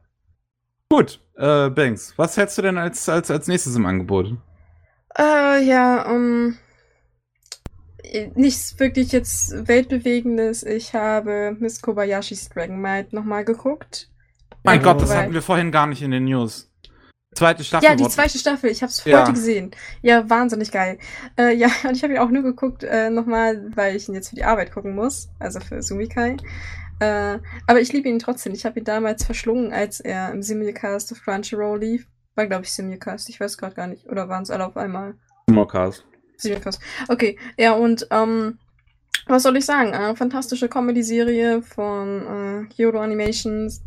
Gut, äh, Banks, was hältst du denn als, als, als nächstes im Angebot? Äh, ja, um, nichts wirklich jetzt Weltbewegendes. Ich habe Miss Kobayashis Dragon Might nochmal geguckt. Mein ähm, Gott, das hatten wir vorhin gar nicht in den News. Zweite Staffel. Ja, die zweite Staffel. Ich habe es ja. heute gesehen. Ja, wahnsinnig geil. Äh, ja, und ich habe ihn auch nur geguckt, äh, nochmal, weil ich ihn jetzt für die Arbeit gucken muss. Also für Sumikai. Äh, aber ich liebe ihn trotzdem. Ich habe ihn damals verschlungen, als er im Simulcast auf Crunchyroll lief. War, glaube ich, Simulcast. Ich weiß gerade gar nicht. Oder waren es alle auf einmal? Simulcast. Simulcast. Okay, ja, und ähm, was soll ich sagen? Eine fantastische Comedy-Serie von äh, Kyoto Animations,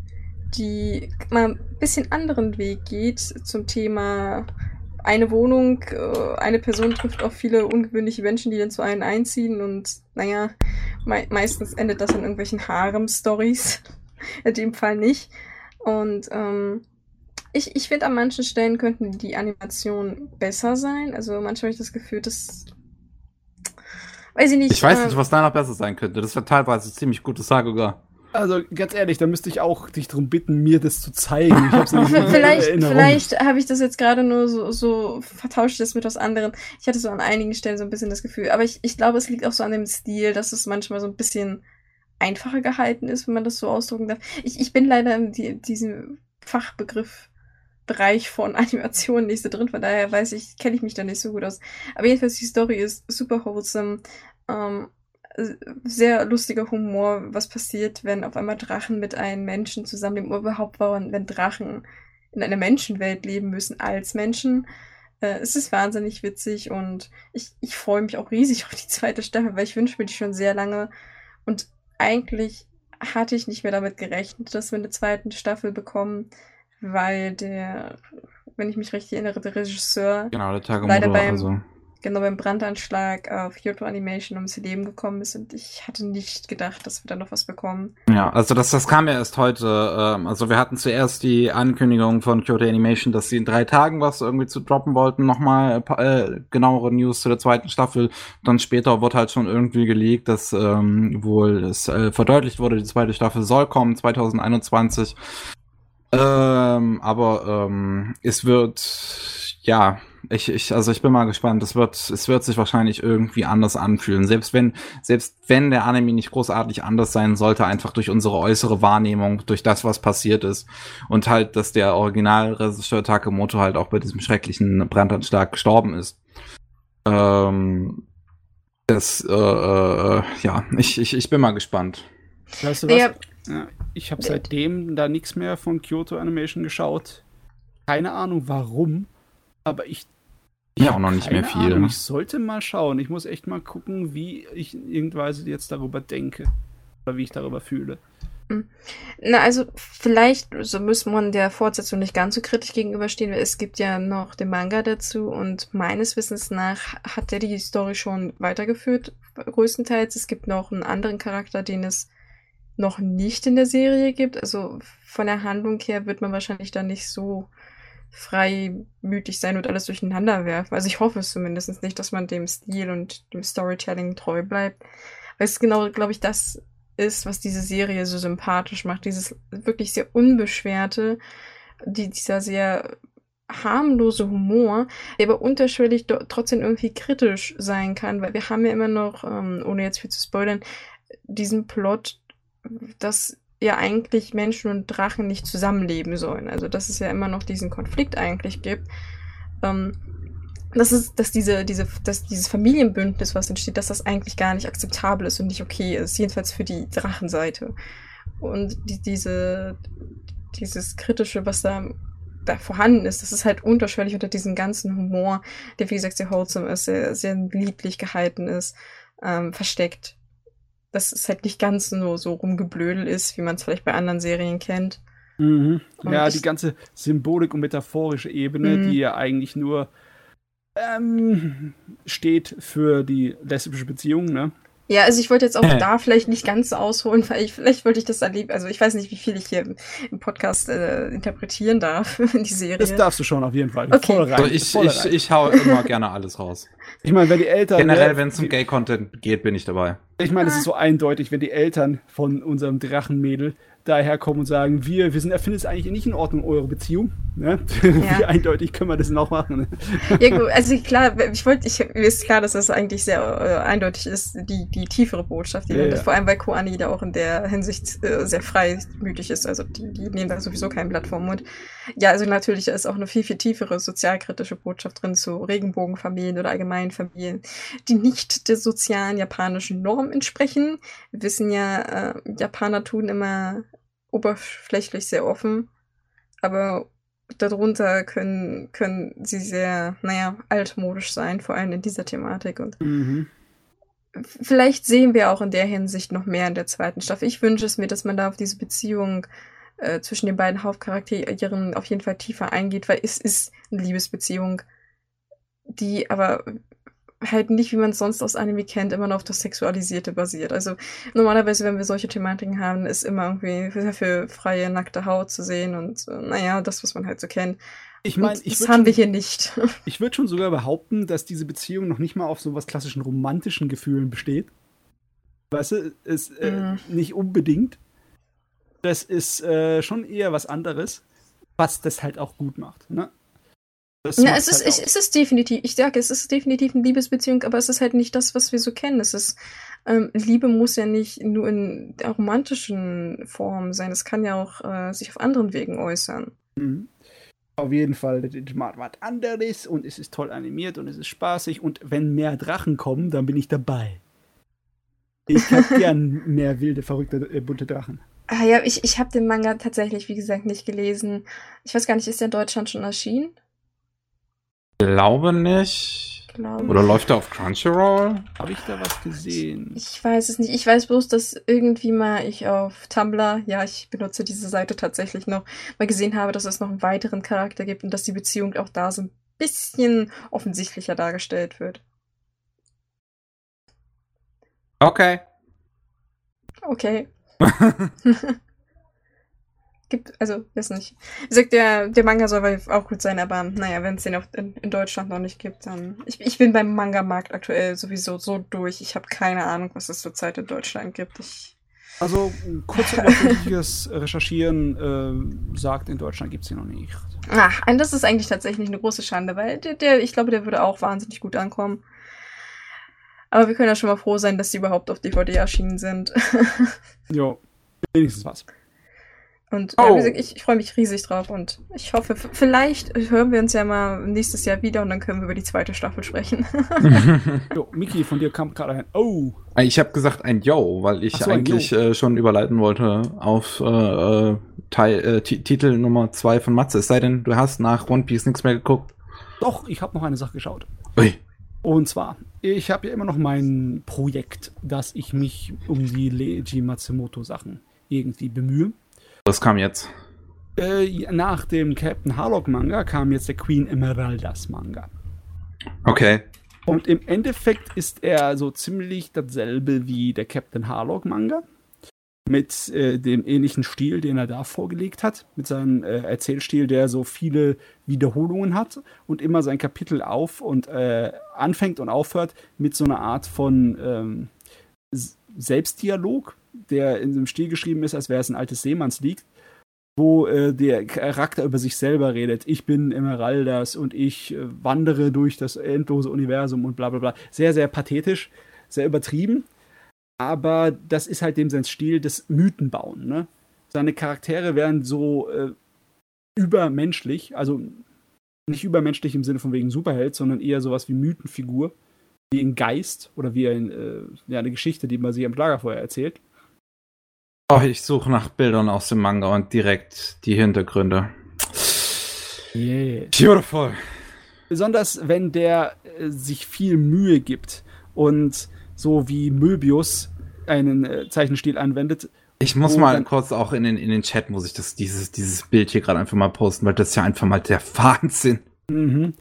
die mal ein bisschen anderen Weg geht zum Thema eine Wohnung, äh, eine Person trifft auf viele ungewöhnliche Menschen, die dann zu einem einziehen und naja, me meistens endet das in irgendwelchen Harem-Stories. in dem Fall nicht. Und ähm, ich, ich finde, an manchen Stellen könnten die Animationen besser sein. Also manchmal habe ich das Gefühl, dass. Weiß ich nicht. Ich weiß äh, nicht, was da noch besser sein könnte. Das wäre teilweise ziemlich gutes Saguga. Also ganz ehrlich, da müsste ich auch dich darum bitten, mir das zu zeigen. vielleicht vielleicht habe ich das jetzt gerade nur so, so vertauscht das mit was anderem. Ich hatte so an einigen Stellen so ein bisschen das Gefühl. Aber ich, ich glaube, es liegt auch so an dem Stil, dass es manchmal so ein bisschen einfacher gehalten ist, wenn man das so ausdrücken darf. Ich, ich bin leider in die, diesem Fachbegriff Bereich von Animationen nicht so drin, von daher weiß ich, kenne ich mich da nicht so gut aus. Aber jedenfalls, die Story ist super wholesome. Ähm, sehr lustiger Humor, was passiert, wenn auf einmal Drachen mit einem Menschen zusammen dem überhaupt wenn Drachen in einer Menschenwelt leben müssen als Menschen. Äh, es ist wahnsinnig witzig und ich, ich freue mich auch riesig auf die zweite Staffel, weil ich wünsche mir die schon sehr lange. Und eigentlich hatte ich nicht mehr damit gerechnet, dass wir eine zweite Staffel bekommen weil der, wenn ich mich richtig erinnere, der Regisseur genau, der leider beim, also. Genau, beim Brandanschlag auf Kyoto Animation ums Leben gekommen ist und ich hatte nicht gedacht, dass wir da noch was bekommen. Ja, also das, das kam ja erst heute. Ähm, also wir hatten zuerst die Ankündigung von Kyoto Animation, dass sie in drei Tagen was irgendwie zu droppen wollten, nochmal äh, genauere News zu der zweiten Staffel. Dann später wurde halt schon irgendwie gelegt, dass ähm, wohl es äh, verdeutlicht wurde, die zweite Staffel soll kommen 2021. Ähm, aber ähm, es wird, ja, ich, ich, also ich bin mal gespannt. Es wird, es wird sich wahrscheinlich irgendwie anders anfühlen. Selbst wenn, selbst wenn der Anime nicht großartig anders sein sollte, einfach durch unsere äußere Wahrnehmung, durch das, was passiert ist. Und halt, dass der Originalregisseur Takemoto halt auch bei diesem schrecklichen Brandanschlag gestorben ist. Ähm, das, äh, äh, ja, ich, ich, ich bin mal gespannt. Weißt du was? Ja. Ja, ich habe seitdem da nichts mehr von Kyoto Animation geschaut. Keine Ahnung warum, aber ich. Ich ja, auch noch nicht mehr viel. Ahnung. Ich sollte mal schauen. Ich muss echt mal gucken, wie ich irgendwann jetzt darüber denke. Oder wie ich darüber fühle. Hm. Na, also vielleicht so muss man der Fortsetzung nicht ganz so kritisch gegenüberstehen. Es gibt ja noch den Manga dazu und meines Wissens nach hat der die Story schon weitergeführt, größtenteils. Es gibt noch einen anderen Charakter, den es noch nicht in der Serie gibt. Also von der Handlung her wird man wahrscheinlich dann nicht so freimütig sein und alles durcheinander werfen. Also ich hoffe es zumindest nicht, dass man dem Stil und dem Storytelling treu bleibt. Weil es genau, glaube ich, das ist, was diese Serie so sympathisch macht. Dieses wirklich sehr unbeschwerte, die, dieser sehr harmlose Humor, der aber unterschwellig trotzdem irgendwie kritisch sein kann, weil wir haben ja immer noch, ähm, ohne jetzt viel zu spoilern, diesen Plot, dass ja eigentlich Menschen und Drachen nicht zusammenleben sollen. Also dass es ja immer noch diesen Konflikt eigentlich gibt. Ähm, dass es, dass diese, diese, dass dieses Familienbündnis, was entsteht, dass das eigentlich gar nicht akzeptabel ist und nicht okay ist, jedenfalls für die Drachenseite. Und die, diese, dieses Kritische, was da, da vorhanden ist, das ist halt unterschwellig unter diesem ganzen Humor, der wie gesagt sehr wholesome ist, sehr, sehr lieblich gehalten ist, ähm, versteckt dass es halt nicht ganz nur so rumgeblödel ist, wie man es vielleicht bei anderen Serien kennt. Mhm. Ja, die ganze Symbolik und metaphorische Ebene, mhm. die ja eigentlich nur ähm, steht für die lesbische Beziehung, ne? Ja, also ich wollte jetzt auch äh. da vielleicht nicht ganz ausholen, weil ich vielleicht wollte ich das erleben. Also ich weiß nicht, wie viel ich hier im Podcast äh, interpretieren darf in die Serie. Das darfst du schon auf jeden Fall. Okay. Voll rein, also ich, voll ich, ich hau immer gerne alles raus. Ich meine, wenn die Eltern. Generell, ne, wenn es um Gay-Content geht, bin ich dabei. Ich meine, es ist so eindeutig, wenn die Eltern von unserem Drachenmädel daherkommen und sagen, wir, wir sind, er findet es eigentlich nicht in Ordnung, eure Beziehung. Ne? Ja. Wie eindeutig können wir das noch machen? Ja, gut, also klar, ich wollte, ich, mir ist klar, dass das eigentlich sehr äh, eindeutig ist, die, die tiefere Botschaft, die ja, ja. vor allem weil Koani da auch in der Hinsicht äh, sehr freimütig ist, also die, die nehmen da sowieso kein Blatt vom Mund. Ja, also natürlich ist auch eine viel, viel tiefere sozialkritische Botschaft drin zu Regenbogenfamilien oder allgemeinen Familien, die nicht der sozialen japanischen Norm entsprechen. Wir wissen ja, äh, Japaner tun immer oberflächlich sehr offen, aber darunter können, können sie sehr, naja, altmodisch sein, vor allem in dieser Thematik. Und mhm. vielleicht sehen wir auch in der Hinsicht noch mehr in der zweiten Staffel. Ich wünsche es mir, dass man da auf diese Beziehung äh, zwischen den beiden Hauptcharakteren auf jeden Fall tiefer eingeht, weil es ist eine Liebesbeziehung, die aber halt nicht, wie man es sonst aus Anime kennt, immer noch auf das Sexualisierte basiert. Also normalerweise, wenn wir solche Thematiken haben, ist immer irgendwie für, für freie, nackte Haut zu sehen und äh, naja, das, was man halt so kennt. Ich meine, das haben wir hier nicht. Ich würde schon sogar behaupten, dass diese Beziehung noch nicht mal auf so was klassischen romantischen Gefühlen besteht. Weißt du, ist äh, mm. nicht unbedingt. Das ist äh, schon eher was anderes, was das halt auch gut macht. Ne? Ja, es ist, halt es ist definitiv, ich sage, es ist definitiv eine Liebesbeziehung, aber es ist halt nicht das, was wir so kennen. Es ist, ähm, Liebe muss ja nicht nur in der romantischen Form sein. Es kann ja auch äh, sich auf anderen Wegen äußern. Mhm. Auf jeden Fall, das ist was anderes und es ist toll animiert und es ist spaßig und wenn mehr Drachen kommen, dann bin ich dabei. Ich hab gern mehr wilde, verrückte, äh, bunte Drachen. Ah ja, ich, ich habe den Manga tatsächlich, wie gesagt, nicht gelesen. Ich weiß gar nicht, ist der in Deutschland schon erschienen? Glaube nicht. Glaube Oder läuft er auf Crunchyroll? Habe ich da was gesehen? Ich weiß es nicht. Ich weiß bloß, dass irgendwie mal ich auf Tumblr, ja, ich benutze diese Seite tatsächlich noch, mal gesehen habe, dass es noch einen weiteren Charakter gibt und dass die Beziehung auch da so ein bisschen offensichtlicher dargestellt wird. Okay. Okay. gibt, also, weiß nicht. Ich sag, der, der Manga soll auch gut sein, aber naja, wenn es den auch in, in, Deutschland noch nicht gibt, dann. Ich, ich bin beim Manga-Markt aktuell sowieso so durch. Ich habe keine Ahnung, was es zurzeit in Deutschland gibt. Ich, also, kurz oberflächliches Recherchieren äh, sagt, in Deutschland gibt es sie noch nicht. Ach, das ist eigentlich tatsächlich eine große Schande, weil der, der, ich glaube, der würde auch wahnsinnig gut ankommen. Aber wir können ja schon mal froh sein, dass die überhaupt auf DVD erschienen sind. jo, wenigstens was. Und oh. gesagt, ich, ich freue mich riesig drauf und ich hoffe, vielleicht hören wir uns ja mal nächstes Jahr wieder und dann können wir über die zweite Staffel sprechen. jo, Miki, von dir kam gerade ein Oh. Ich habe gesagt ein Yo, weil ich so, eigentlich äh, schon überleiten wollte auf äh, äh Teil, äh, Titel Nummer 2 von Matze. Es sei denn, du hast nach One Piece nichts mehr geguckt. Doch, ich habe noch eine Sache geschaut. Ui. Und zwar, ich habe ja immer noch mein Projekt, dass ich mich um die Leiji Matsumoto Sachen irgendwie bemühe. Was kam jetzt? Äh, nach dem Captain Harlock Manga kam jetzt der Queen Emeraldas Manga. Okay. Und im Endeffekt ist er so ziemlich dasselbe wie der Captain Harlock Manga. mit äh, dem ähnlichen Stil, den er da vorgelegt hat, mit seinem äh, Erzählstil, der so viele Wiederholungen hat und immer sein Kapitel auf und äh, anfängt und aufhört mit so einer Art von ähm, Selbstdialog, der in dem Stil geschrieben ist, als wäre es ein altes Seemannslied, wo äh, der Charakter über sich selber redet. Ich bin Emeraldas und ich äh, wandere durch das endlose Universum und bla bla bla. Sehr, sehr pathetisch, sehr übertrieben aber das ist halt dem sein Stil des Mythenbauen. Ne? Seine Charaktere werden so äh, übermenschlich, also nicht übermenschlich im Sinne von wegen Superheld, sondern eher sowas wie Mythenfigur, wie ein Geist oder wie ein, äh, ja, eine Geschichte, die man sich am Lagerfeuer erzählt. Oh, ich suche nach Bildern aus dem Manga und direkt die Hintergründe. Yeah. Beautiful. Besonders wenn der äh, sich viel Mühe gibt und so wie Möbius einen äh, Zeichenstil anwendet. Ich muss mal kurz auch in den, in den Chat, muss ich das, dieses, dieses Bild hier gerade einfach mal posten, weil das ist ja einfach mal der Wahnsinn. Mhm.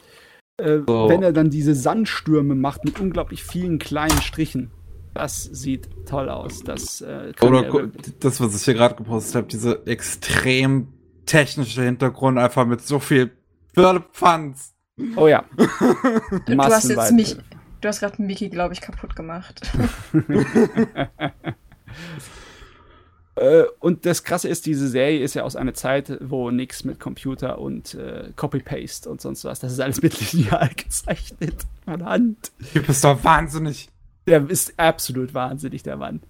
Äh, so. Wenn er dann diese Sandstürme macht mit unglaublich vielen kleinen Strichen. Das sieht toll aus. Das, äh, Oder das, was ich hier gerade gepostet habe, diese extrem technische Hintergrund einfach mit so viel Firlefanz. Oh ja. du hast jetzt mich, Du hast gerade Mickey, glaube ich, kaputt gemacht. Äh, und das Krasse ist, diese Serie ist ja aus einer Zeit, wo nichts mit Computer und äh, Copy-Paste und sonst was. Das ist alles mit Lineal gezeichnet. Von Hand. Du bist doch wahnsinnig. Der ist absolut wahnsinnig, der Mann.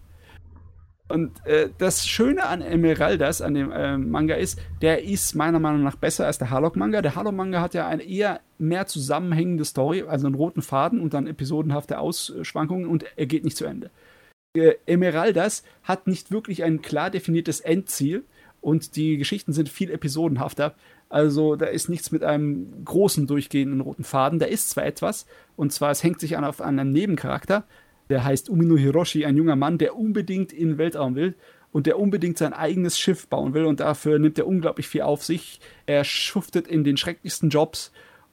Und äh, das Schöne an Emeraldas, an dem äh, Manga ist, der ist meiner Meinung nach besser als der Harlock-Manga. Der Harlock-Manga hat ja eine eher mehr zusammenhängende Story, also einen roten Faden und dann episodenhafte Ausschwankungen und er geht nicht zu Ende. Äh, Emeraldas hat nicht wirklich ein klar definiertes Endziel und die Geschichten sind viel episodenhafter. Also da ist nichts mit einem großen durchgehenden roten Faden. Da ist zwar etwas, und zwar es hängt sich an auf einen Nebencharakter, der heißt Umino Hiroshi, ein junger Mann, der unbedingt in den Weltraum will und der unbedingt sein eigenes Schiff bauen will und dafür nimmt er unglaublich viel auf sich. Er schuftet in den schrecklichsten Jobs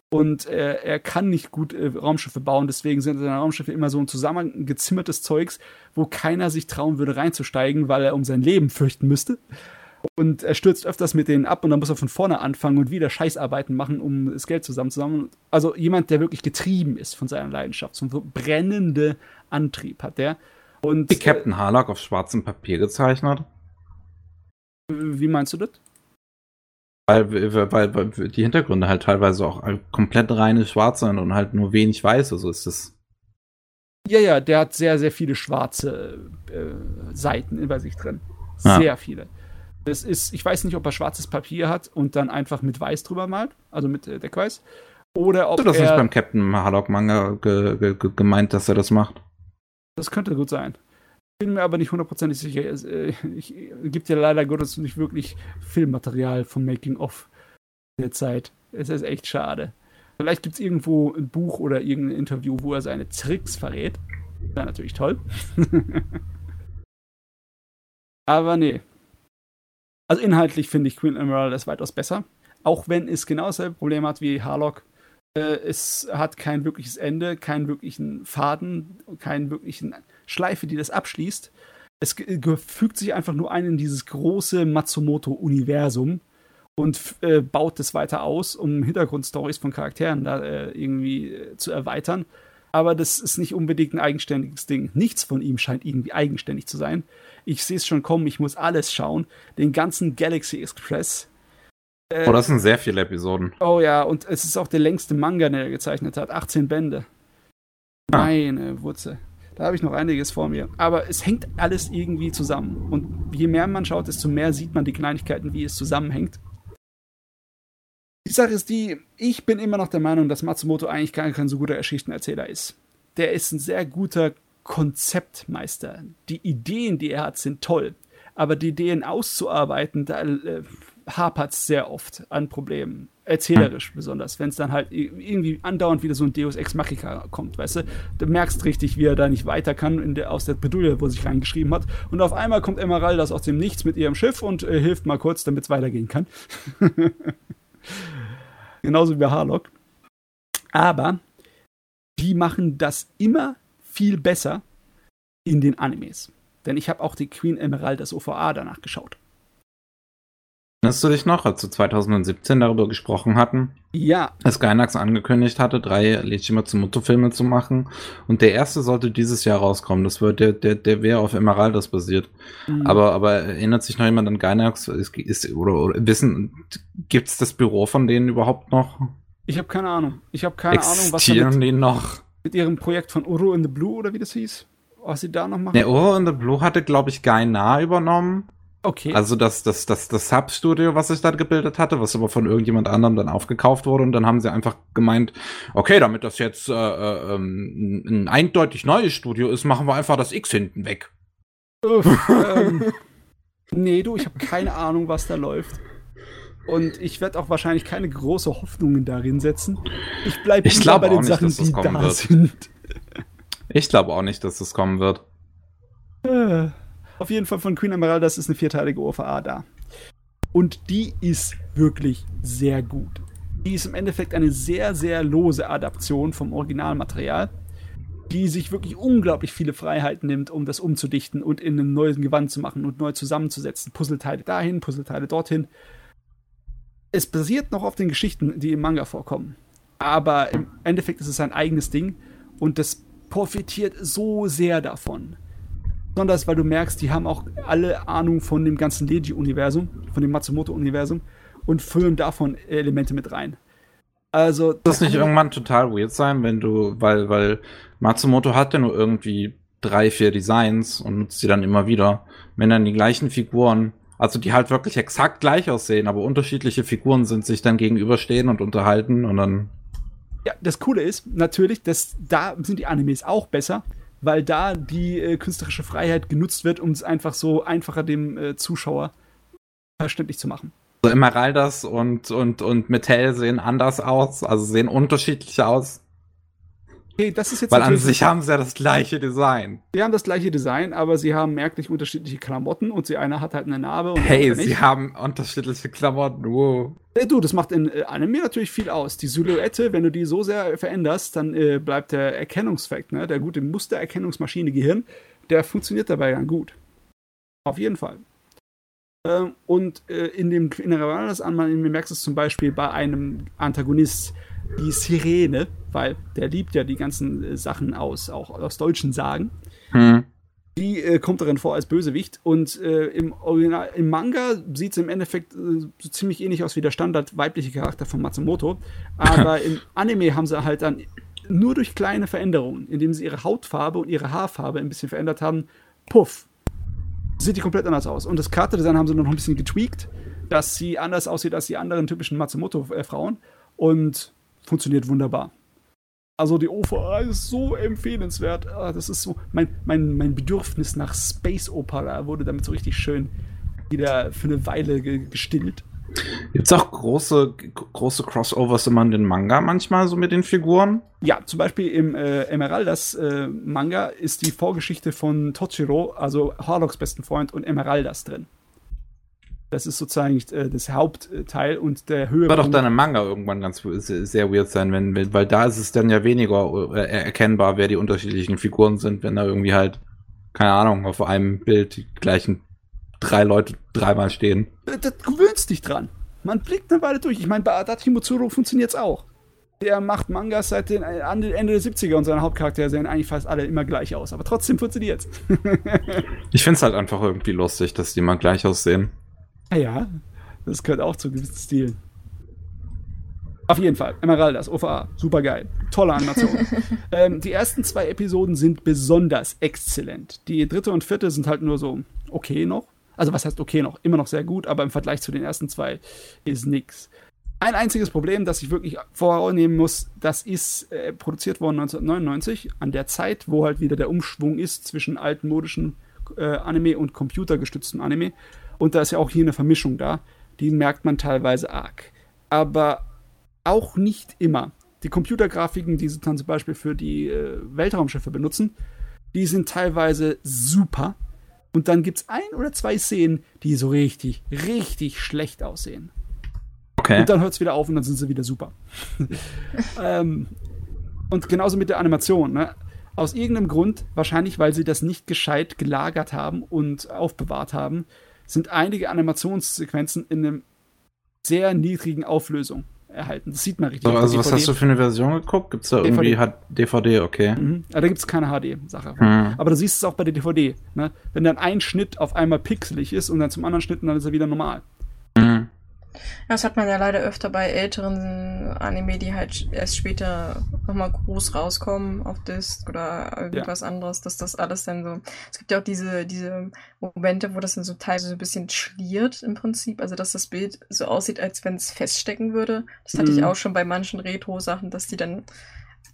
und äh, er kann nicht gut äh, Raumschiffe bauen, deswegen sind seine Raumschiffe immer so ein zusammengezimmertes Zeugs, wo keiner sich trauen würde reinzusteigen, weil er um sein Leben fürchten müsste. Und er stürzt öfters mit denen ab und dann muss er von vorne anfangen und wieder Scheißarbeiten machen, um das Geld zusammenzusammeln. Also jemand, der wirklich getrieben ist von seiner Leidenschaft, so ein brennende Antrieb hat der. Und, Wie Captain Harlock auf schwarzem Papier gezeichnet? Wie meinst du das? Weil, weil, weil die Hintergründe halt teilweise auch komplett reine Schwarz sind und halt nur wenig weiß, also ist es. Ja, ja, der hat sehr, sehr viele schwarze äh, Seiten bei sich drin. Sehr ja. viele. Das ist, ich weiß nicht, ob er schwarzes Papier hat und dann einfach mit Weiß drüber malt, also mit äh, Deckweiß. Oder ob Hast du das er, nicht beim Captain Harlock Manga ge, ge, ge, gemeint, dass er das macht? Das könnte gut sein. Bin mir aber nicht hundertprozentig sicher. Es äh, gibt ja leider Gottes nicht wirklich Filmmaterial vom Making of der Zeit. Es ist echt schade. Vielleicht gibt es irgendwo ein Buch oder irgendein Interview, wo er seine Tricks verrät. Wäre natürlich toll. aber nee, also inhaltlich finde ich Queen Emerald das weitaus besser. Auch wenn es genau dasselbe Problem hat wie Harlock. Äh, es hat kein wirkliches Ende, keinen wirklichen Faden, keinen wirklichen Schleife, die das abschließt. Es fügt sich einfach nur ein in dieses große Matsumoto-Universum und äh, baut es weiter aus, um Hintergrundstories von Charakteren da äh, irgendwie äh, zu erweitern. Aber das ist nicht unbedingt ein eigenständiges Ding. Nichts von ihm scheint irgendwie eigenständig zu sein ich sehe es schon kommen, ich muss alles schauen. Den ganzen Galaxy Express. Äh, oh, das sind sehr viele Episoden. Oh ja, und es ist auch der längste Manga, den er gezeichnet hat. 18 Bände. Ah. Meine Wurzel. Da habe ich noch einiges vor mir. Aber es hängt alles irgendwie zusammen. Und je mehr man schaut, desto mehr sieht man die Kleinigkeiten, wie es zusammenhängt. Die Sache ist die, ich bin immer noch der Meinung, dass Matsumoto eigentlich gar kein so guter Geschichtenerzähler ist. Der ist ein sehr guter Konzeptmeister. Die Ideen, die er hat, sind toll. Aber die Ideen auszuarbeiten, da äh, hapert es sehr oft an Problemen. Erzählerisch besonders, wenn es dann halt irgendwie andauernd wieder so ein Deus Ex Machina kommt, weißt du? Du merkst richtig, wie er da nicht weiter kann der, aus der Bredouille, wo er sich reingeschrieben hat. Und auf einmal kommt Emeraldas aus dem Nichts mit ihrem Schiff und äh, hilft mal kurz, damit es weitergehen kann. Genauso wie bei Harlock. Aber die machen das immer viel besser in den Animes. Denn ich habe auch die Queen Emerald, das OVA, danach geschaut. Erinnerst du dich noch, als wir 2017 darüber gesprochen hatten? Ja. Als Gainax angekündigt hatte, drei Leiji Matsumoto-Filme zu machen. Und der erste sollte dieses Jahr rauskommen. Das wird, der, der, der wäre auf Emeraldas basiert. Mhm. Aber, aber erinnert sich noch jemand an Gainax? Ist, ist, oder, oder wissen, gibt's das Büro von denen überhaupt noch? Ich habe keine Ahnung. Ich habe keine Existieren Ahnung, was die noch? Mit ihrem Projekt von Uru in the Blue oder wie das hieß? Was sie da noch machen? Der Uru in the Blue hatte, glaube ich, Gaina übernommen. Okay. Also das, das, das, das Substudio, was sich da gebildet hatte, was aber von irgendjemand anderem dann aufgekauft wurde und dann haben sie einfach gemeint, okay, damit das jetzt äh, äh, ähm, ein eindeutig neues Studio ist, machen wir einfach das X hinten weg. Uff, ähm, nee, du, ich habe keine Ahnung, was da läuft. Und ich werde auch wahrscheinlich keine große Hoffnungen darin setzen. Ich bleibe bei den nicht, Sachen, die da wird. sind. Ich glaube auch nicht, dass es kommen wird. Äh. Auf jeden Fall von Queen Emeraldas ist eine vierteilige OVA da. Und die ist wirklich sehr gut. Die ist im Endeffekt eine sehr, sehr lose Adaption vom Originalmaterial, die sich wirklich unglaublich viele Freiheiten nimmt, um das umzudichten und in einem neuen Gewand zu machen und neu zusammenzusetzen. Puzzleteile dahin, Puzzleteile dorthin. Es basiert noch auf den Geschichten, die im Manga vorkommen. Aber im Endeffekt ist es ein eigenes Ding und das profitiert so sehr davon. Besonders, weil du merkst, die haben auch alle Ahnung von dem ganzen Leiji-Universum, von dem Matsumoto-Universum und füllen davon Elemente mit rein. Also. Das nicht irgendwann total weird sein, wenn du, weil, weil Matsumoto hat ja nur irgendwie drei, vier Designs und nutzt sie dann immer wieder. Wenn dann die gleichen Figuren, also die halt wirklich exakt gleich aussehen, aber unterschiedliche Figuren sind, sich dann gegenüberstehen und unterhalten und dann. Ja, das Coole ist natürlich, dass da sind die Animes auch besser, weil da die äh, künstlerische Freiheit genutzt wird, um es einfach so einfacher dem äh, Zuschauer verständlich zu machen. So Emeraldas und, und, und Metall sehen anders aus, also sehen unterschiedlich aus. Okay, das ist jetzt Weil an sich haben sie ja das gleiche Design. Sie haben das gleiche Design, aber sie haben merklich unterschiedliche Klamotten und sie einer hat halt eine Narbe. hey, sie haben unterschiedliche Klamotten. Wow. Du, das macht in äh, Anime natürlich viel aus. Die Silhouette, wenn du die so sehr veränderst, dann äh, bleibt der Erkennungsfakt, ne? der gute Mustererkennungsmaschine Gehirn, der funktioniert dabei dann gut. Auf jeden Fall. Ähm, und äh, in dem Inneren das an, man merkst es zum Beispiel bei einem Antagonist, die Sirene, weil der liebt ja die ganzen äh, Sachen aus, auch aus deutschen Sagen. Hm. Die äh, kommt darin vor als Bösewicht und äh, im, Original, im Manga sieht sie im Endeffekt äh, so ziemlich ähnlich aus wie der Standard weibliche Charakter von Matsumoto. Aber im Anime haben sie halt dann nur durch kleine Veränderungen, indem sie ihre Hautfarbe und ihre Haarfarbe ein bisschen verändert haben, puff, sieht die komplett anders aus. Und das Charakterdesign haben sie noch ein bisschen getweakt, dass sie anders aussieht als die anderen typischen Matsumoto-Frauen. Und funktioniert wunderbar. Also die OVA ist so empfehlenswert. Ah, das ist so, mein, mein, mein Bedürfnis nach Space Opera wurde damit so richtig schön wieder für eine Weile gestillt. Gibt es auch große, große Crossovers immer in den Manga manchmal so mit den Figuren? Ja, zum Beispiel im äh, Emeraldas äh, Manga ist die Vorgeschichte von Tochiro, also Harlocks besten Freund, und Emeraldas drin. Das ist sozusagen äh, das Hauptteil und der Höhepunkt. War doch deine Manga irgendwann ganz sehr weird sein, wenn, weil da ist es dann ja weniger äh, erkennbar, wer die unterschiedlichen Figuren sind, wenn da irgendwie halt, keine Ahnung, auf einem Bild die gleichen drei Leute dreimal stehen. Äh, das gewöhnst dich dran. Man blickt eine Weile durch. Ich meine, bei Adachi funktioniert es auch. Der macht Mangas seit den Ende der 70er und seine Hauptcharaktere sehen eigentlich fast alle immer gleich aus. Aber trotzdem funktioniert es. ich finde es halt einfach irgendwie lustig, dass die immer gleich aussehen. Ja, das gehört auch zu gewissen Stilen. Auf jeden Fall, Emeraldas, OVA, super geil. Tolle Animation. ähm, die ersten zwei Episoden sind besonders exzellent. Die dritte und vierte sind halt nur so okay noch. Also was heißt okay noch? Immer noch sehr gut, aber im Vergleich zu den ersten zwei ist nix. Ein einziges Problem, das ich wirklich vornehmen muss, das ist äh, produziert worden 1999, an der Zeit, wo halt wieder der Umschwung ist zwischen altmodischen äh, Anime und computergestütztem Anime. Und da ist ja auch hier eine Vermischung da. Die merkt man teilweise arg. Aber auch nicht immer. Die Computergrafiken, die sie dann zum Beispiel für die äh, Weltraumschiffe benutzen, die sind teilweise super. Und dann gibt es ein oder zwei Szenen, die so richtig, richtig schlecht aussehen. Okay. Und dann hört es wieder auf und dann sind sie wieder super. ähm, und genauso mit der Animation. Ne? Aus irgendeinem Grund, wahrscheinlich weil sie das nicht gescheit gelagert haben und aufbewahrt haben, sind einige Animationssequenzen in einem sehr niedrigen Auflösung erhalten. Das sieht man richtig. So, also was hast du für eine Version geguckt? Gibt es da DVD. irgendwie hat DVD, okay. Mhm. Ja, da gibt es keine HD-Sache. Hm. Aber du siehst es auch bei der DVD. Ne? Wenn dann ein Schnitt auf einmal pixelig ist und dann zum anderen Schnitt dann ist er wieder normal. Mhm. Das hat man ja leider öfter bei älteren Anime, die halt erst später nochmal groß rauskommen auf Disc oder irgendwas ja. anderes, dass das alles dann so. Es gibt ja auch diese, diese Momente, wo das dann so teilweise so ein bisschen schliert im Prinzip. Also, dass das Bild so aussieht, als wenn es feststecken würde. Das hatte mhm. ich auch schon bei manchen Retro-Sachen, dass die dann.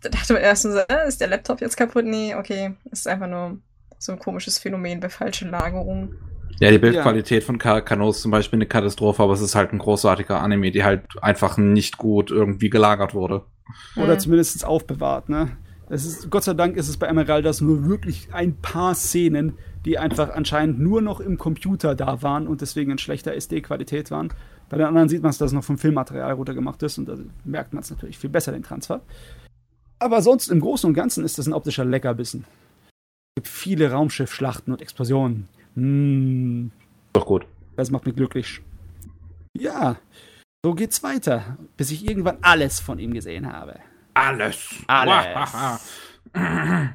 Da dachte man erst so, äh, ist der Laptop jetzt kaputt? Nee, okay. Es ist einfach nur so ein komisches Phänomen bei falschen Lagerungen. Ja, die Bildqualität ja. von Kano ist zum Beispiel eine Katastrophe, aber es ist halt ein großartiger Anime, die halt einfach nicht gut irgendwie gelagert wurde. Oder mhm. zumindest aufbewahrt, ne? Es ist, Gott sei Dank ist es bei Emeraldas nur wirklich ein paar Szenen, die einfach anscheinend nur noch im Computer da waren und deswegen in schlechter SD-Qualität waren. Bei den anderen sieht man es, dass es noch vom Filmmaterial runtergemacht ist und da merkt man es natürlich viel besser, den Transfer. Aber sonst im Großen und Ganzen ist das ein optischer Leckerbissen. Es gibt viele Raumschiffschlachten und Explosionen. Mmh. Doch gut. Das macht mich glücklich. Ja, so geht's weiter, bis ich irgendwann alles von ihm gesehen habe. Alles. Alles.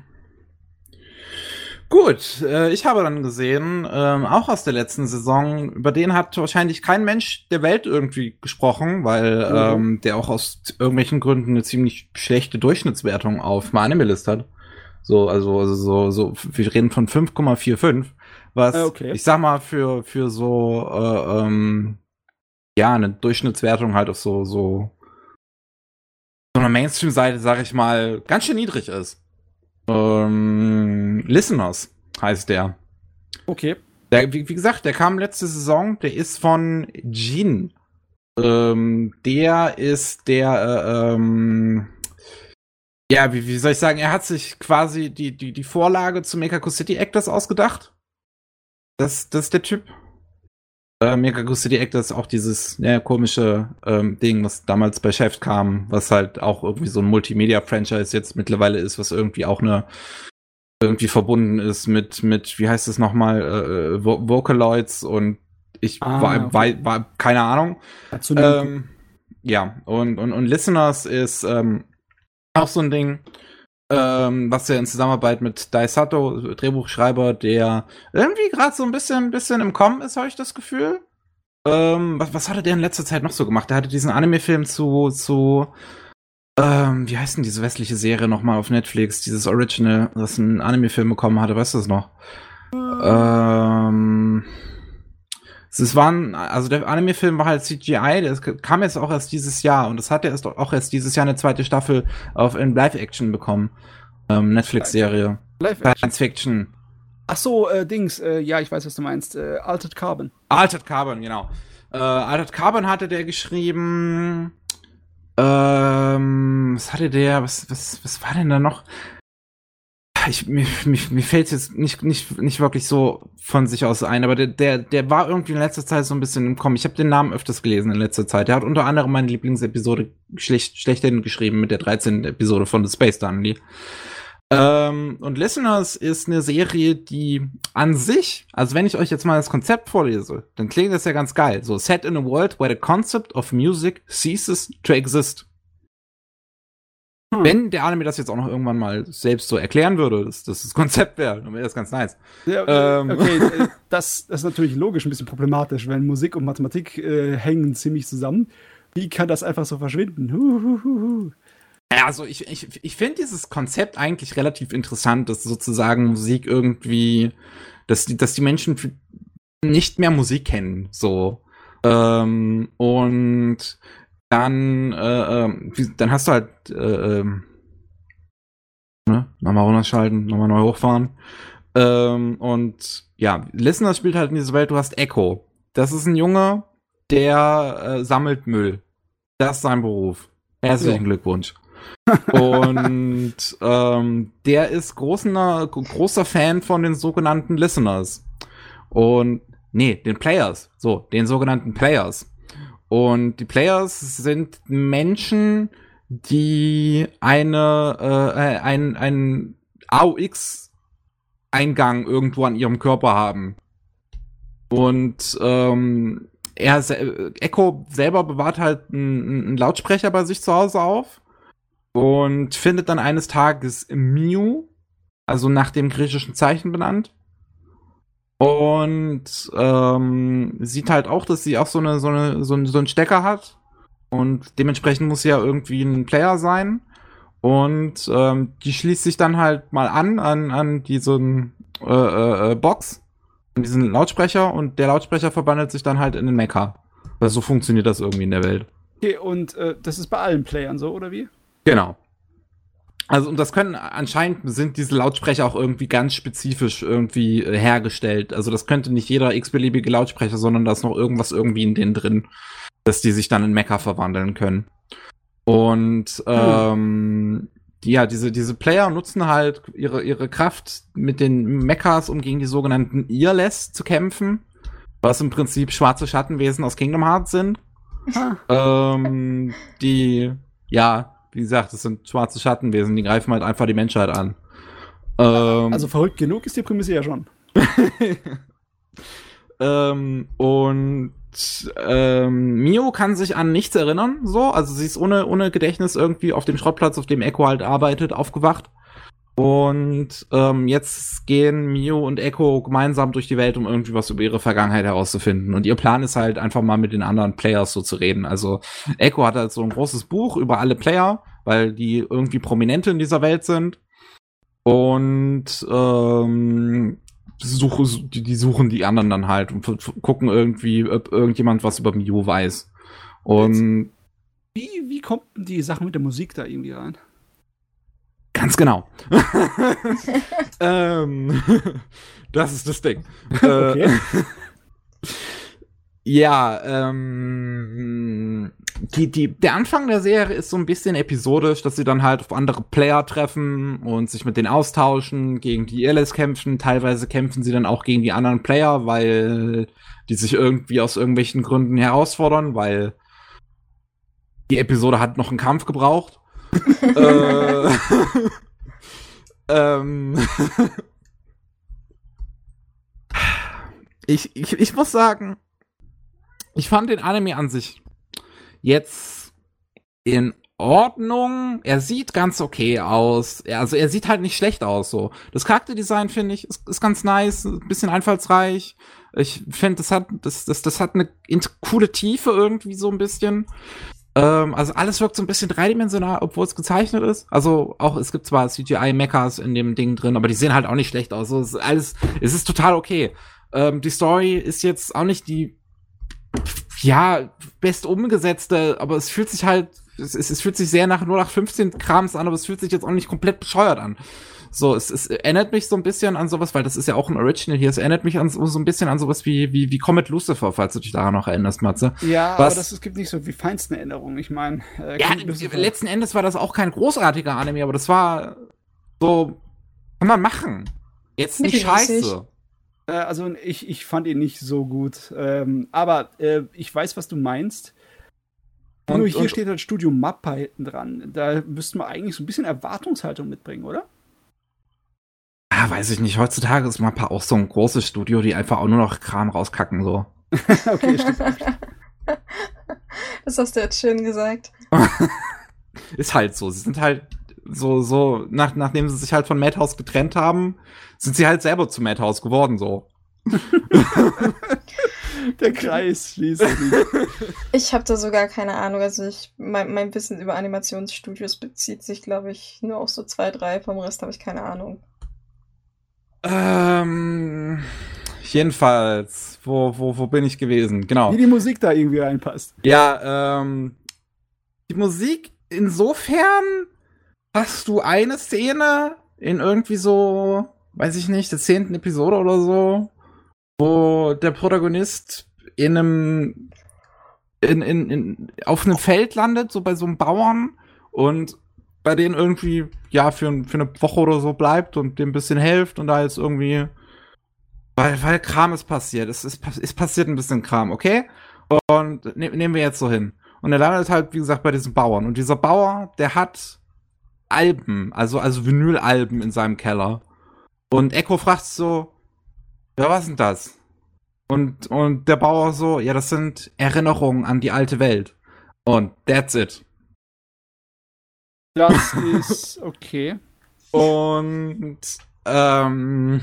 Gut, äh, ich habe dann gesehen, ähm, auch aus der letzten Saison, über den hat wahrscheinlich kein Mensch der Welt irgendwie gesprochen, weil mhm. ähm, der auch aus irgendwelchen Gründen eine ziemlich schlechte Durchschnittswertung auf MyAnimalist hat. So, also, also so, so, wir reden von 5,45 was ah, okay. ich sag mal für für so äh, ähm, ja eine Durchschnittswertung halt auf so so so einer Mainstream-Seite, sag ich mal, ganz schön niedrig ist. Ähm, Listeners heißt der. Okay. Der, wie, wie, gesagt, der kam letzte Saison, der ist von Jin. Ähm, der ist der, äh, ähm, ja, wie, wie soll ich sagen, er hat sich quasi die, die, die Vorlage zu Mekaku City Actors ausgedacht. Das, das ist der Typ. Äh, Mega City Actor ist auch dieses ja, komische ähm, Ding, was damals bei Chef kam, was halt auch irgendwie so ein Multimedia-Franchise jetzt mittlerweile ist, was irgendwie auch eine irgendwie verbunden ist mit, mit, wie heißt es nochmal, äh, äh Vocaloids und ich ah, war, okay. war, war, keine Ahnung. Ähm, ja, und, und, und Listeners ist ähm, auch so ein Ding ähm, was ja in Zusammenarbeit mit Daisato, Drehbuchschreiber, der irgendwie gerade so ein bisschen, bisschen im Kommen ist, habe ich das Gefühl. Ähm, was, was hatte der in letzter Zeit noch so gemacht? Der hatte diesen Anime-Film zu, zu, ähm, wie heißt denn diese westliche Serie nochmal auf Netflix? Dieses Original, das ein Anime-Film bekommen hatte, weißt du das noch? Ähm, es waren, also der Anime-Film war halt CGI, der kam jetzt auch erst dieses Jahr und das hat er erst auch erst dieses Jahr eine zweite Staffel auf in Live-Action bekommen. Ähm, Netflix-Serie. Live-Action. Science Fiction. Ach so, äh, Dings, äh, ja, ich weiß, was du meinst. Äh, Altered Carbon. Altered Carbon, genau. Äh, Altered Carbon hatte der geschrieben. Ähm, was hatte der? Was, was, was war denn da noch? Ich, mir, mir, mir fällt jetzt nicht, nicht, nicht wirklich so von sich aus ein, aber der, der, der war irgendwie in letzter Zeit so ein bisschen im Kommen. Ich habe den Namen öfters gelesen in letzter Zeit. Der hat unter anderem meine Lieblingsepisode schlecht, schlechthin geschrieben mit der 13. Episode von The Space Dunley. Ähm, und Listeners ist eine Serie, die an sich, also wenn ich euch jetzt mal das Konzept vorlese, dann klingt das ja ganz geil. So, set in a world where the concept of music ceases to exist. Hm. Wenn der Anime das jetzt auch noch irgendwann mal selbst so erklären würde, dass das das Konzept wäre, dann wäre das ganz nice. Ja, ähm. Okay, äh, das, das, ist natürlich logisch ein bisschen problematisch, wenn Musik und Mathematik äh, hängen ziemlich zusammen. Wie kann das einfach so verschwinden? Huhuhuhu. Ja, also ich, ich, ich finde dieses Konzept eigentlich relativ interessant, dass sozusagen Musik irgendwie, dass die, dass die Menschen nicht mehr Musik kennen, so. Ähm, und dann, äh, äh, dann hast du halt, äh, ähm, ne, nochmal runterschalten, nochmal neu hochfahren. Ähm, und ja, Listener spielt halt in dieser Welt, du hast Echo. Das ist ein Junge, der äh, sammelt Müll. Das ist sein Beruf. Herzlichen ja. Glückwunsch. und ähm, der ist großer, großer Fan von den sogenannten Listeners. Und nee, den Players. So, den sogenannten Players. Und die Players sind Menschen, die eine, äh, ein, ein AUX-Eingang irgendwo an ihrem Körper haben. Und ähm, er Echo selber bewahrt halt einen, einen Lautsprecher bei sich zu Hause auf und findet dann eines Tages Miu, also nach dem griechischen Zeichen benannt. Und ähm, sieht halt auch, dass sie auch so eine, so eine, so, ein, so einen Stecker hat. Und dementsprechend muss sie ja irgendwie ein Player sein. Und ähm, die schließt sich dann halt mal an an, an diesen äh, äh, äh Box, an diesen Lautsprecher und der Lautsprecher verwandelt sich dann halt in den Mecha. Also so funktioniert das irgendwie in der Welt. Okay, und äh, das ist bei allen Playern so, oder wie? Genau. Also, und das können anscheinend sind diese Lautsprecher auch irgendwie ganz spezifisch irgendwie äh, hergestellt. Also, das könnte nicht jeder x-beliebige Lautsprecher, sondern da ist noch irgendwas irgendwie in denen drin, dass die sich dann in Mecha verwandeln können. Und hm. ähm, ja, diese, diese Player nutzen halt ihre, ihre Kraft mit den Mechas, um gegen die sogenannten Earless zu kämpfen. Was im Prinzip schwarze Schattenwesen aus Kingdom Hearts sind. ähm, die, ja, wie gesagt, das sind schwarze Schattenwesen, die greifen halt einfach die Menschheit an. Ähm, also verrückt genug ist die Prämisse ja schon. ähm, und ähm, Mio kann sich an nichts erinnern, so. Also sie ist ohne, ohne Gedächtnis irgendwie auf dem Schrottplatz, auf dem Echo halt arbeitet, aufgewacht. Und ähm, jetzt gehen Mio und Echo gemeinsam durch die Welt, um irgendwie was über ihre Vergangenheit herauszufinden. Und ihr Plan ist halt einfach mal mit den anderen Players so zu reden. Also Echo hat halt so ein großes Buch über alle Player, weil die irgendwie Prominente in dieser Welt sind. Und ähm, suche, die, die suchen die anderen dann halt und gucken irgendwie, ob irgendjemand was über Mio weiß. Und wie, wie kommt die Sache mit der Musik da irgendwie rein? Ganz genau. ähm, das ist das Ding. Okay. Äh, ja, ähm, die, die, der Anfang der Serie ist so ein bisschen episodisch, dass sie dann halt auf andere Player treffen und sich mit denen austauschen, gegen die Illes kämpfen. Teilweise kämpfen sie dann auch gegen die anderen Player, weil die sich irgendwie aus irgendwelchen Gründen herausfordern, weil die Episode hat noch einen Kampf gebraucht. Äh, ähm, ich, ich, ich muss sagen, ich fand den Anime an sich jetzt in Ordnung. Er sieht ganz okay aus. Also er sieht halt nicht schlecht aus so. Das Charakterdesign finde ich ist, ist, ganz nice, ein bisschen einfallsreich. Ich finde, das hat das, das, das hat eine coole Tiefe irgendwie so ein bisschen. Ähm, also alles wirkt so ein bisschen dreidimensional, obwohl es gezeichnet ist. Also auch es gibt zwar CGI-Mechas in dem Ding drin, aber die sehen halt auch nicht schlecht aus. So, es ist alles, es ist total okay. Ähm, die Story ist jetzt auch nicht die ja, best umgesetzte, aber es fühlt sich halt, es, es, fühlt sich sehr nach 0815 Krams an, aber es fühlt sich jetzt auch nicht komplett bescheuert an. So, es, es erinnert mich so ein bisschen an sowas, weil das ist ja auch ein Original hier, es erinnert mich an so, so ein bisschen an sowas wie, wie, wie Comet Lucifer, falls du dich daran noch erinnerst, Matze. Ja, Was, aber das, es gibt nicht so die feinsten Erinnerungen, ich meine. Äh, ja, letzten Endes war das auch kein großartiger Anime, aber das war so, kann man machen. Jetzt nicht scheiße. Äh, also ich, ich fand ihn nicht so gut. Ähm, aber äh, ich weiß, was du meinst. Und, Nur hier und, steht halt Studio Mappa hinten dran. Da müssten wir eigentlich so ein bisschen Erwartungshaltung mitbringen, oder? Ja, weiß ich nicht. Heutzutage ist Mappa auch so ein großes Studio, die einfach auch nur noch Kram rauskacken, so. okay, stimmt. das hast du jetzt schön gesagt. ist halt so. Sie sind halt so, so, nach, nachdem sie sich halt von Madhouse getrennt haben, sind sie halt selber zu Madhouse geworden, so. Der Kreis schließt sich. Ich habe da sogar keine Ahnung. Also ich, mein, mein Wissen über Animationsstudios bezieht sich, glaube ich, nur auf so zwei, drei. Vom Rest habe ich keine Ahnung. Ähm, jedenfalls, wo, wo, wo bin ich gewesen? Genau. Wie die Musik da irgendwie reinpasst. Ja, ähm, die Musik insofern hast du eine Szene in irgendwie so, weiß ich nicht, der zehnten Episode oder so, wo der Protagonist in einem in, in, in, auf einem Feld landet, so bei so einem Bauern und bei denen irgendwie, ja, für, für eine Woche oder so bleibt und dem ein bisschen hilft und da jetzt irgendwie, weil, weil Kram ist passiert. Es ist, ist passiert ein bisschen Kram, okay? Und ne, nehmen wir jetzt so hin. Und er landet halt, wie gesagt, bei diesem Bauern. Und dieser Bauer, der hat Alben, also, also Vinylalben in seinem Keller. Und Echo fragt so, ja, was denn das? Und, und der Bauer so, ja, das sind Erinnerungen an die alte Welt. Und that's it. Das ist okay. Und ähm,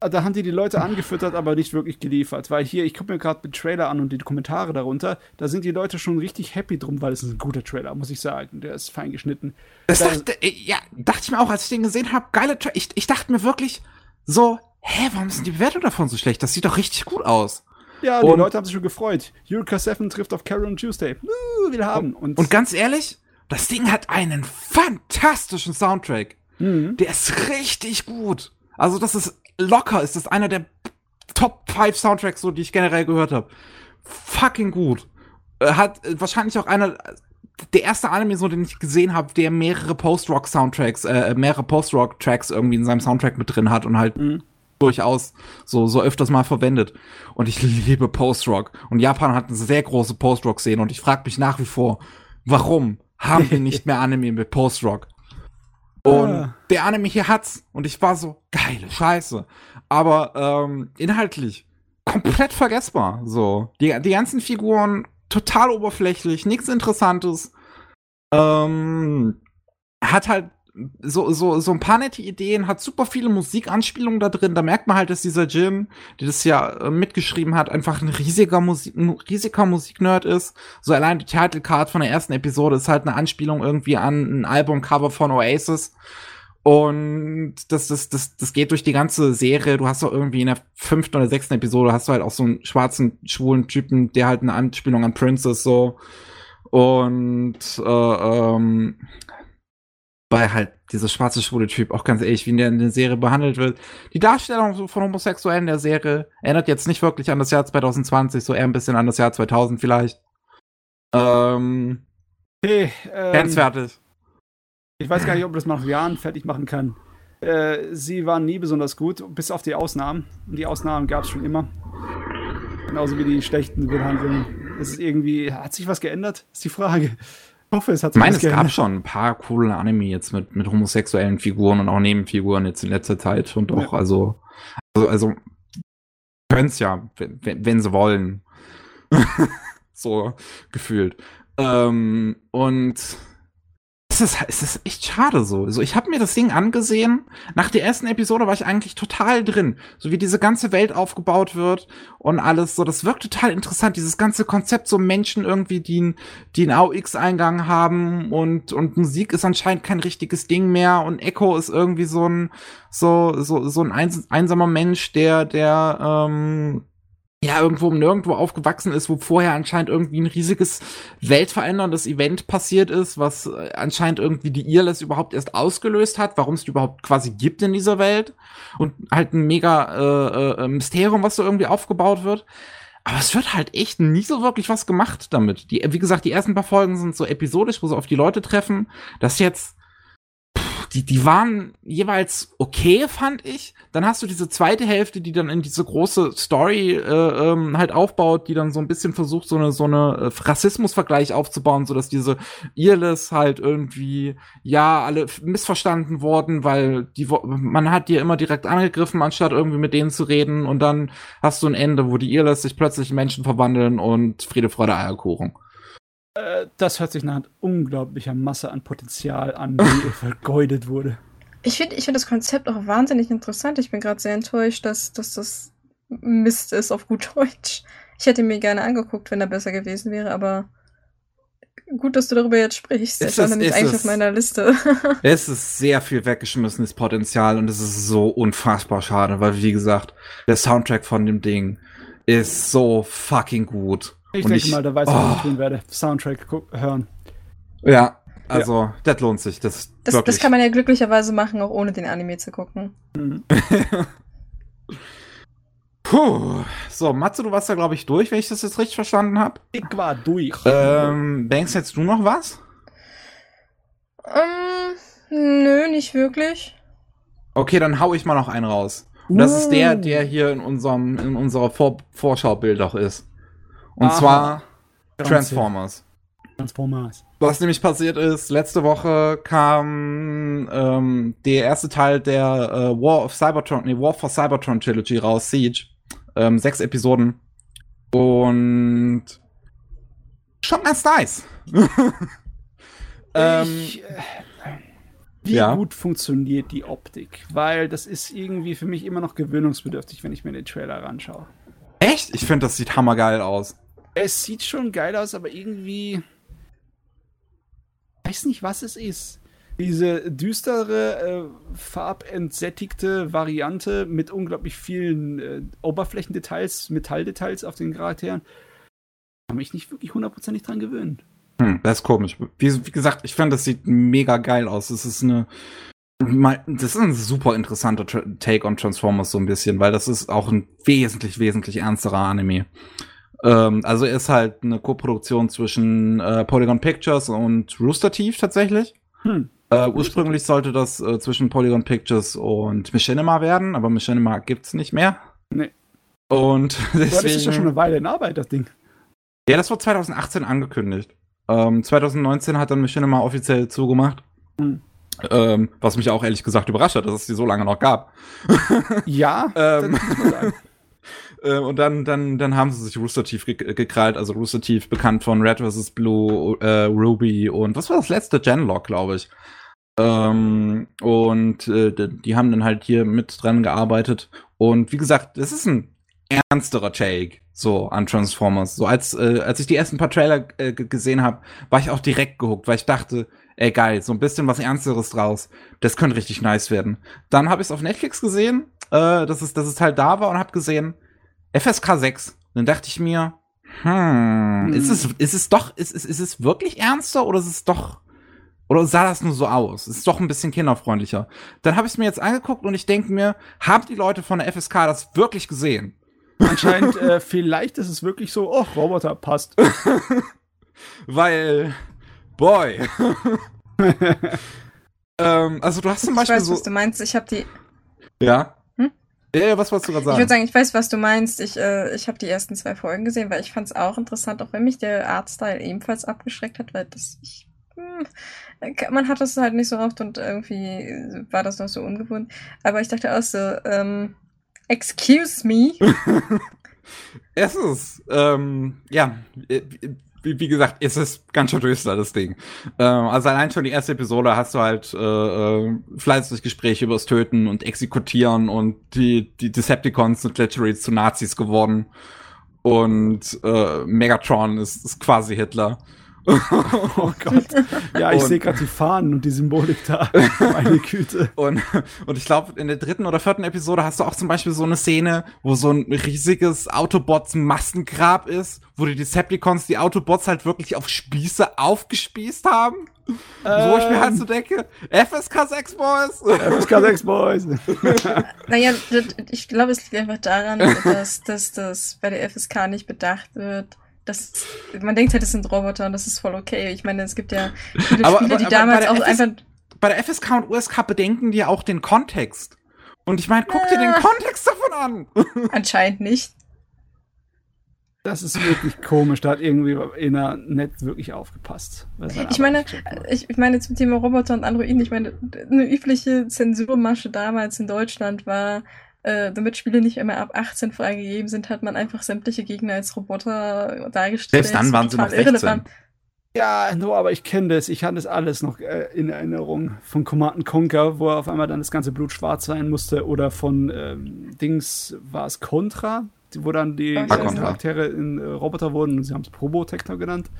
da haben die die Leute angefüttert, aber nicht wirklich geliefert. Weil hier, ich gucke mir gerade den Trailer an und die Kommentare darunter, da sind die Leute schon richtig happy drum, weil es ist ein guter Trailer, muss ich sagen. Der ist fein geschnitten. Das da, dachte, äh, ja, dachte ich mir auch, als ich den gesehen habe, geile Trailer. Ich, ich dachte mir wirklich so, hä, warum denn die Bewertung davon so schlecht? Das sieht doch richtig gut aus. Ja, die und, Leute haben sich schon gefreut. Eureka 7 trifft auf Carol und Tuesday. Uh, will haben. Und, und ganz ehrlich, das Ding hat einen fantastischen Soundtrack. Mhm. Der ist richtig gut. Also das ist locker, ist das einer der Top 5 Soundtracks, so, die ich generell gehört habe. Fucking gut. Hat äh, wahrscheinlich auch einer der erste Anime, so den ich gesehen habe, der mehrere Post-Rock-Soundtracks, äh, mehrere Post-Rock-Tracks irgendwie in seinem Soundtrack mit drin hat und halt mhm. durchaus so, so öfters mal verwendet. Und ich liebe Post-Rock. Und Japan hat eine sehr große Post-Rock-Szene und ich frage mich nach wie vor, warum haben wir nicht mehr Anime mit Post-Rock? Und ah. der Anime hier hat's. Und ich war so, geile Scheiße. Aber ähm, inhaltlich komplett vergessbar. So. Die, die ganzen Figuren total oberflächlich, nichts Interessantes. Ähm, hat halt so, so, so ein paar nette Ideen, hat super viele Musikanspielungen da drin. Da merkt man halt, dass dieser Jim, der das ja äh, mitgeschrieben hat, einfach ein riesiger Musik, ein riesiger Musiknerd ist. So allein die Titelcard von der ersten Episode ist halt eine Anspielung irgendwie an ein Albumcover von Oasis. Und das, das, das, das geht durch die ganze Serie. Du hast doch irgendwie in der fünften oder sechsten Episode hast du halt auch so einen schwarzen, schwulen Typen, der halt eine Anspielung an Princess so. Und äh, ähm, weil halt dieser schwarze schwule Typ, auch ganz ehrlich, wie in der, in der Serie behandelt wird. Die Darstellung von Homosexuellen in der Serie erinnert jetzt nicht wirklich an das Jahr 2020, so eher ein bisschen an das Jahr 2000 vielleicht. Ähm, hey, ähm, grenzwertig. Ich weiß gar nicht, ob man das nach Jahren fertig machen kann. Äh, sie waren nie besonders gut, bis auf die Ausnahmen. Und die Ausnahmen gab es schon immer. Genauso wie die schlechten Behandlungen. Es ist irgendwie, hat sich was geändert? Ist die Frage hoffe, es hat sich Ich meine, es gab schon ein paar coole Anime jetzt mit, mit homosexuellen Figuren und auch Nebenfiguren jetzt in letzter Zeit und auch, ja. also, also, also können es ja, wenn, wenn sie wollen. so gefühlt. Ähm, und es ist, es ist echt schade so. Also ich habe mir das Ding angesehen. Nach der ersten Episode war ich eigentlich total drin. So wie diese ganze Welt aufgebaut wird und alles so. Das wirkt total interessant. Dieses ganze Konzept, so Menschen irgendwie, die, die einen AUX-Eingang haben und, und Musik ist anscheinend kein richtiges Ding mehr und Echo ist irgendwie so ein, so, so, so ein einsamer Mensch, der, der, ähm, ja, irgendwo nirgendwo aufgewachsen ist, wo vorher anscheinend irgendwie ein riesiges weltveränderndes Event passiert ist, was äh, anscheinend irgendwie die ILS überhaupt erst ausgelöst hat, warum es die überhaupt quasi gibt in dieser Welt und halt ein mega äh, äh, Mysterium, was so irgendwie aufgebaut wird. Aber es wird halt echt nie so wirklich was gemacht damit. Die, wie gesagt, die ersten paar Folgen sind so episodisch, wo sie auf die Leute treffen. Das jetzt die, die waren jeweils okay, fand ich. Dann hast du diese zweite Hälfte, die dann in diese große Story äh, ähm, halt aufbaut, die dann so ein bisschen versucht, so eine so eine äh, Rassismusvergleich aufzubauen, so dass diese Irles halt irgendwie ja alle missverstanden wurden, weil die man hat die immer direkt angegriffen, anstatt irgendwie mit denen zu reden. Und dann hast du ein Ende, wo die Irles sich plötzlich in Menschen verwandeln und Friede, Freude, Eierkuchen. Äh, das hört sich nach unglaublicher Masse an Potenzial an, die vergeudet wurde. Ich finde ich find das Konzept auch wahnsinnig interessant. Ich bin gerade sehr enttäuscht, dass, dass das Mist ist auf gut Deutsch. Ich hätte mir gerne angeguckt, wenn er besser gewesen wäre, aber gut, dass du darüber jetzt sprichst. Es ist, nämlich eigentlich auf meiner Liste. es ist sehr viel weggeschmissenes Potenzial und es ist so unfassbar schade, weil wie gesagt, der Soundtrack von dem Ding ist so fucking gut. Ich und denke ich, mal, da weiß ich, oh. was ich tun werde. Soundtrack hören. Ja, also, ja. das lohnt sich. Das, das, das, kann man ja glücklicherweise machen, auch ohne den Anime zu gucken. Mhm. Puh. So, Matze, du warst da, glaube ich, durch, wenn ich das jetzt richtig verstanden habe. Ich war durch. Ähm, Banks, hättest du noch was? Ähm, nö, nicht wirklich. Okay, dann hau ich mal noch einen raus. Und das ist der, uh. der hier in unserem, in unserer Vor Vorschaubild auch ist. Und Aha. zwar Transformers. Transformers. Was nämlich passiert ist, letzte Woche kam ähm, der erste Teil der äh, War of Cybertron, nee, War for Cybertron Trilogy raus, Siege. Ähm, sechs Episoden. Und schon ganz nice. ähm, ich, äh, wie ja. gut funktioniert die Optik? Weil das ist irgendwie für mich immer noch gewöhnungsbedürftig, wenn ich mir den Trailer anschaue. Echt? Ich finde, das sieht hammergeil aus. Es sieht schon geil aus, aber irgendwie. Ich weiß nicht, was es ist. Diese düstere, äh, farbentsättigte Variante mit unglaublich vielen äh, Oberflächendetails, Metalldetails auf den Charakteren, kann mich nicht wirklich hundertprozentig dran gewöhnen. Hm, das ist komisch. Wie, wie gesagt, ich finde, das sieht mega geil aus. Es ist eine das ist ein super interessanter Take on Transformers so ein bisschen, weil das ist auch ein wesentlich, wesentlich ernsterer Anime. Ähm, also ist halt eine Koproduktion zwischen äh, Polygon Pictures und Rooster Teeth tatsächlich. Hm. Äh, ursprünglich sollte das äh, zwischen Polygon Pictures und Machinima werden, aber Machinima gibt's nicht mehr. Nee. Und deswegen. Das ist ja schon eine Weile in Arbeit, das Ding. Ja, das wurde 2018 angekündigt. Ähm, 2019 hat dann Machinima offiziell zugemacht. Hm. Ähm, was mich auch ehrlich gesagt überrascht hat, dass es die so lange noch gab. Ja. ähm, äh, und dann, dann, dann haben sie sich Rooster Teeth ge gekrallt. Also Rooster Teeth, bekannt von Red vs. Blue, äh, Ruby und was war das letzte? Genlock, glaube ich. Ähm, und äh, die haben dann halt hier mit dran gearbeitet. Und wie gesagt, das ist ein ernsterer Take so an Transformers. So als äh, als ich die ersten paar Trailer äh, gesehen habe, war ich auch direkt gehuckt, weil ich dachte, ey geil, so ein bisschen was ernsteres draus. Das könnte richtig nice werden. Dann habe ich es auf Netflix gesehen, äh, dass es dass es halt da war und habe gesehen FSK 6. Dann dachte ich mir, hm, hm, ist es ist es doch ist, ist, ist es wirklich ernster oder ist es doch oder sah das nur so aus? Es ist doch ein bisschen kinderfreundlicher. Dann habe ich es mir jetzt angeguckt und ich denke mir, haben die Leute von der FSK das wirklich gesehen? Anscheinend, äh, vielleicht ist es wirklich so, oh, Roboter, passt. Weil, boy. ähm, also du hast zum Beispiel ich weiß, so. was du meinst. Ich habe die. Ja. Hm? Ja, was wolltest du gerade sagen? Ich würde sagen, ich weiß, was du meinst. Ich, äh, ich habe die ersten zwei Folgen gesehen, weil ich fand es auch interessant, auch wenn mich der Artstyle ebenfalls abgeschreckt hat, weil das ich, hm, man hat das halt nicht so oft und irgendwie war das noch so ungewohnt. Aber ich dachte auch so, ähm, Excuse me. Erstens, ähm, ja, äh, wie, wie, gesagt, es ist ganz schön düster, das Ding. Ähm, also allein schon die erste Episode hast du halt äh, äh, fleißig Gespräche über das Töten und Exekutieren und die, die Decepticons sind literally zu Nazis geworden. Und äh, Megatron ist, ist quasi Hitler. oh Gott. Ja, ich sehe gerade die Fahnen und die Symbolik da. Meine Güte. Und, und ich glaube, in der dritten oder vierten Episode hast du auch zum Beispiel so eine Szene, wo so ein riesiges Autobots-Massengrab ist, wo die Decepticons die Autobots halt wirklich auf Spieße aufgespießt haben. Ähm, wo ich mir halt so denke, FSK 6 Boys. FSK 6 Boys. naja, ich glaube, es liegt einfach daran, dass, dass das bei der FSK nicht bedacht wird, das, man denkt halt, es sind Roboter und das ist voll okay. Ich meine, es gibt ja viele aber, Spiele, die aber, damals auch FS einfach. Bei der FSK und USK bedenken die ja auch den Kontext. Und ich meine, guck ja. dir den Kontext davon an. Anscheinend nicht. Das ist wirklich komisch. Da hat irgendwie einer nicht wirklich aufgepasst. Ich meine, ich, ich meine zum Thema Roboter und Androiden, ich meine, eine übliche Zensurmasche damals in Deutschland war, äh, damit Spiele nicht immer ab 18 freigegeben sind, hat man einfach sämtliche Gegner als Roboter dargestellt. Selbst dann waren sie noch 16. Irrelevant. Ja, no, aber ich kenne das. Ich hatte das alles noch äh, in Erinnerung. Von Command Conquer, wo auf einmal dann das ganze Blut schwarz sein musste. Oder von ähm, Dings, war es Contra, wo dann die ja, Charaktere in äh, Roboter wurden. Sie haben es Probotector genannt.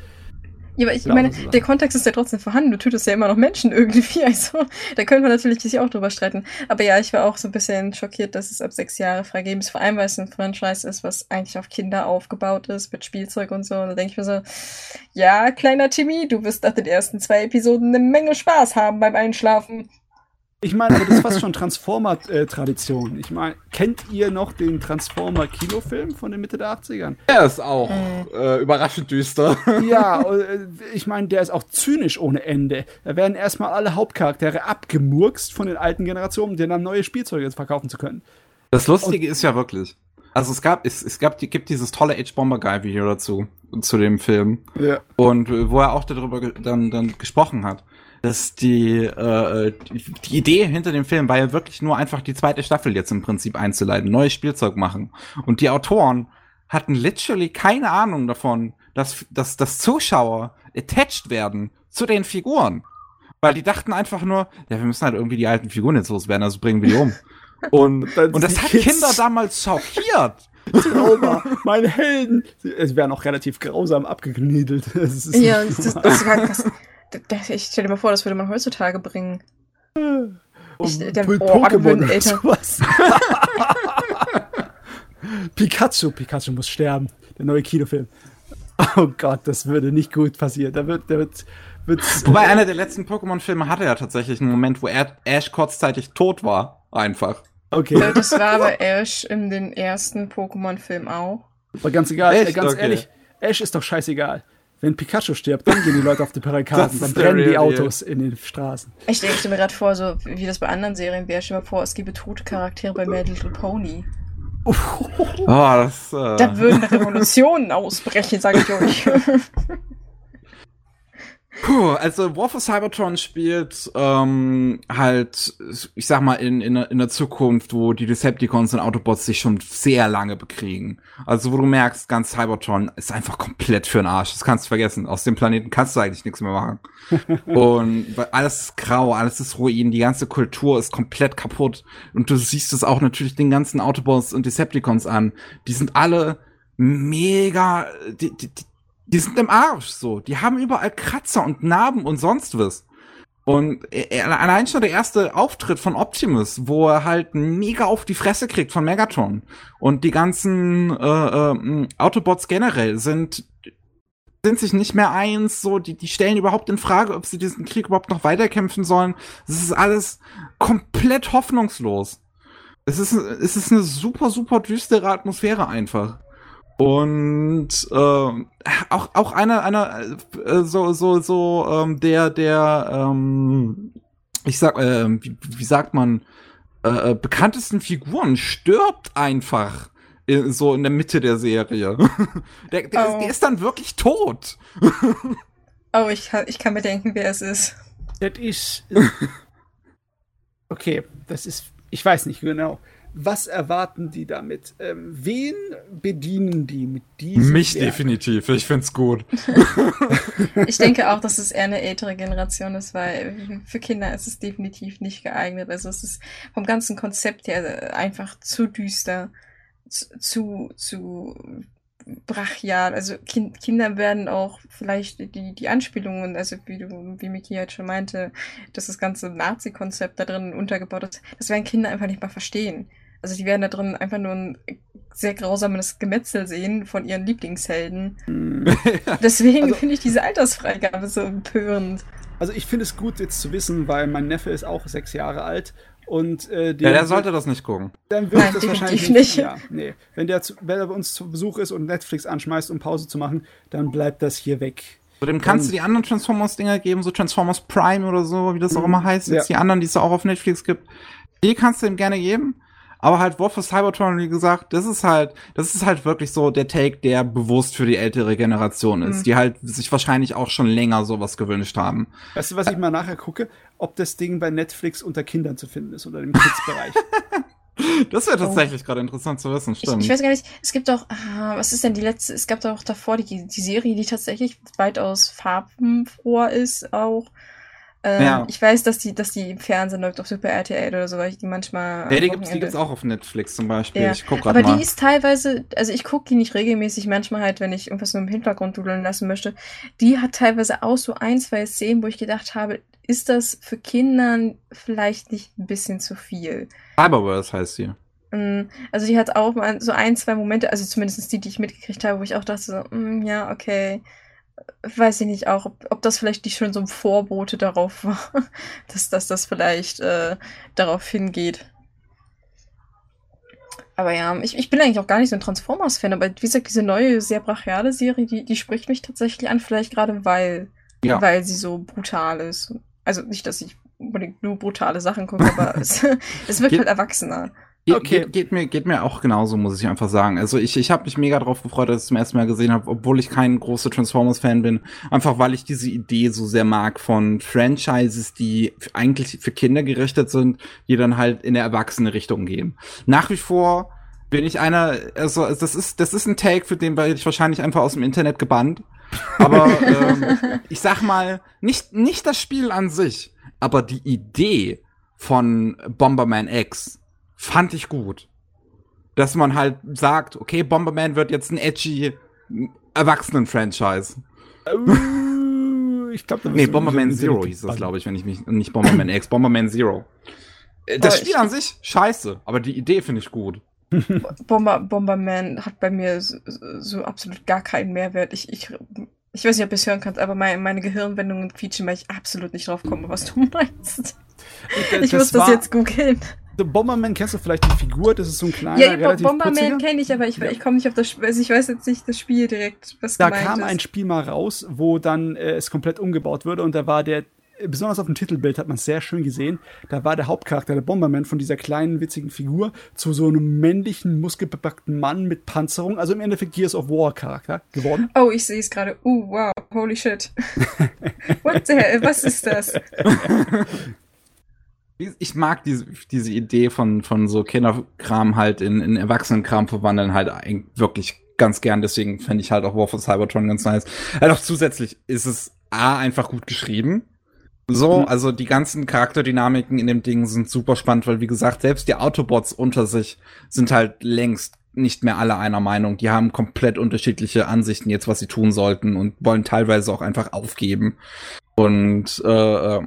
Ja, aber ich ja, meine, der Kontext ist ja trotzdem vorhanden. Du tötest ja immer noch Menschen irgendwie. Also, da können wir natürlich sich auch drüber streiten. Aber ja, ich war auch so ein bisschen schockiert, dass es ab sechs Jahre freigegeben ist. Vor allem, weil es ein Franchise ist, was eigentlich auf Kinder aufgebaut ist, mit Spielzeug und so. Und da denke ich mir so, ja, kleiner Timmy, du wirst nach den ersten zwei Episoden eine Menge Spaß haben beim Einschlafen. Ich meine, das ist fast schon Transformer-Tradition. Ich meine, kennt ihr noch den Transformer-Kinofilm von den Mitte der 80ern? Der ist auch äh, überraschend düster. Ja, äh, ich meine, der ist auch zynisch ohne Ende. Da werden erstmal alle Hauptcharaktere abgemurkst von den alten Generationen, um denen dann neue Spielzeuge jetzt verkaufen zu können. Das Lustige Und, ist ja wirklich, Also es gab, es, es gab, gibt dieses tolle H-Bomber Guy Video dazu, zu dem Film. Ja. Und äh, wo er auch darüber dann, dann gesprochen hat, dass die, äh, die Idee hinter dem Film war ja wirklich nur einfach die zweite Staffel jetzt im Prinzip einzuleiten, neues Spielzeug machen. Und die Autoren hatten literally keine Ahnung davon, dass, dass, dass Zuschauer attached werden zu den Figuren. Weil die dachten einfach nur, ja, wir müssen halt irgendwie die alten Figuren jetzt loswerden, also bringen wir die um. Und, und das hat Kids. Kinder damals schockiert. Trauma, meine Helden. Es werden auch relativ grausam abgekniedelt. Ja, das, das, das, war, das, das, ich stell dir mal vor, das würde man heutzutage bringen. Ich, der, oh, Pokémon älter. Pikachu, Pikachu muss sterben. Der neue Kinofilm. Oh Gott, das würde nicht gut passieren. Da wird, da wird, wird's, Wobei einer der letzten Pokémon-Filme hatte ja tatsächlich einen Moment, wo Ash kurzzeitig tot war. Einfach. Okay. Ja, das war aber Ash in den ersten Pokémon-Film auch. Aber ganz egal, Echt? ganz okay. ehrlich, Ash ist doch scheißegal. Wenn Pikachu stirbt, dann gehen die Leute auf die Barrikaden, dann brennen die Autos in den Straßen. Ich denke mir gerade vor, so wie das bei anderen Serien wäre. Stell dir mal vor, es gäbe tote Charaktere bei My Little Pony. Oh, das, äh... Da würden Revolutionen ausbrechen, sage ich euch. Puh, also War for Cybertron spielt ähm, halt, ich sag mal, in, in, in der Zukunft, wo die Decepticons und Autobots sich schon sehr lange bekriegen. Also wo du merkst, ganz Cybertron ist einfach komplett für den Arsch. Das kannst du vergessen. Aus dem Planeten kannst du eigentlich nichts mehr machen. und alles ist grau, alles ist Ruin, die ganze Kultur ist komplett kaputt. Und du siehst es auch natürlich den ganzen Autobots und Decepticons an. Die sind alle mega, die, die, die sind im Arsch so. Die haben überall Kratzer und Narben und sonst was. Und allein schon der erste Auftritt von Optimus, wo er halt mega auf die Fresse kriegt von Megatron. Und die ganzen äh, äh, Autobots generell sind sind sich nicht mehr eins, so, die, die stellen überhaupt in Frage, ob sie diesen Krieg überhaupt noch weiterkämpfen sollen. Es ist alles komplett hoffnungslos. Es ist, es ist eine super, super düstere Atmosphäre einfach. Und äh, auch auch einer einer äh, so so so ähm, der der ähm, ich sag äh, wie, wie sagt man äh, äh bekanntesten Figuren stirbt einfach in, so in der Mitte der Serie. der, der, oh. der ist dann wirklich tot. oh, ich kann, ich kann mir denken, wer es ist. Das ist. Okay, das ist. Ich weiß nicht genau. Was erwarten die damit? Ähm, wen bedienen die mit diesem? Mich Werk? definitiv. Ich find's gut. ich denke auch, dass es eher eine ältere Generation ist, weil für Kinder ist es definitiv nicht geeignet. Also es ist vom ganzen Konzept her einfach zu düster, zu, zu brachial. Also kind, Kinder werden auch vielleicht die, die Anspielungen, also wie du, wie Miki jetzt schon meinte, dass das ganze Nazi-Konzept da drin untergebaut ist, das werden Kinder einfach nicht mal verstehen. Also die werden da drin einfach nur ein sehr grausames Gemetzel sehen von ihren Lieblingshelden. Hm. Deswegen also, finde ich diese Altersfreigabe so empörend. Also ich finde es gut jetzt zu wissen, weil mein Neffe ist auch sechs Jahre alt und äh, der, ja, der sollte das nicht gucken. Dann wird Nein, das wahrscheinlich nicht. Ja, nee. Wenn der, zu, wenn er bei uns zu Besuch ist und Netflix anschmeißt, um Pause zu machen, dann bleibt das hier weg. So, dem kannst dann, du die anderen Transformers-Dinger geben, so Transformers Prime oder so, wie das auch mhm. immer heißt. Jetzt ja. die anderen, die es auch auf Netflix gibt. Die kannst du ihm gerne geben. Aber halt War for Cybertron, wie gesagt, das ist halt, das ist halt wirklich so der Take, der bewusst für die ältere Generation ist, mhm. die halt sich wahrscheinlich auch schon länger sowas gewünscht haben. Weißt du, was ich mal nachher gucke? Ob das Ding bei Netflix unter Kindern zu finden ist oder im Kids-Bereich. Das wäre tatsächlich oh. gerade interessant zu wissen, stimmt. Ich, ich, weiß gar nicht, es gibt auch, ah, was ist denn die letzte, es gab doch davor die, die Serie, die tatsächlich weitaus farbenfroher ist auch. Ähm, ja. Ich weiß, dass die, dass die im Fernsehen läuft auf Super RTL oder so, weil ich die manchmal. Ja, die gibt's, die gibt's auch auf Netflix zum Beispiel. Ja. Ich guck Aber mal. die ist teilweise, also ich gucke die nicht regelmäßig, manchmal halt, wenn ich irgendwas nur im Hintergrund dudeln lassen möchte. Die hat teilweise auch so ein, zwei Szenen, wo ich gedacht habe, ist das für Kindern vielleicht nicht ein bisschen zu viel? Cyberverse heißt sie. Mm, also die hat auch mal so ein, zwei Momente, also zumindest die, die ich mitgekriegt habe, wo ich auch dachte so, mm, ja, okay weiß ich nicht auch, ob, ob das vielleicht nicht schon so ein Vorbote darauf war, dass, dass das vielleicht äh, darauf hingeht. Aber ja, ich, ich bin eigentlich auch gar nicht so ein Transformers-Fan, aber wie gesagt, diese neue, sehr brachiale Serie, die, die spricht mich tatsächlich an, vielleicht gerade weil, ja. weil sie so brutal ist. Also nicht, dass ich unbedingt nur brutale Sachen gucke, aber es, es wirkt halt erwachsener. Okay. Geht, geht, mir, geht mir auch genauso, muss ich einfach sagen. Also ich, ich habe mich mega drauf gefreut, dass ich es zum ersten Mal gesehen habe, obwohl ich kein großer Transformers-Fan bin. Einfach weil ich diese Idee so sehr mag von Franchises, die eigentlich für Kinder gerichtet sind, die dann halt in der erwachsene Richtung gehen. Nach wie vor bin ich einer, also das ist, das ist ein Take, für den werde ich wahrscheinlich einfach aus dem Internet gebannt. Aber ähm, ich sag mal, nicht, nicht das Spiel an sich, aber die Idee von Bomberman X fand ich gut. Dass man halt sagt, okay, Bomberman wird jetzt ein edgy Erwachsenen-Franchise. Uh, ich glaube, Nee, Bomberman Zero hieß das, glaube ich, wenn ich mich. Nicht Bomberman X, Bomberman Zero. Äh, das oh, Spiel an sich, scheiße, aber die Idee finde ich gut. Bomber, Bomberman hat bei mir so, so, absolut gar keinen Mehrwert. Ich, ich, ich weiß nicht, ob du es hören kannst, aber meine, meine Gehirnwendungen quietschen, weil ich absolut nicht drauf komme, was du meinst. Ich muss das jetzt googeln. The Bomberman kennst du vielleicht die Figur, das ist so ein kleiner, ja, relativ Bomberman kenne ich, aber ich, ich komme nicht auf das Spiel, also ich weiß jetzt nicht das Spiel direkt, was Da kam ist. ein Spiel mal raus, wo dann äh, es komplett umgebaut wurde und da war der besonders auf dem Titelbild hat man es sehr schön gesehen. Da war der Hauptcharakter, der Bomberman, von dieser kleinen, witzigen Figur zu so einem männlichen, muskelbepackten Mann mit Panzerung, also im Endeffekt Gears of War Charakter geworden. Oh, ich sehe es gerade. Uh, wow, holy shit. What the hell, was ist das? ich mag diese, diese Idee von, von so Kinderkram halt in, in Erwachsenenkram verwandeln halt wirklich ganz gern. Deswegen fände ich halt auch War for Cybertron ganz nice. Halt auch zusätzlich ist es A, einfach gut geschrieben. So, mhm. also die ganzen Charakterdynamiken in dem Ding sind super spannend, weil wie gesagt, selbst die Autobots unter sich sind halt längst nicht mehr alle einer Meinung. Die haben komplett unterschiedliche Ansichten jetzt, was sie tun sollten und wollen teilweise auch einfach aufgeben. Und äh, äh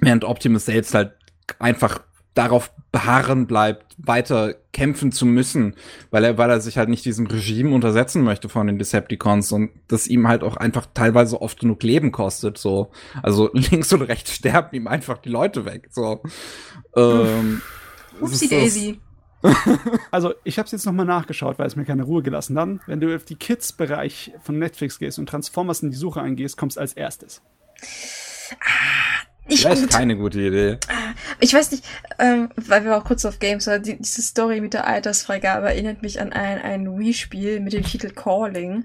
während Optimus selbst halt einfach darauf beharren bleibt, weiter kämpfen zu müssen, weil er, weil er sich halt nicht diesem Regime untersetzen möchte von den Decepticons und das ihm halt auch einfach teilweise oft genug Leben kostet, so. Also links und rechts sterben ihm einfach die Leute weg, so. Ähm, Upsi Daisy. also, ich habe es jetzt nochmal nachgeschaut, weil es mir keine Ruhe gelassen hat. Wenn du auf die Kids-Bereich von Netflix gehst und Transformers in die Suche eingehst, kommst als erstes. Ah, nicht Vielleicht gut. keine gute Idee. Ich weiß nicht, ähm, weil wir auch kurz auf Games waren, die, diese Story mit der Altersfreigabe erinnert mich an ein, ein Wii-Spiel mit dem Titel Calling.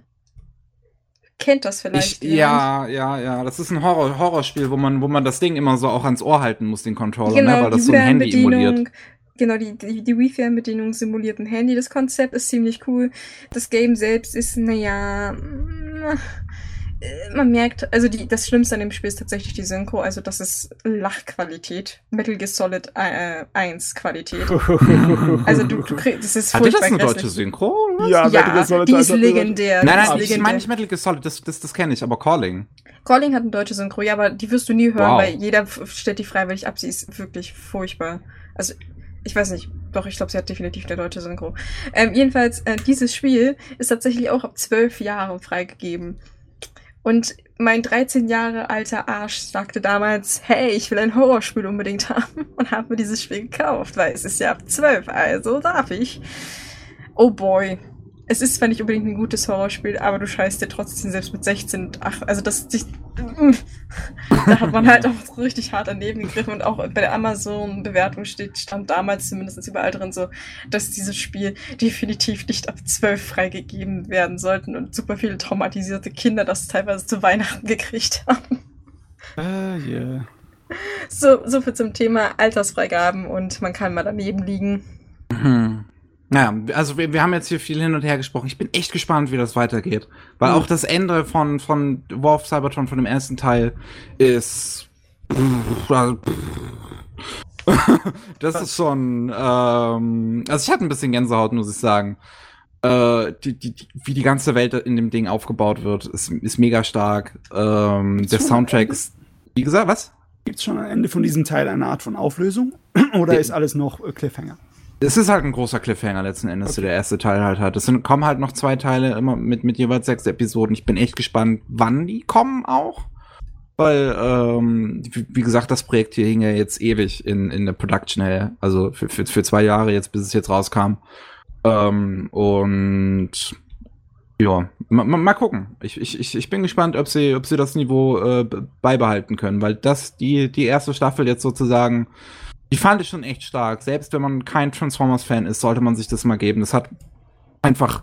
Kennt das vielleicht? Ich, ja, ja, ja. Das ist ein Horror Horrorspiel, wo man, wo man das Ding immer so auch ans Ohr halten muss, den Controller, ne? genau, ne? weil das so ein Handy emuliert. Genau, die, die, die Wii-Fernbedienung simuliert ein Handy. Das Konzept ist ziemlich cool. Das Game selbst ist, naja, man merkt, also die, das Schlimmste an dem Spiel ist tatsächlich die Synchro, also das ist Lachqualität. Metal Gear Solid äh, 1 Qualität. also du, du kriegst, das ist Hatte das eine deutsche Synchro? Ja, ja Metal Gear Solid die ist legendär. Nein, nein, ich meine nicht Metal Gear Solid, das, das, das kenne ich, aber Calling. Calling hat eine deutsche Synchro, ja, aber die wirst du nie hören, wow. weil jeder stellt die freiwillig ab, sie ist wirklich furchtbar. Also ich weiß nicht, doch, ich glaube, sie hat definitiv eine deutsche Synchro. Ähm, jedenfalls, äh, dieses Spiel ist tatsächlich auch ab zwölf Jahren freigegeben. Und mein 13 Jahre alter Arsch sagte damals, hey, ich will ein Horrorspiel unbedingt haben und habe mir dieses Spiel gekauft, weil es ist ja ab 12, also darf ich. Oh boy, es ist zwar nicht unbedingt ein gutes Horrorspiel, aber du scheißt dir trotzdem selbst mit 16 und 8, also das, da hat man halt auch richtig hart daneben gegriffen und auch bei der Amazon-Bewertung steht, stand damals zumindest überall drin so, dass dieses Spiel definitiv nicht ab 12 freigegeben werden sollten und super viele traumatisierte Kinder das teilweise zu Weihnachten gekriegt haben. Ah, uh, yeah. So, so viel zum Thema Altersfreigaben und man kann mal daneben liegen. Mhm. Naja, also wir, wir haben jetzt hier viel hin und her gesprochen. Ich bin echt gespannt, wie das weitergeht. Weil mhm. auch das Ende von, von War of Cybertron, von dem ersten Teil, ist. das ist schon. Ähm, also ich hatte ein bisschen Gänsehaut, muss ich sagen. Äh, die, die, die, wie die ganze Welt in dem Ding aufgebaut wird, ist, ist mega stark. Ähm, der Soundtrack ist. Wie gesagt, was? Gibt es schon am Ende von diesem Teil eine Art von Auflösung? Oder ist alles noch Cliffhanger? Es ist halt ein großer Cliffhanger letzten Endes, okay. der erste Teil halt hat. Es sind, kommen halt noch zwei Teile immer mit, mit jeweils sechs Episoden. Ich bin echt gespannt, wann die kommen auch. Weil, ähm, wie, wie gesagt, das Projekt hier hing ja jetzt ewig in, in der Production her. Also für, für, für zwei Jahre jetzt, bis es jetzt rauskam. Ähm, und ja, mal, mal gucken. Ich, ich, ich bin gespannt, ob sie, ob sie das Niveau äh, beibehalten können, weil das, die, die erste Staffel jetzt sozusagen Die fand ich schon echt stark. Selbst wenn man kein Transformers-Fan ist, sollte man sich das mal geben. Das hat einfach,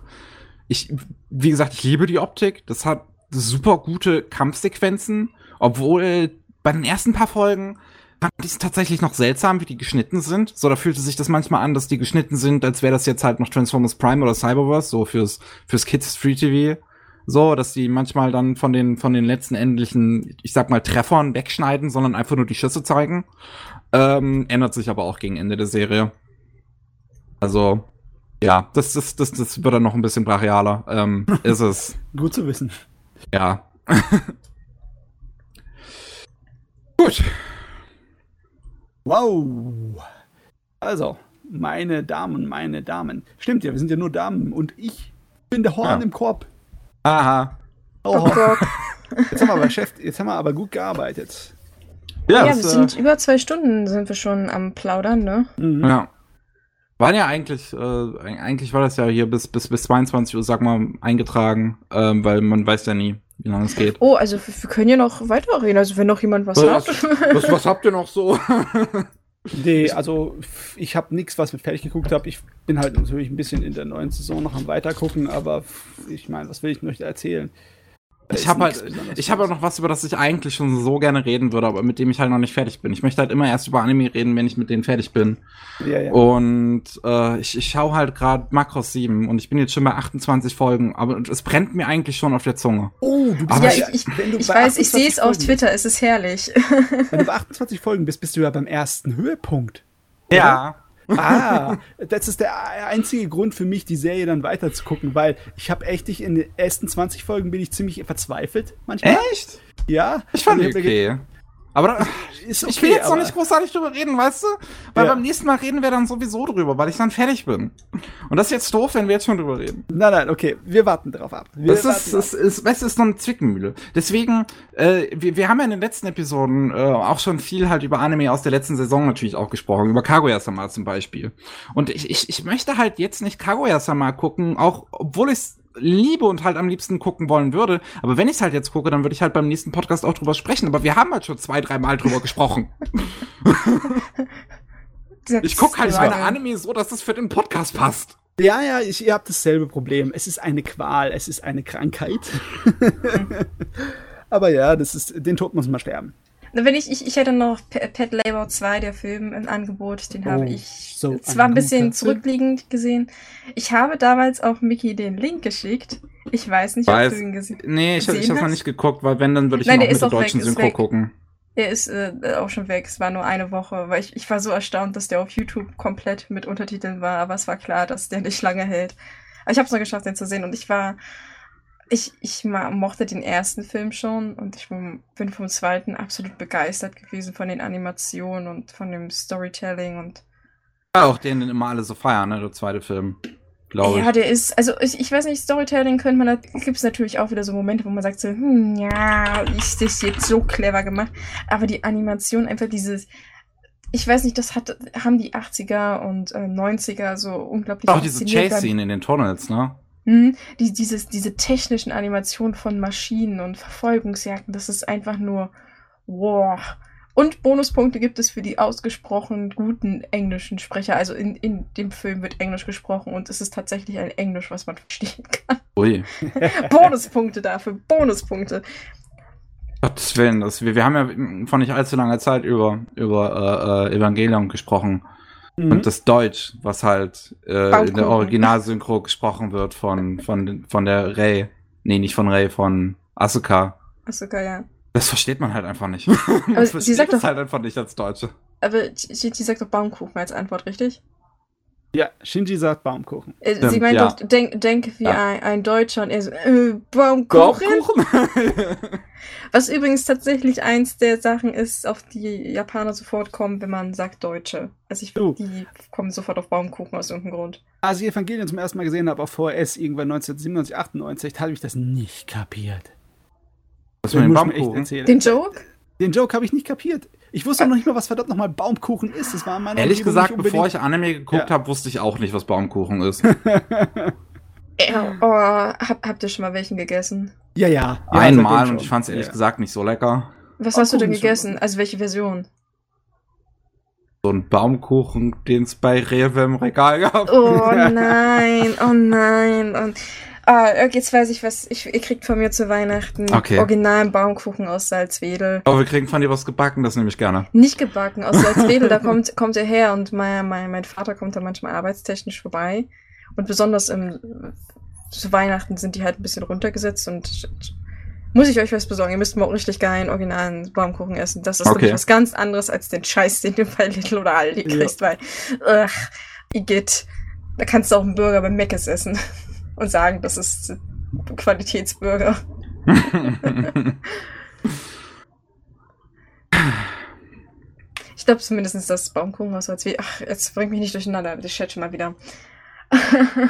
ich, wie gesagt, ich liebe die Optik. Das hat super gute Kampfsequenzen, obwohl bei den ersten paar Folgen fand ich es tatsächlich noch seltsam, wie die geschnitten sind. So, da fühlte sich das manchmal an, dass die geschnitten sind, als wäre das jetzt halt noch Transformers Prime oder Cyberverse, so fürs, fürs Kids Free TV. So, dass die manchmal dann von den, von den letzten endlichen, ich sag mal, Treffern wegschneiden, sondern einfach nur die Schüsse zeigen. Ähm, ändert sich aber auch gegen Ende der Serie. Also, ja, das, das, das, das wird dann noch ein bisschen brachialer. Ähm, ist es. Gut zu wissen. Ja. Gut. Wow. Also, meine Damen, meine Damen. Stimmt ja, wir sind ja nur Damen und ich bin der Horn ja. im Korb. Aha. Oh. Jetzt haben wir aber Chef, jetzt haben wir aber gut gearbeitet. Ja, ja wir sind äh, über zwei Stunden sind wir schon am Plaudern, ne? Mhm. Ja. Waren ja eigentlich, äh, eigentlich war das ja hier bis, bis, bis 22 Uhr, sag mal, eingetragen, ähm, weil man weiß ja nie, wie lange es geht. Oh, also wir können ja noch weiterreden, also wenn noch jemand was, was hat. Was, was habt ihr noch so? nee, also ich habe nichts, was ich fertig geguckt habe. Ich bin halt natürlich ein bisschen in der neuen Saison noch am Weitergucken, aber ich meine, was will ich noch erzählen? Ich habe halt, ich habe noch was, über das ich eigentlich schon so gerne reden würde, aber mit dem ich halt noch nicht fertig bin. Ich möchte halt immer erst über Anime reden, wenn ich mit denen fertig bin. Ja, ja. Und äh, ich, ich schaue halt gerade Macross 7 und ich bin jetzt schon bei 28 Folgen, aber es brennt mir eigentlich schon auf der Zunge. Oh, du bist aber ja, ich, ich, ich weiß, ich sehe es auf Twitter, es ist herrlich. Wenn du bei 28 Folgen bist, bist du ja beim ersten Höhepunkt. Oder? Ja. Ah, das ist der einzige Grund für mich, die Serie dann weiter zu gucken, weil ich habe echt in den ersten 20 Folgen bin ich ziemlich verzweifelt manchmal. Echt? Ja. Ich fand die okay. Aber ist okay, ich will jetzt noch nicht großartig drüber reden, weißt du? Weil ja. beim nächsten Mal reden wir dann sowieso drüber, weil ich dann fertig bin. Und das ist jetzt doof, wenn wir jetzt schon drüber reden. Nein, nein, okay. Wir warten darauf ab. Wir das ist, es ist, es ist noch eine Zwickmühle. Deswegen, äh, wir, wir haben ja in den letzten Episoden äh, auch schon viel halt über Anime aus der letzten Saison natürlich auch gesprochen. Über Kaguya-sama zum Beispiel. Und ich, ich, ich möchte halt jetzt nicht Kaguya-sama gucken, auch obwohl ich liebe und halt am liebsten gucken wollen würde. Aber wenn ich es halt jetzt gucke, dann würde ich halt beim nächsten Podcast auch drüber sprechen. Aber wir haben halt schon zwei, drei Mal drüber gesprochen. ich gucke halt meine Anime so, dass das für den Podcast passt. Ja, ja, ich, ihr habt dasselbe Problem. Es ist eine Qual, es ist eine Krankheit. Aber ja, das ist, den Tod muss man sterben. Wenn ich, ich, ich hätte noch Pet Labor 2, der Film, im Angebot. Den oh, habe ich so zwar ein bisschen zurückliegend gesehen. Ich habe damals auch Mickey den Link geschickt. Ich weiß nicht, weiß, ob du ihn gesehen hast. Nee, ich, ich habe noch nicht geguckt, weil wenn, dann würde ich Nein, ihn auch mit der deutschen weg, Synchro gucken. Er ist äh, auch schon weg. Es war nur eine Woche, weil ich, ich war so erstaunt, dass der auf YouTube komplett mit Untertiteln war. Aber es war klar, dass der nicht lange hält. Aber ich habe es noch geschafft, den zu sehen. Und ich war ich, ich mochte den ersten Film schon und ich bin vom zweiten absolut begeistert gewesen von den Animationen und von dem Storytelling und. Ja, auch den, immer alle so feiern, ne, der zweite Film. Glaube ich. Ja, der ist, also ich, ich weiß nicht, Storytelling könnte man, da gibt es natürlich auch wieder so Momente, wo man sagt so, hm, ja, ist das jetzt so clever gemacht. Aber die Animation, einfach dieses, ich weiß nicht, das hat, haben die 80er und äh, 90er so unglaublich. Auch diese Chase-Scene in den Tunnels, ne? Mhm. Die, dieses, diese technischen Animationen von Maschinen und Verfolgungsjagden, das ist einfach nur wow. Und Bonuspunkte gibt es für die ausgesprochen guten englischen Sprecher. Also in, in dem Film wird Englisch gesprochen und es ist tatsächlich ein Englisch, was man verstehen kann. Ui. Bonuspunkte dafür, Bonuspunkte. Gottes Willen, das, wir, wir haben ja vor nicht allzu langer Zeit über, über äh, äh Evangelion gesprochen. Mhm. Und das Deutsch, was halt äh, in der Originalsynchro gesprochen wird von, von, von der Ray. Nee, nicht von Ray, von Asuka. Asuka, ja. Das versteht man halt einfach nicht. Aber das sie sagt doch, halt einfach nicht als Deutsche. Aber sie, sie sagt doch Baumkuchen als Antwort, richtig? Ja, Shinji sagt Baumkuchen. Äh, sie meint ja. doch, denk, denk wie ja. ein, ein, Deutscher und er so, äh, Baumkuchen? Baumkuchen? Was übrigens tatsächlich eins der Sachen ist, auf die Japaner sofort kommen, wenn man sagt Deutsche. Also ich finde, die kommen sofort auf Baumkuchen aus irgendeinem Grund. Als ich Evangelien zum ersten Mal gesehen habe auf VHS irgendwann 1997, 98, habe ich das nicht kapiert. Was mit dem Baumkuchen? Den Joke? Den Joke habe ich nicht kapiert. Ich wusste noch nicht mal, was verdammt nochmal Baumkuchen ist. Das war in meiner Ehrlich gesagt, bevor ich Anime geguckt ja. habe, wusste ich auch nicht, was Baumkuchen ist. oh, hab, habt ihr schon mal welchen gegessen? Ja, ja. ja Einmal und ich fand es ehrlich ja. gesagt nicht so lecker. Was hast du denn gegessen? Also welche Version? so ein Baumkuchen, den es bei Rewe im Regal gab. Oh nein, oh nein. Und Ah, jetzt weiß ich was. Ich, ihr kriegt von mir zu Weihnachten okay. originalen Baumkuchen aus Salzwedel. Aber wir kriegen von dir was gebacken, das nehme ich gerne. Nicht gebacken, aus Salzwedel, da kommt, kommt er her und mein, mein, mein Vater kommt da manchmal arbeitstechnisch vorbei. Und besonders im, zu Weihnachten sind die halt ein bisschen runtergesetzt und muss ich euch was besorgen. Ihr müsst mal auch richtig geilen originalen Baumkuchen essen. Das ist okay. was ganz anderes als den Scheiß, den du bei Little oder Aldi kriegst, ja. weil, ach, Igitt. Da kannst du auch einen Burger beim Meckes essen und sagen, das ist Qualitätsbürger. ich glaube zumindest das Baumkuchenhaus als wie. Ach, jetzt bringt mich nicht durcheinander, ich chat schon mal wieder. um,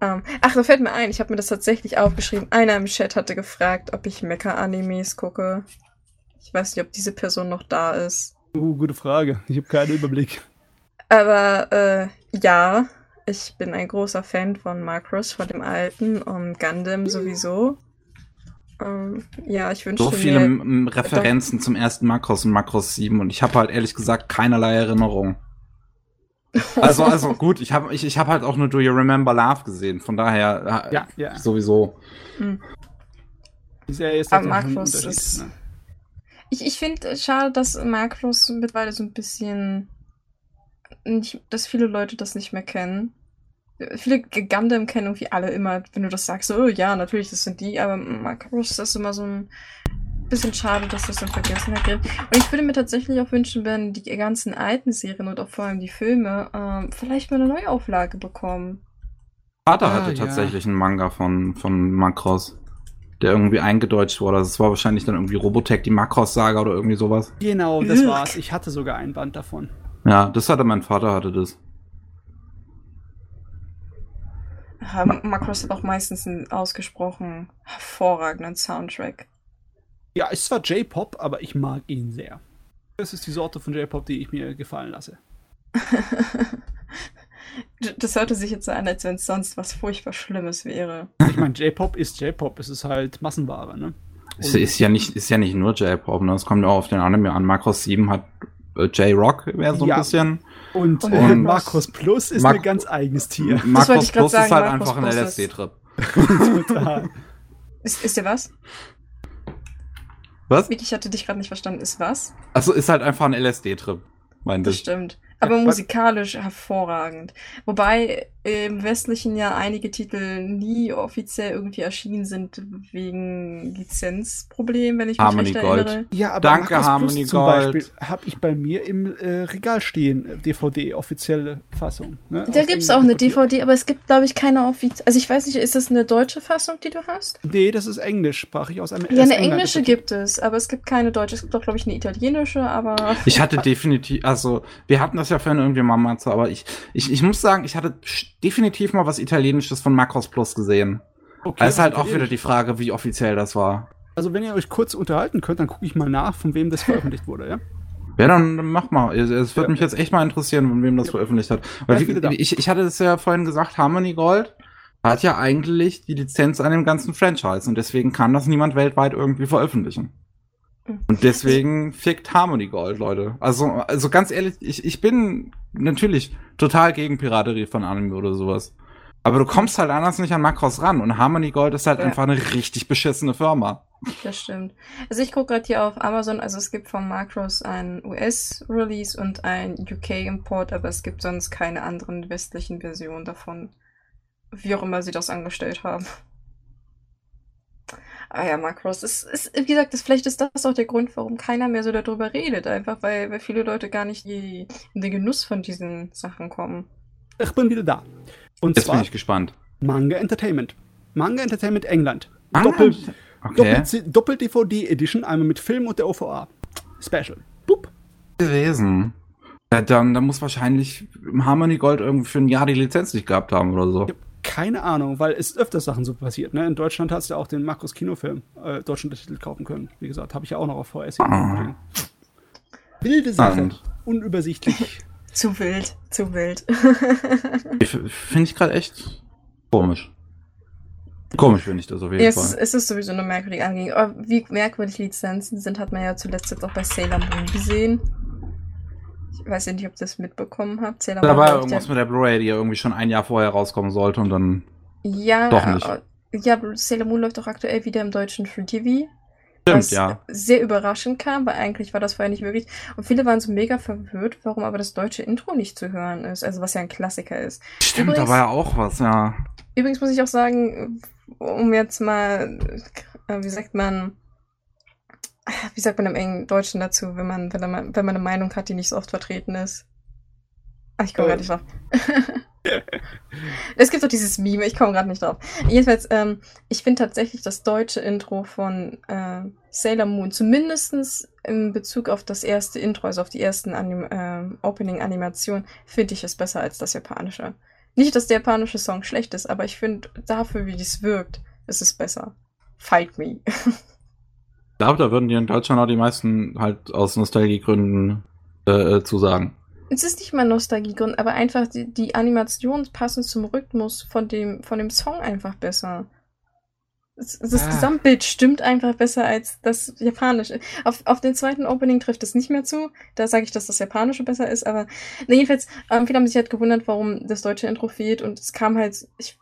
ähm, ach, da fällt mir ein, ich habe mir das tatsächlich aufgeschrieben. Einer im Chat hatte gefragt, ob ich Mecha-Animes gucke. Ich weiß nicht, ob diese Person noch da ist. Uh, gute Frage. Ich habe keinen Überblick. Aber äh, ja, ich bin ein großer Fan von Macross, von dem alten und Gundam sowieso. Ähm, ja, ich wünsche So viele mir, Referenzen zum ersten Macross und Macross 7 und ich habe halt ehrlich gesagt keinerlei Erinnerung. Also, also gut, ich habe ich, ich hab halt auch nur Do You Remember Love gesehen, von daher ja, ja. sowieso. Mhm. Die Serie ist Aber Macross ist. Ne? Ich, ich finde schade, dass Macross mittlerweile so ein bisschen nicht, dass viele Leute das nicht mehr kennen. Viele Gundam kennen irgendwie alle immer, wenn du das sagst, so, oh ja, natürlich, das sind die, aber Macross ist immer so ein bisschen schade, dass das in Vergessenheit geht. Und ich würde mir tatsächlich auch wünschen, wenn die ganzen alten Serien und auch vor allem die Filme ähm, vielleicht mal eine Neuauflage bekommen. Vater ah, hatte ja. tatsächlich einen Manga von, von Macross der irgendwie eingedeutscht wurde. Das war wahrscheinlich dann irgendwie Robotech, die Macross-Saga oder irgendwie sowas. Genau, das war's. Ich hatte sogar ein Band davon. Ja, das hatte mein Vater, hatte das. Macross hat auch meistens einen ausgesprochen hervorragenden Soundtrack. Ja, ist zwar J-Pop, aber ich mag ihn sehr. Das ist die Sorte von J-Pop, die ich mir gefallen lasse. das hörte sich jetzt so an, als wenn es sonst was furchtbar Schlimmes wäre. Ich meine, J-Pop ist J-Pop, es ist halt Massenware, ne? Es ist ja nicht, ist ja nicht nur J-Pop, ne? Es kommt ja auch auf den Anime an. Macross 7 hat J-Rock wäre so ein ja. bisschen. Und, und Markus Plus ist Mar ein ganz eigenes Tier. Markus Plus sagen, ist halt Markus einfach ein LSD-Trip. Total. Ist, ist der was? Was? Ich hatte dich gerade nicht verstanden. Ist was? Also ist halt einfach ein LSD-Trip. Das stimmt. Aber musikalisch hervorragend. Wobei im Westlichen ja einige Titel nie offiziell irgendwie erschienen sind wegen Lizenzproblemen, wenn ich mich Harmony recht Gold. erinnere. Ja, aber Danke, Markus Harmony Plus zum Gold. Beispiel habe ich bei mir im äh, Regal stehen, DVD, offizielle Fassung. Ne? Da gibt es auch eine DVD, aber es gibt, glaube ich, keine offizielle. Also ich weiß nicht, ist das eine deutsche Fassung, die du hast? Nee, das ist englischsprachig aus einem Ja, eine englische gibt es, aber es gibt keine deutsche. Es gibt doch, glaube ich, eine italienische, aber. Ich hatte definitiv, also wir hatten das ja vorhin irgendwie mal mal zu, aber ich, ich, ich muss sagen, ich hatte definitiv mal was Italienisches von Macros Plus gesehen. Okay, es ist halt auch wieder die Frage, wie offiziell das war. Also wenn ihr euch kurz unterhalten könnt, dann gucke ich mal nach, von wem das veröffentlicht wurde, ja? Ja, dann mach mal. Es würde ja. mich jetzt echt mal interessieren, von wem das ja. veröffentlicht hat. Weil wie, ich, ich hatte es ja vorhin gesagt, Harmony Gold hat ja eigentlich die Lizenz an dem ganzen Franchise und deswegen kann das niemand weltweit irgendwie veröffentlichen. Und deswegen fickt Harmony Gold, Leute. Also, also ganz ehrlich, ich, ich bin natürlich total gegen Piraterie von Anime oder sowas. Aber du kommst halt anders nicht an Makros ran und Harmony Gold ist halt ja. einfach eine richtig beschissene Firma. Das stimmt. Also ich gucke gerade hier auf Amazon, also es gibt von Macros ein US-Release und ein UK-Import, aber es gibt sonst keine anderen westlichen Versionen davon. Wie auch immer sie das angestellt haben. Ah ja, Macros. Es ist, wie gesagt, das, vielleicht ist das auch der Grund, warum keiner mehr so darüber redet. Einfach weil, weil viele Leute gar nicht in den Genuss von diesen Sachen kommen. Ich bin wieder da. Und Jetzt zwar bin ich gespannt. Manga Entertainment. Manga Entertainment England. Manga? Doppel, okay. Doppel, DVD Edition, einmal mit Film und der OVA. Special. Boop. Gewesen. Ja, dann, dann muss wahrscheinlich Harmony Gold irgendwie für ein Jahr die Lizenz nicht gehabt haben oder so. Ja, keine Ahnung, weil es öfter Sachen so passiert. Ne? In Deutschland hast du ja auch den Markus Kinofilm äh, deutschen Titel kaufen können. Wie gesagt, habe ich ja auch noch auf VS. Ah. Wilde Sache. Unübersichtlich. zu wild, zu wild. Finde ich gerade echt komisch. Komisch finde ich das auf jeden es, Fall. Es ist sowieso eine merkwürdige Angelegenheit. Wie merkwürdig Lizenzen sind, hat man ja zuletzt jetzt auch bei Sailor Moon gesehen. Ich weiß nicht, ob ihr das mitbekommen habt. Sailor da war irgendwas mit der Blu-ray, die ja irgendwie schon ein Jahr vorher rauskommen sollte und dann ja, doch nicht. Ja, Sailor Moon läuft auch aktuell wieder im deutschen Free TV. Stimmt, was ja. sehr überraschend kam, weil eigentlich war das vorher nicht möglich. Und viele waren so mega verwirrt, warum aber das deutsche Intro nicht zu hören ist. Also was ja ein Klassiker ist. Stimmt, übrigens, da war ja auch was, ja. Übrigens muss ich auch sagen, um jetzt mal, äh, wie sagt man, wie sagt man im engen Deutschen dazu, wenn man, wenn man, wenn man eine Meinung hat, die nicht so oft vertreten ist? Ach, ich komme gerade nicht drauf. es gibt doch dieses Meme, ich komme gerade nicht drauf. Jedenfalls, ähm, ich finde tatsächlich das deutsche Intro von äh, Sailor Moon, zumindest in Bezug auf das erste Intro, also auf die ersten Anim äh, Opening-Animationen, finde ich es besser als das japanische. Nicht, dass der japanische Song schlecht ist, aber ich finde dafür, wie dies wirkt, ist es besser. Fight me. ich glaube, da würden dir in Deutschland auch die meisten halt aus Nostalgiegründen äh, äh zusagen es ist nicht mal Nostalgiegrund, aber einfach die, die Animation passend zum Rhythmus von dem, von dem Song einfach besser. Das, das ah. Gesamtbild stimmt einfach besser als das Japanische. Auf, auf den zweiten Opening trifft es nicht mehr zu. Da sage ich, dass das Japanische besser ist, aber na, jedenfalls, ähm, viele haben sich halt gewundert, warum das deutsche Intro fehlt und es kam halt, ich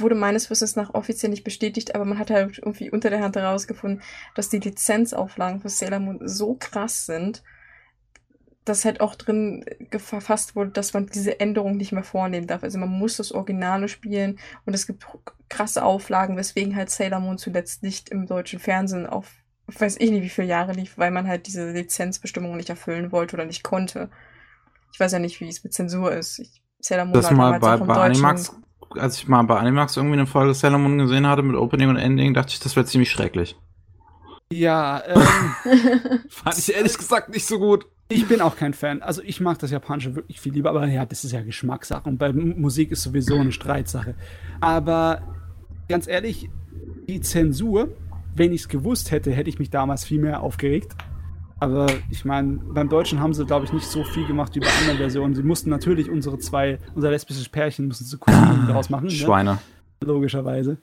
wurde meines Wissens nach offiziell nicht bestätigt, aber man hat halt irgendwie unter der Hand herausgefunden, dass die Lizenzauflagen für Sailor Moon so krass sind, dass halt auch drin verfasst wurde, dass man diese Änderung nicht mehr vornehmen darf. Also man muss das Originale spielen und es gibt krasse Auflagen, weswegen halt Sailor Moon zuletzt nicht im deutschen Fernsehen auf, weiß ich nicht wie viele Jahre lief, weil man halt diese Lizenzbestimmungen nicht erfüllen wollte oder nicht konnte. Ich weiß ja nicht, wie es mit Zensur ist. Ich, Sailor Moon das mal bei, bei Animax, als ich mal bei Animax irgendwie eine Folge Sailor Moon gesehen hatte mit Opening und Ending, dachte ich, das wäre ziemlich schrecklich. Ja, ähm, fand ich ehrlich gesagt nicht so gut. Ich bin auch kein Fan. Also ich mag das Japanische wirklich viel lieber, aber ja, das ist ja Geschmackssache und bei Musik ist sowieso eine Streitsache. Aber ganz ehrlich, die Zensur, wenn ich es gewusst hätte, hätte ich mich damals viel mehr aufgeregt. Aber ich meine, beim Deutschen haben sie, glaube ich, nicht so viel gemacht wie bei anderen Versionen. Sie mussten natürlich unsere zwei, unser lesbisches Pärchen, mussten sie Cousinen daraus machen. Ne? Schweine. Ne? Logischerweise.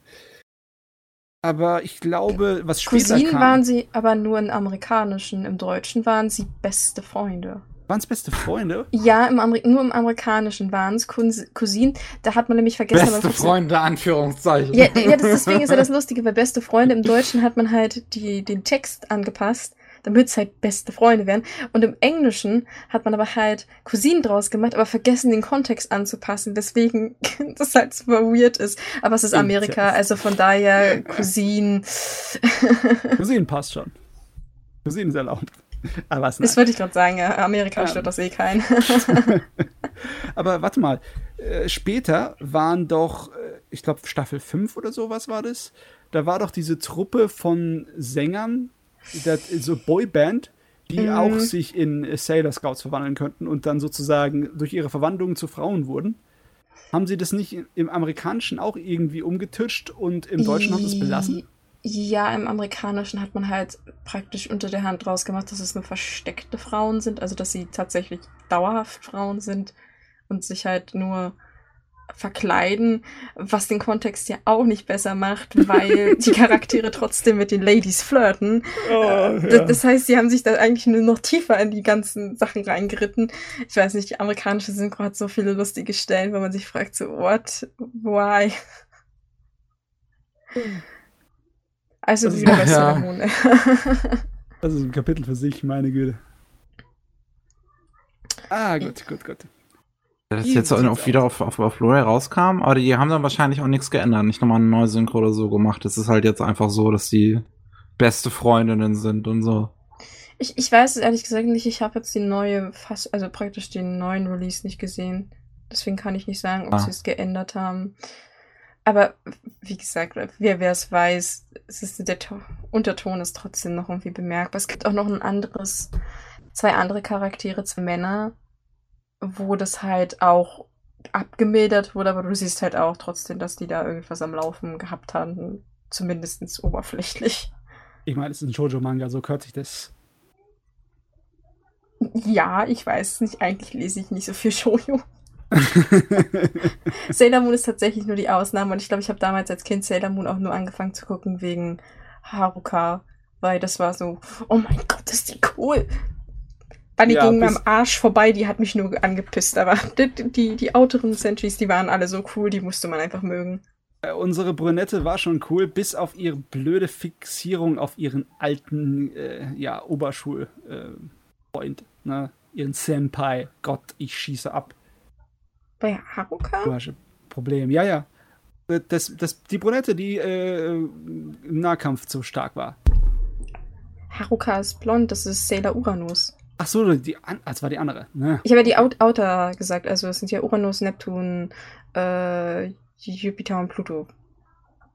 Aber ich glaube, was später Cousinen kam, waren sie aber nur im amerikanischen. Im deutschen waren sie beste Freunde. Waren es beste Freunde? Ja, im nur im amerikanischen waren es Cousinen. Da hat man nämlich vergessen. Beste Freunde, Anführungszeichen. Ja, ja das, deswegen ist ja das Lustige, weil beste Freunde im Deutschen hat man halt die, den Text angepasst damit es halt beste Freunde werden. Und im Englischen hat man aber halt Cousinen draus gemacht, aber vergessen, den Kontext anzupassen, weswegen das halt super weird ist. Aber es ist Amerika, also von daher Cousinen. Cousinen passt schon. Cousinen ist erlaubt. Aber was Das würde ich gerade sagen, ja. Amerika ja. stört das eh keinen. aber warte mal, äh, später waren doch, äh, ich glaube Staffel 5 oder sowas war das, da war doch diese Truppe von Sängern, so Boyband, die mhm. auch sich in Sailor Scouts verwandeln könnten und dann sozusagen durch ihre Verwandlung zu Frauen wurden. Haben sie das nicht im Amerikanischen auch irgendwie umgetitscht und im Deutschen haben sie es belassen? Ja, im Amerikanischen hat man halt praktisch unter der Hand rausgemacht, dass es nur versteckte Frauen sind, also dass sie tatsächlich dauerhaft Frauen sind und sich halt nur verkleiden, was den Kontext ja auch nicht besser macht, weil die Charaktere trotzdem mit den Ladies flirten. Oh, äh, ja. Das heißt, sie haben sich da eigentlich nur noch tiefer in die ganzen Sachen reingeritten. Ich weiß nicht, die amerikanische Synchro hat so viele lustige Stellen, wo man sich fragt, so, what? Why? Also das wieder bei ja. Das ist ein Kapitel für sich, meine Güte. Ah, gut, gut, gut. Das jetzt auch wieder auf, auf, auf Blu-ray rauskam, aber die haben dann wahrscheinlich auch nichts geändert, nicht nochmal eine neue Synchro oder so gemacht. Es ist halt jetzt einfach so, dass die beste Freundinnen sind und so. Ich, ich weiß es ehrlich gesagt nicht, ich habe jetzt die neue, fast, also praktisch den neuen Release nicht gesehen. Deswegen kann ich nicht sagen, ob ah. sie es geändert haben. Aber wie gesagt, wer es weiß, es ist, der Unterton ist trotzdem noch irgendwie bemerkbar. Es gibt auch noch ein anderes, zwei andere Charaktere, zwei Männer, wo das halt auch abgemildert wurde, aber du siehst halt auch trotzdem, dass die da irgendwas am Laufen gehabt haben, zumindest oberflächlich. Ich meine, es ist ein Shoujo-Manga, so hört sich das. Ja, ich weiß nicht, eigentlich lese ich nicht so viel Shoujo. Sailor Moon ist tatsächlich nur die Ausnahme und ich glaube, ich habe damals als Kind Sailor Moon auch nur angefangen zu gucken wegen Haruka, weil das war so, oh mein Gott, ist die cool. Bunny ja, ging mir am Arsch vorbei, die hat mich nur angepisst, aber die, die, die Autoren Sentries, die waren alle so cool, die musste man einfach mögen. Äh, unsere Brünette war schon cool, bis auf ihre blöde Fixierung auf ihren alten, äh, ja, Oberschulfreund, äh, ne? Ihren Senpai. Gott, ich schieße ab. Bei Haruka? Du hast ein Problem, ja, ja. Das, das, die Brunette, die äh, im Nahkampf zu stark war. Haruka ist blond, das ist Sailor Uranus. Ach so, die, das war die andere. Ne? Ich habe ja die Out Outer gesagt, also es sind ja Uranus, Neptun, äh, Jupiter und Pluto.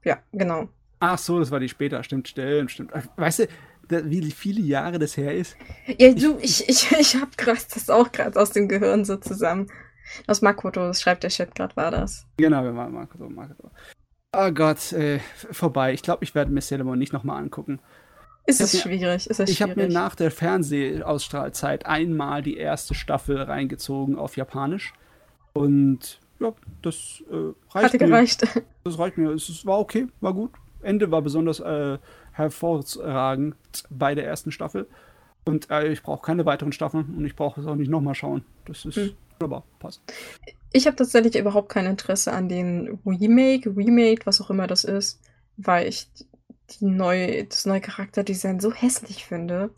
Ja, genau. Ach so, das war die später, stimmt, stimmt, stimmt. Weißt du, wie viele Jahre das her ist? Ja, du, ich, ich, ich hab grad das auch gerade aus dem Gehirn so zusammen. Aus Makoto, das schreibt der Chat gerade, war das. Genau, wir waren Makoto, Makoto. Oh Gott, äh, vorbei. Ich glaube, ich werde mir Sailor Moon nicht nochmal angucken. Ist es schwierig, ist es Ich habe mir nach der Fernsehausstrahlzeit einmal die erste Staffel reingezogen auf Japanisch. Und ja, das äh, reicht Hatte gereicht. Mir. Das reicht mir. Es war okay, war gut. Ende war besonders äh, hervorragend bei der ersten Staffel. Und äh, ich brauche keine weiteren Staffeln und ich brauche es auch nicht nochmal schauen. Das ist hm. wunderbar, passt. Ich habe tatsächlich überhaupt kein Interesse an den Remake, Remake, was auch immer das ist, weil ich die neue, das neue Charakterdesign so hässlich finde.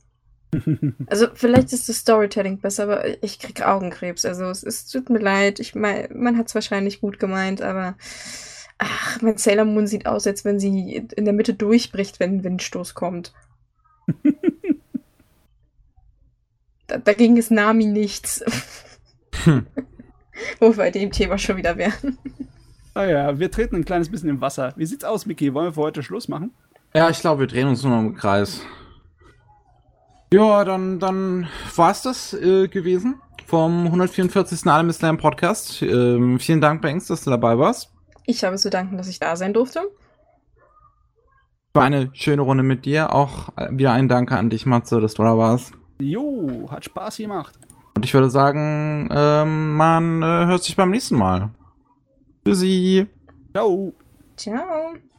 also vielleicht ist das Storytelling besser, aber ich krieg Augenkrebs. Also es, es tut mir leid. Ich mein, man hat es wahrscheinlich gut gemeint, aber ach, mein Sailor Moon sieht aus, als wenn sie in der Mitte durchbricht, wenn ein Windstoß kommt. da, dagegen ist Nami nichts. hm. Wo wir bei dem Thema schon wieder wären. Ah ja, wir treten ein kleines bisschen im Wasser. Wie sieht's aus, Mickey? Wollen wir für heute Schluss machen? Ja, ich glaube, wir drehen uns nur noch im Kreis. Ja, dann, dann war es das äh, gewesen vom 144. Anime Slam Podcast. Ähm, vielen Dank, Banks, dass du dabei warst. Ich habe zu danken, dass ich da sein durfte. War eine schöne Runde mit dir. Auch wieder ein Danke an dich, Matze, dass du da warst. Jo, hat Spaß gemacht. Und ich würde sagen, ähm, man äh, hört sich beim nächsten Mal. Tschüssi. Ciao. Ciao.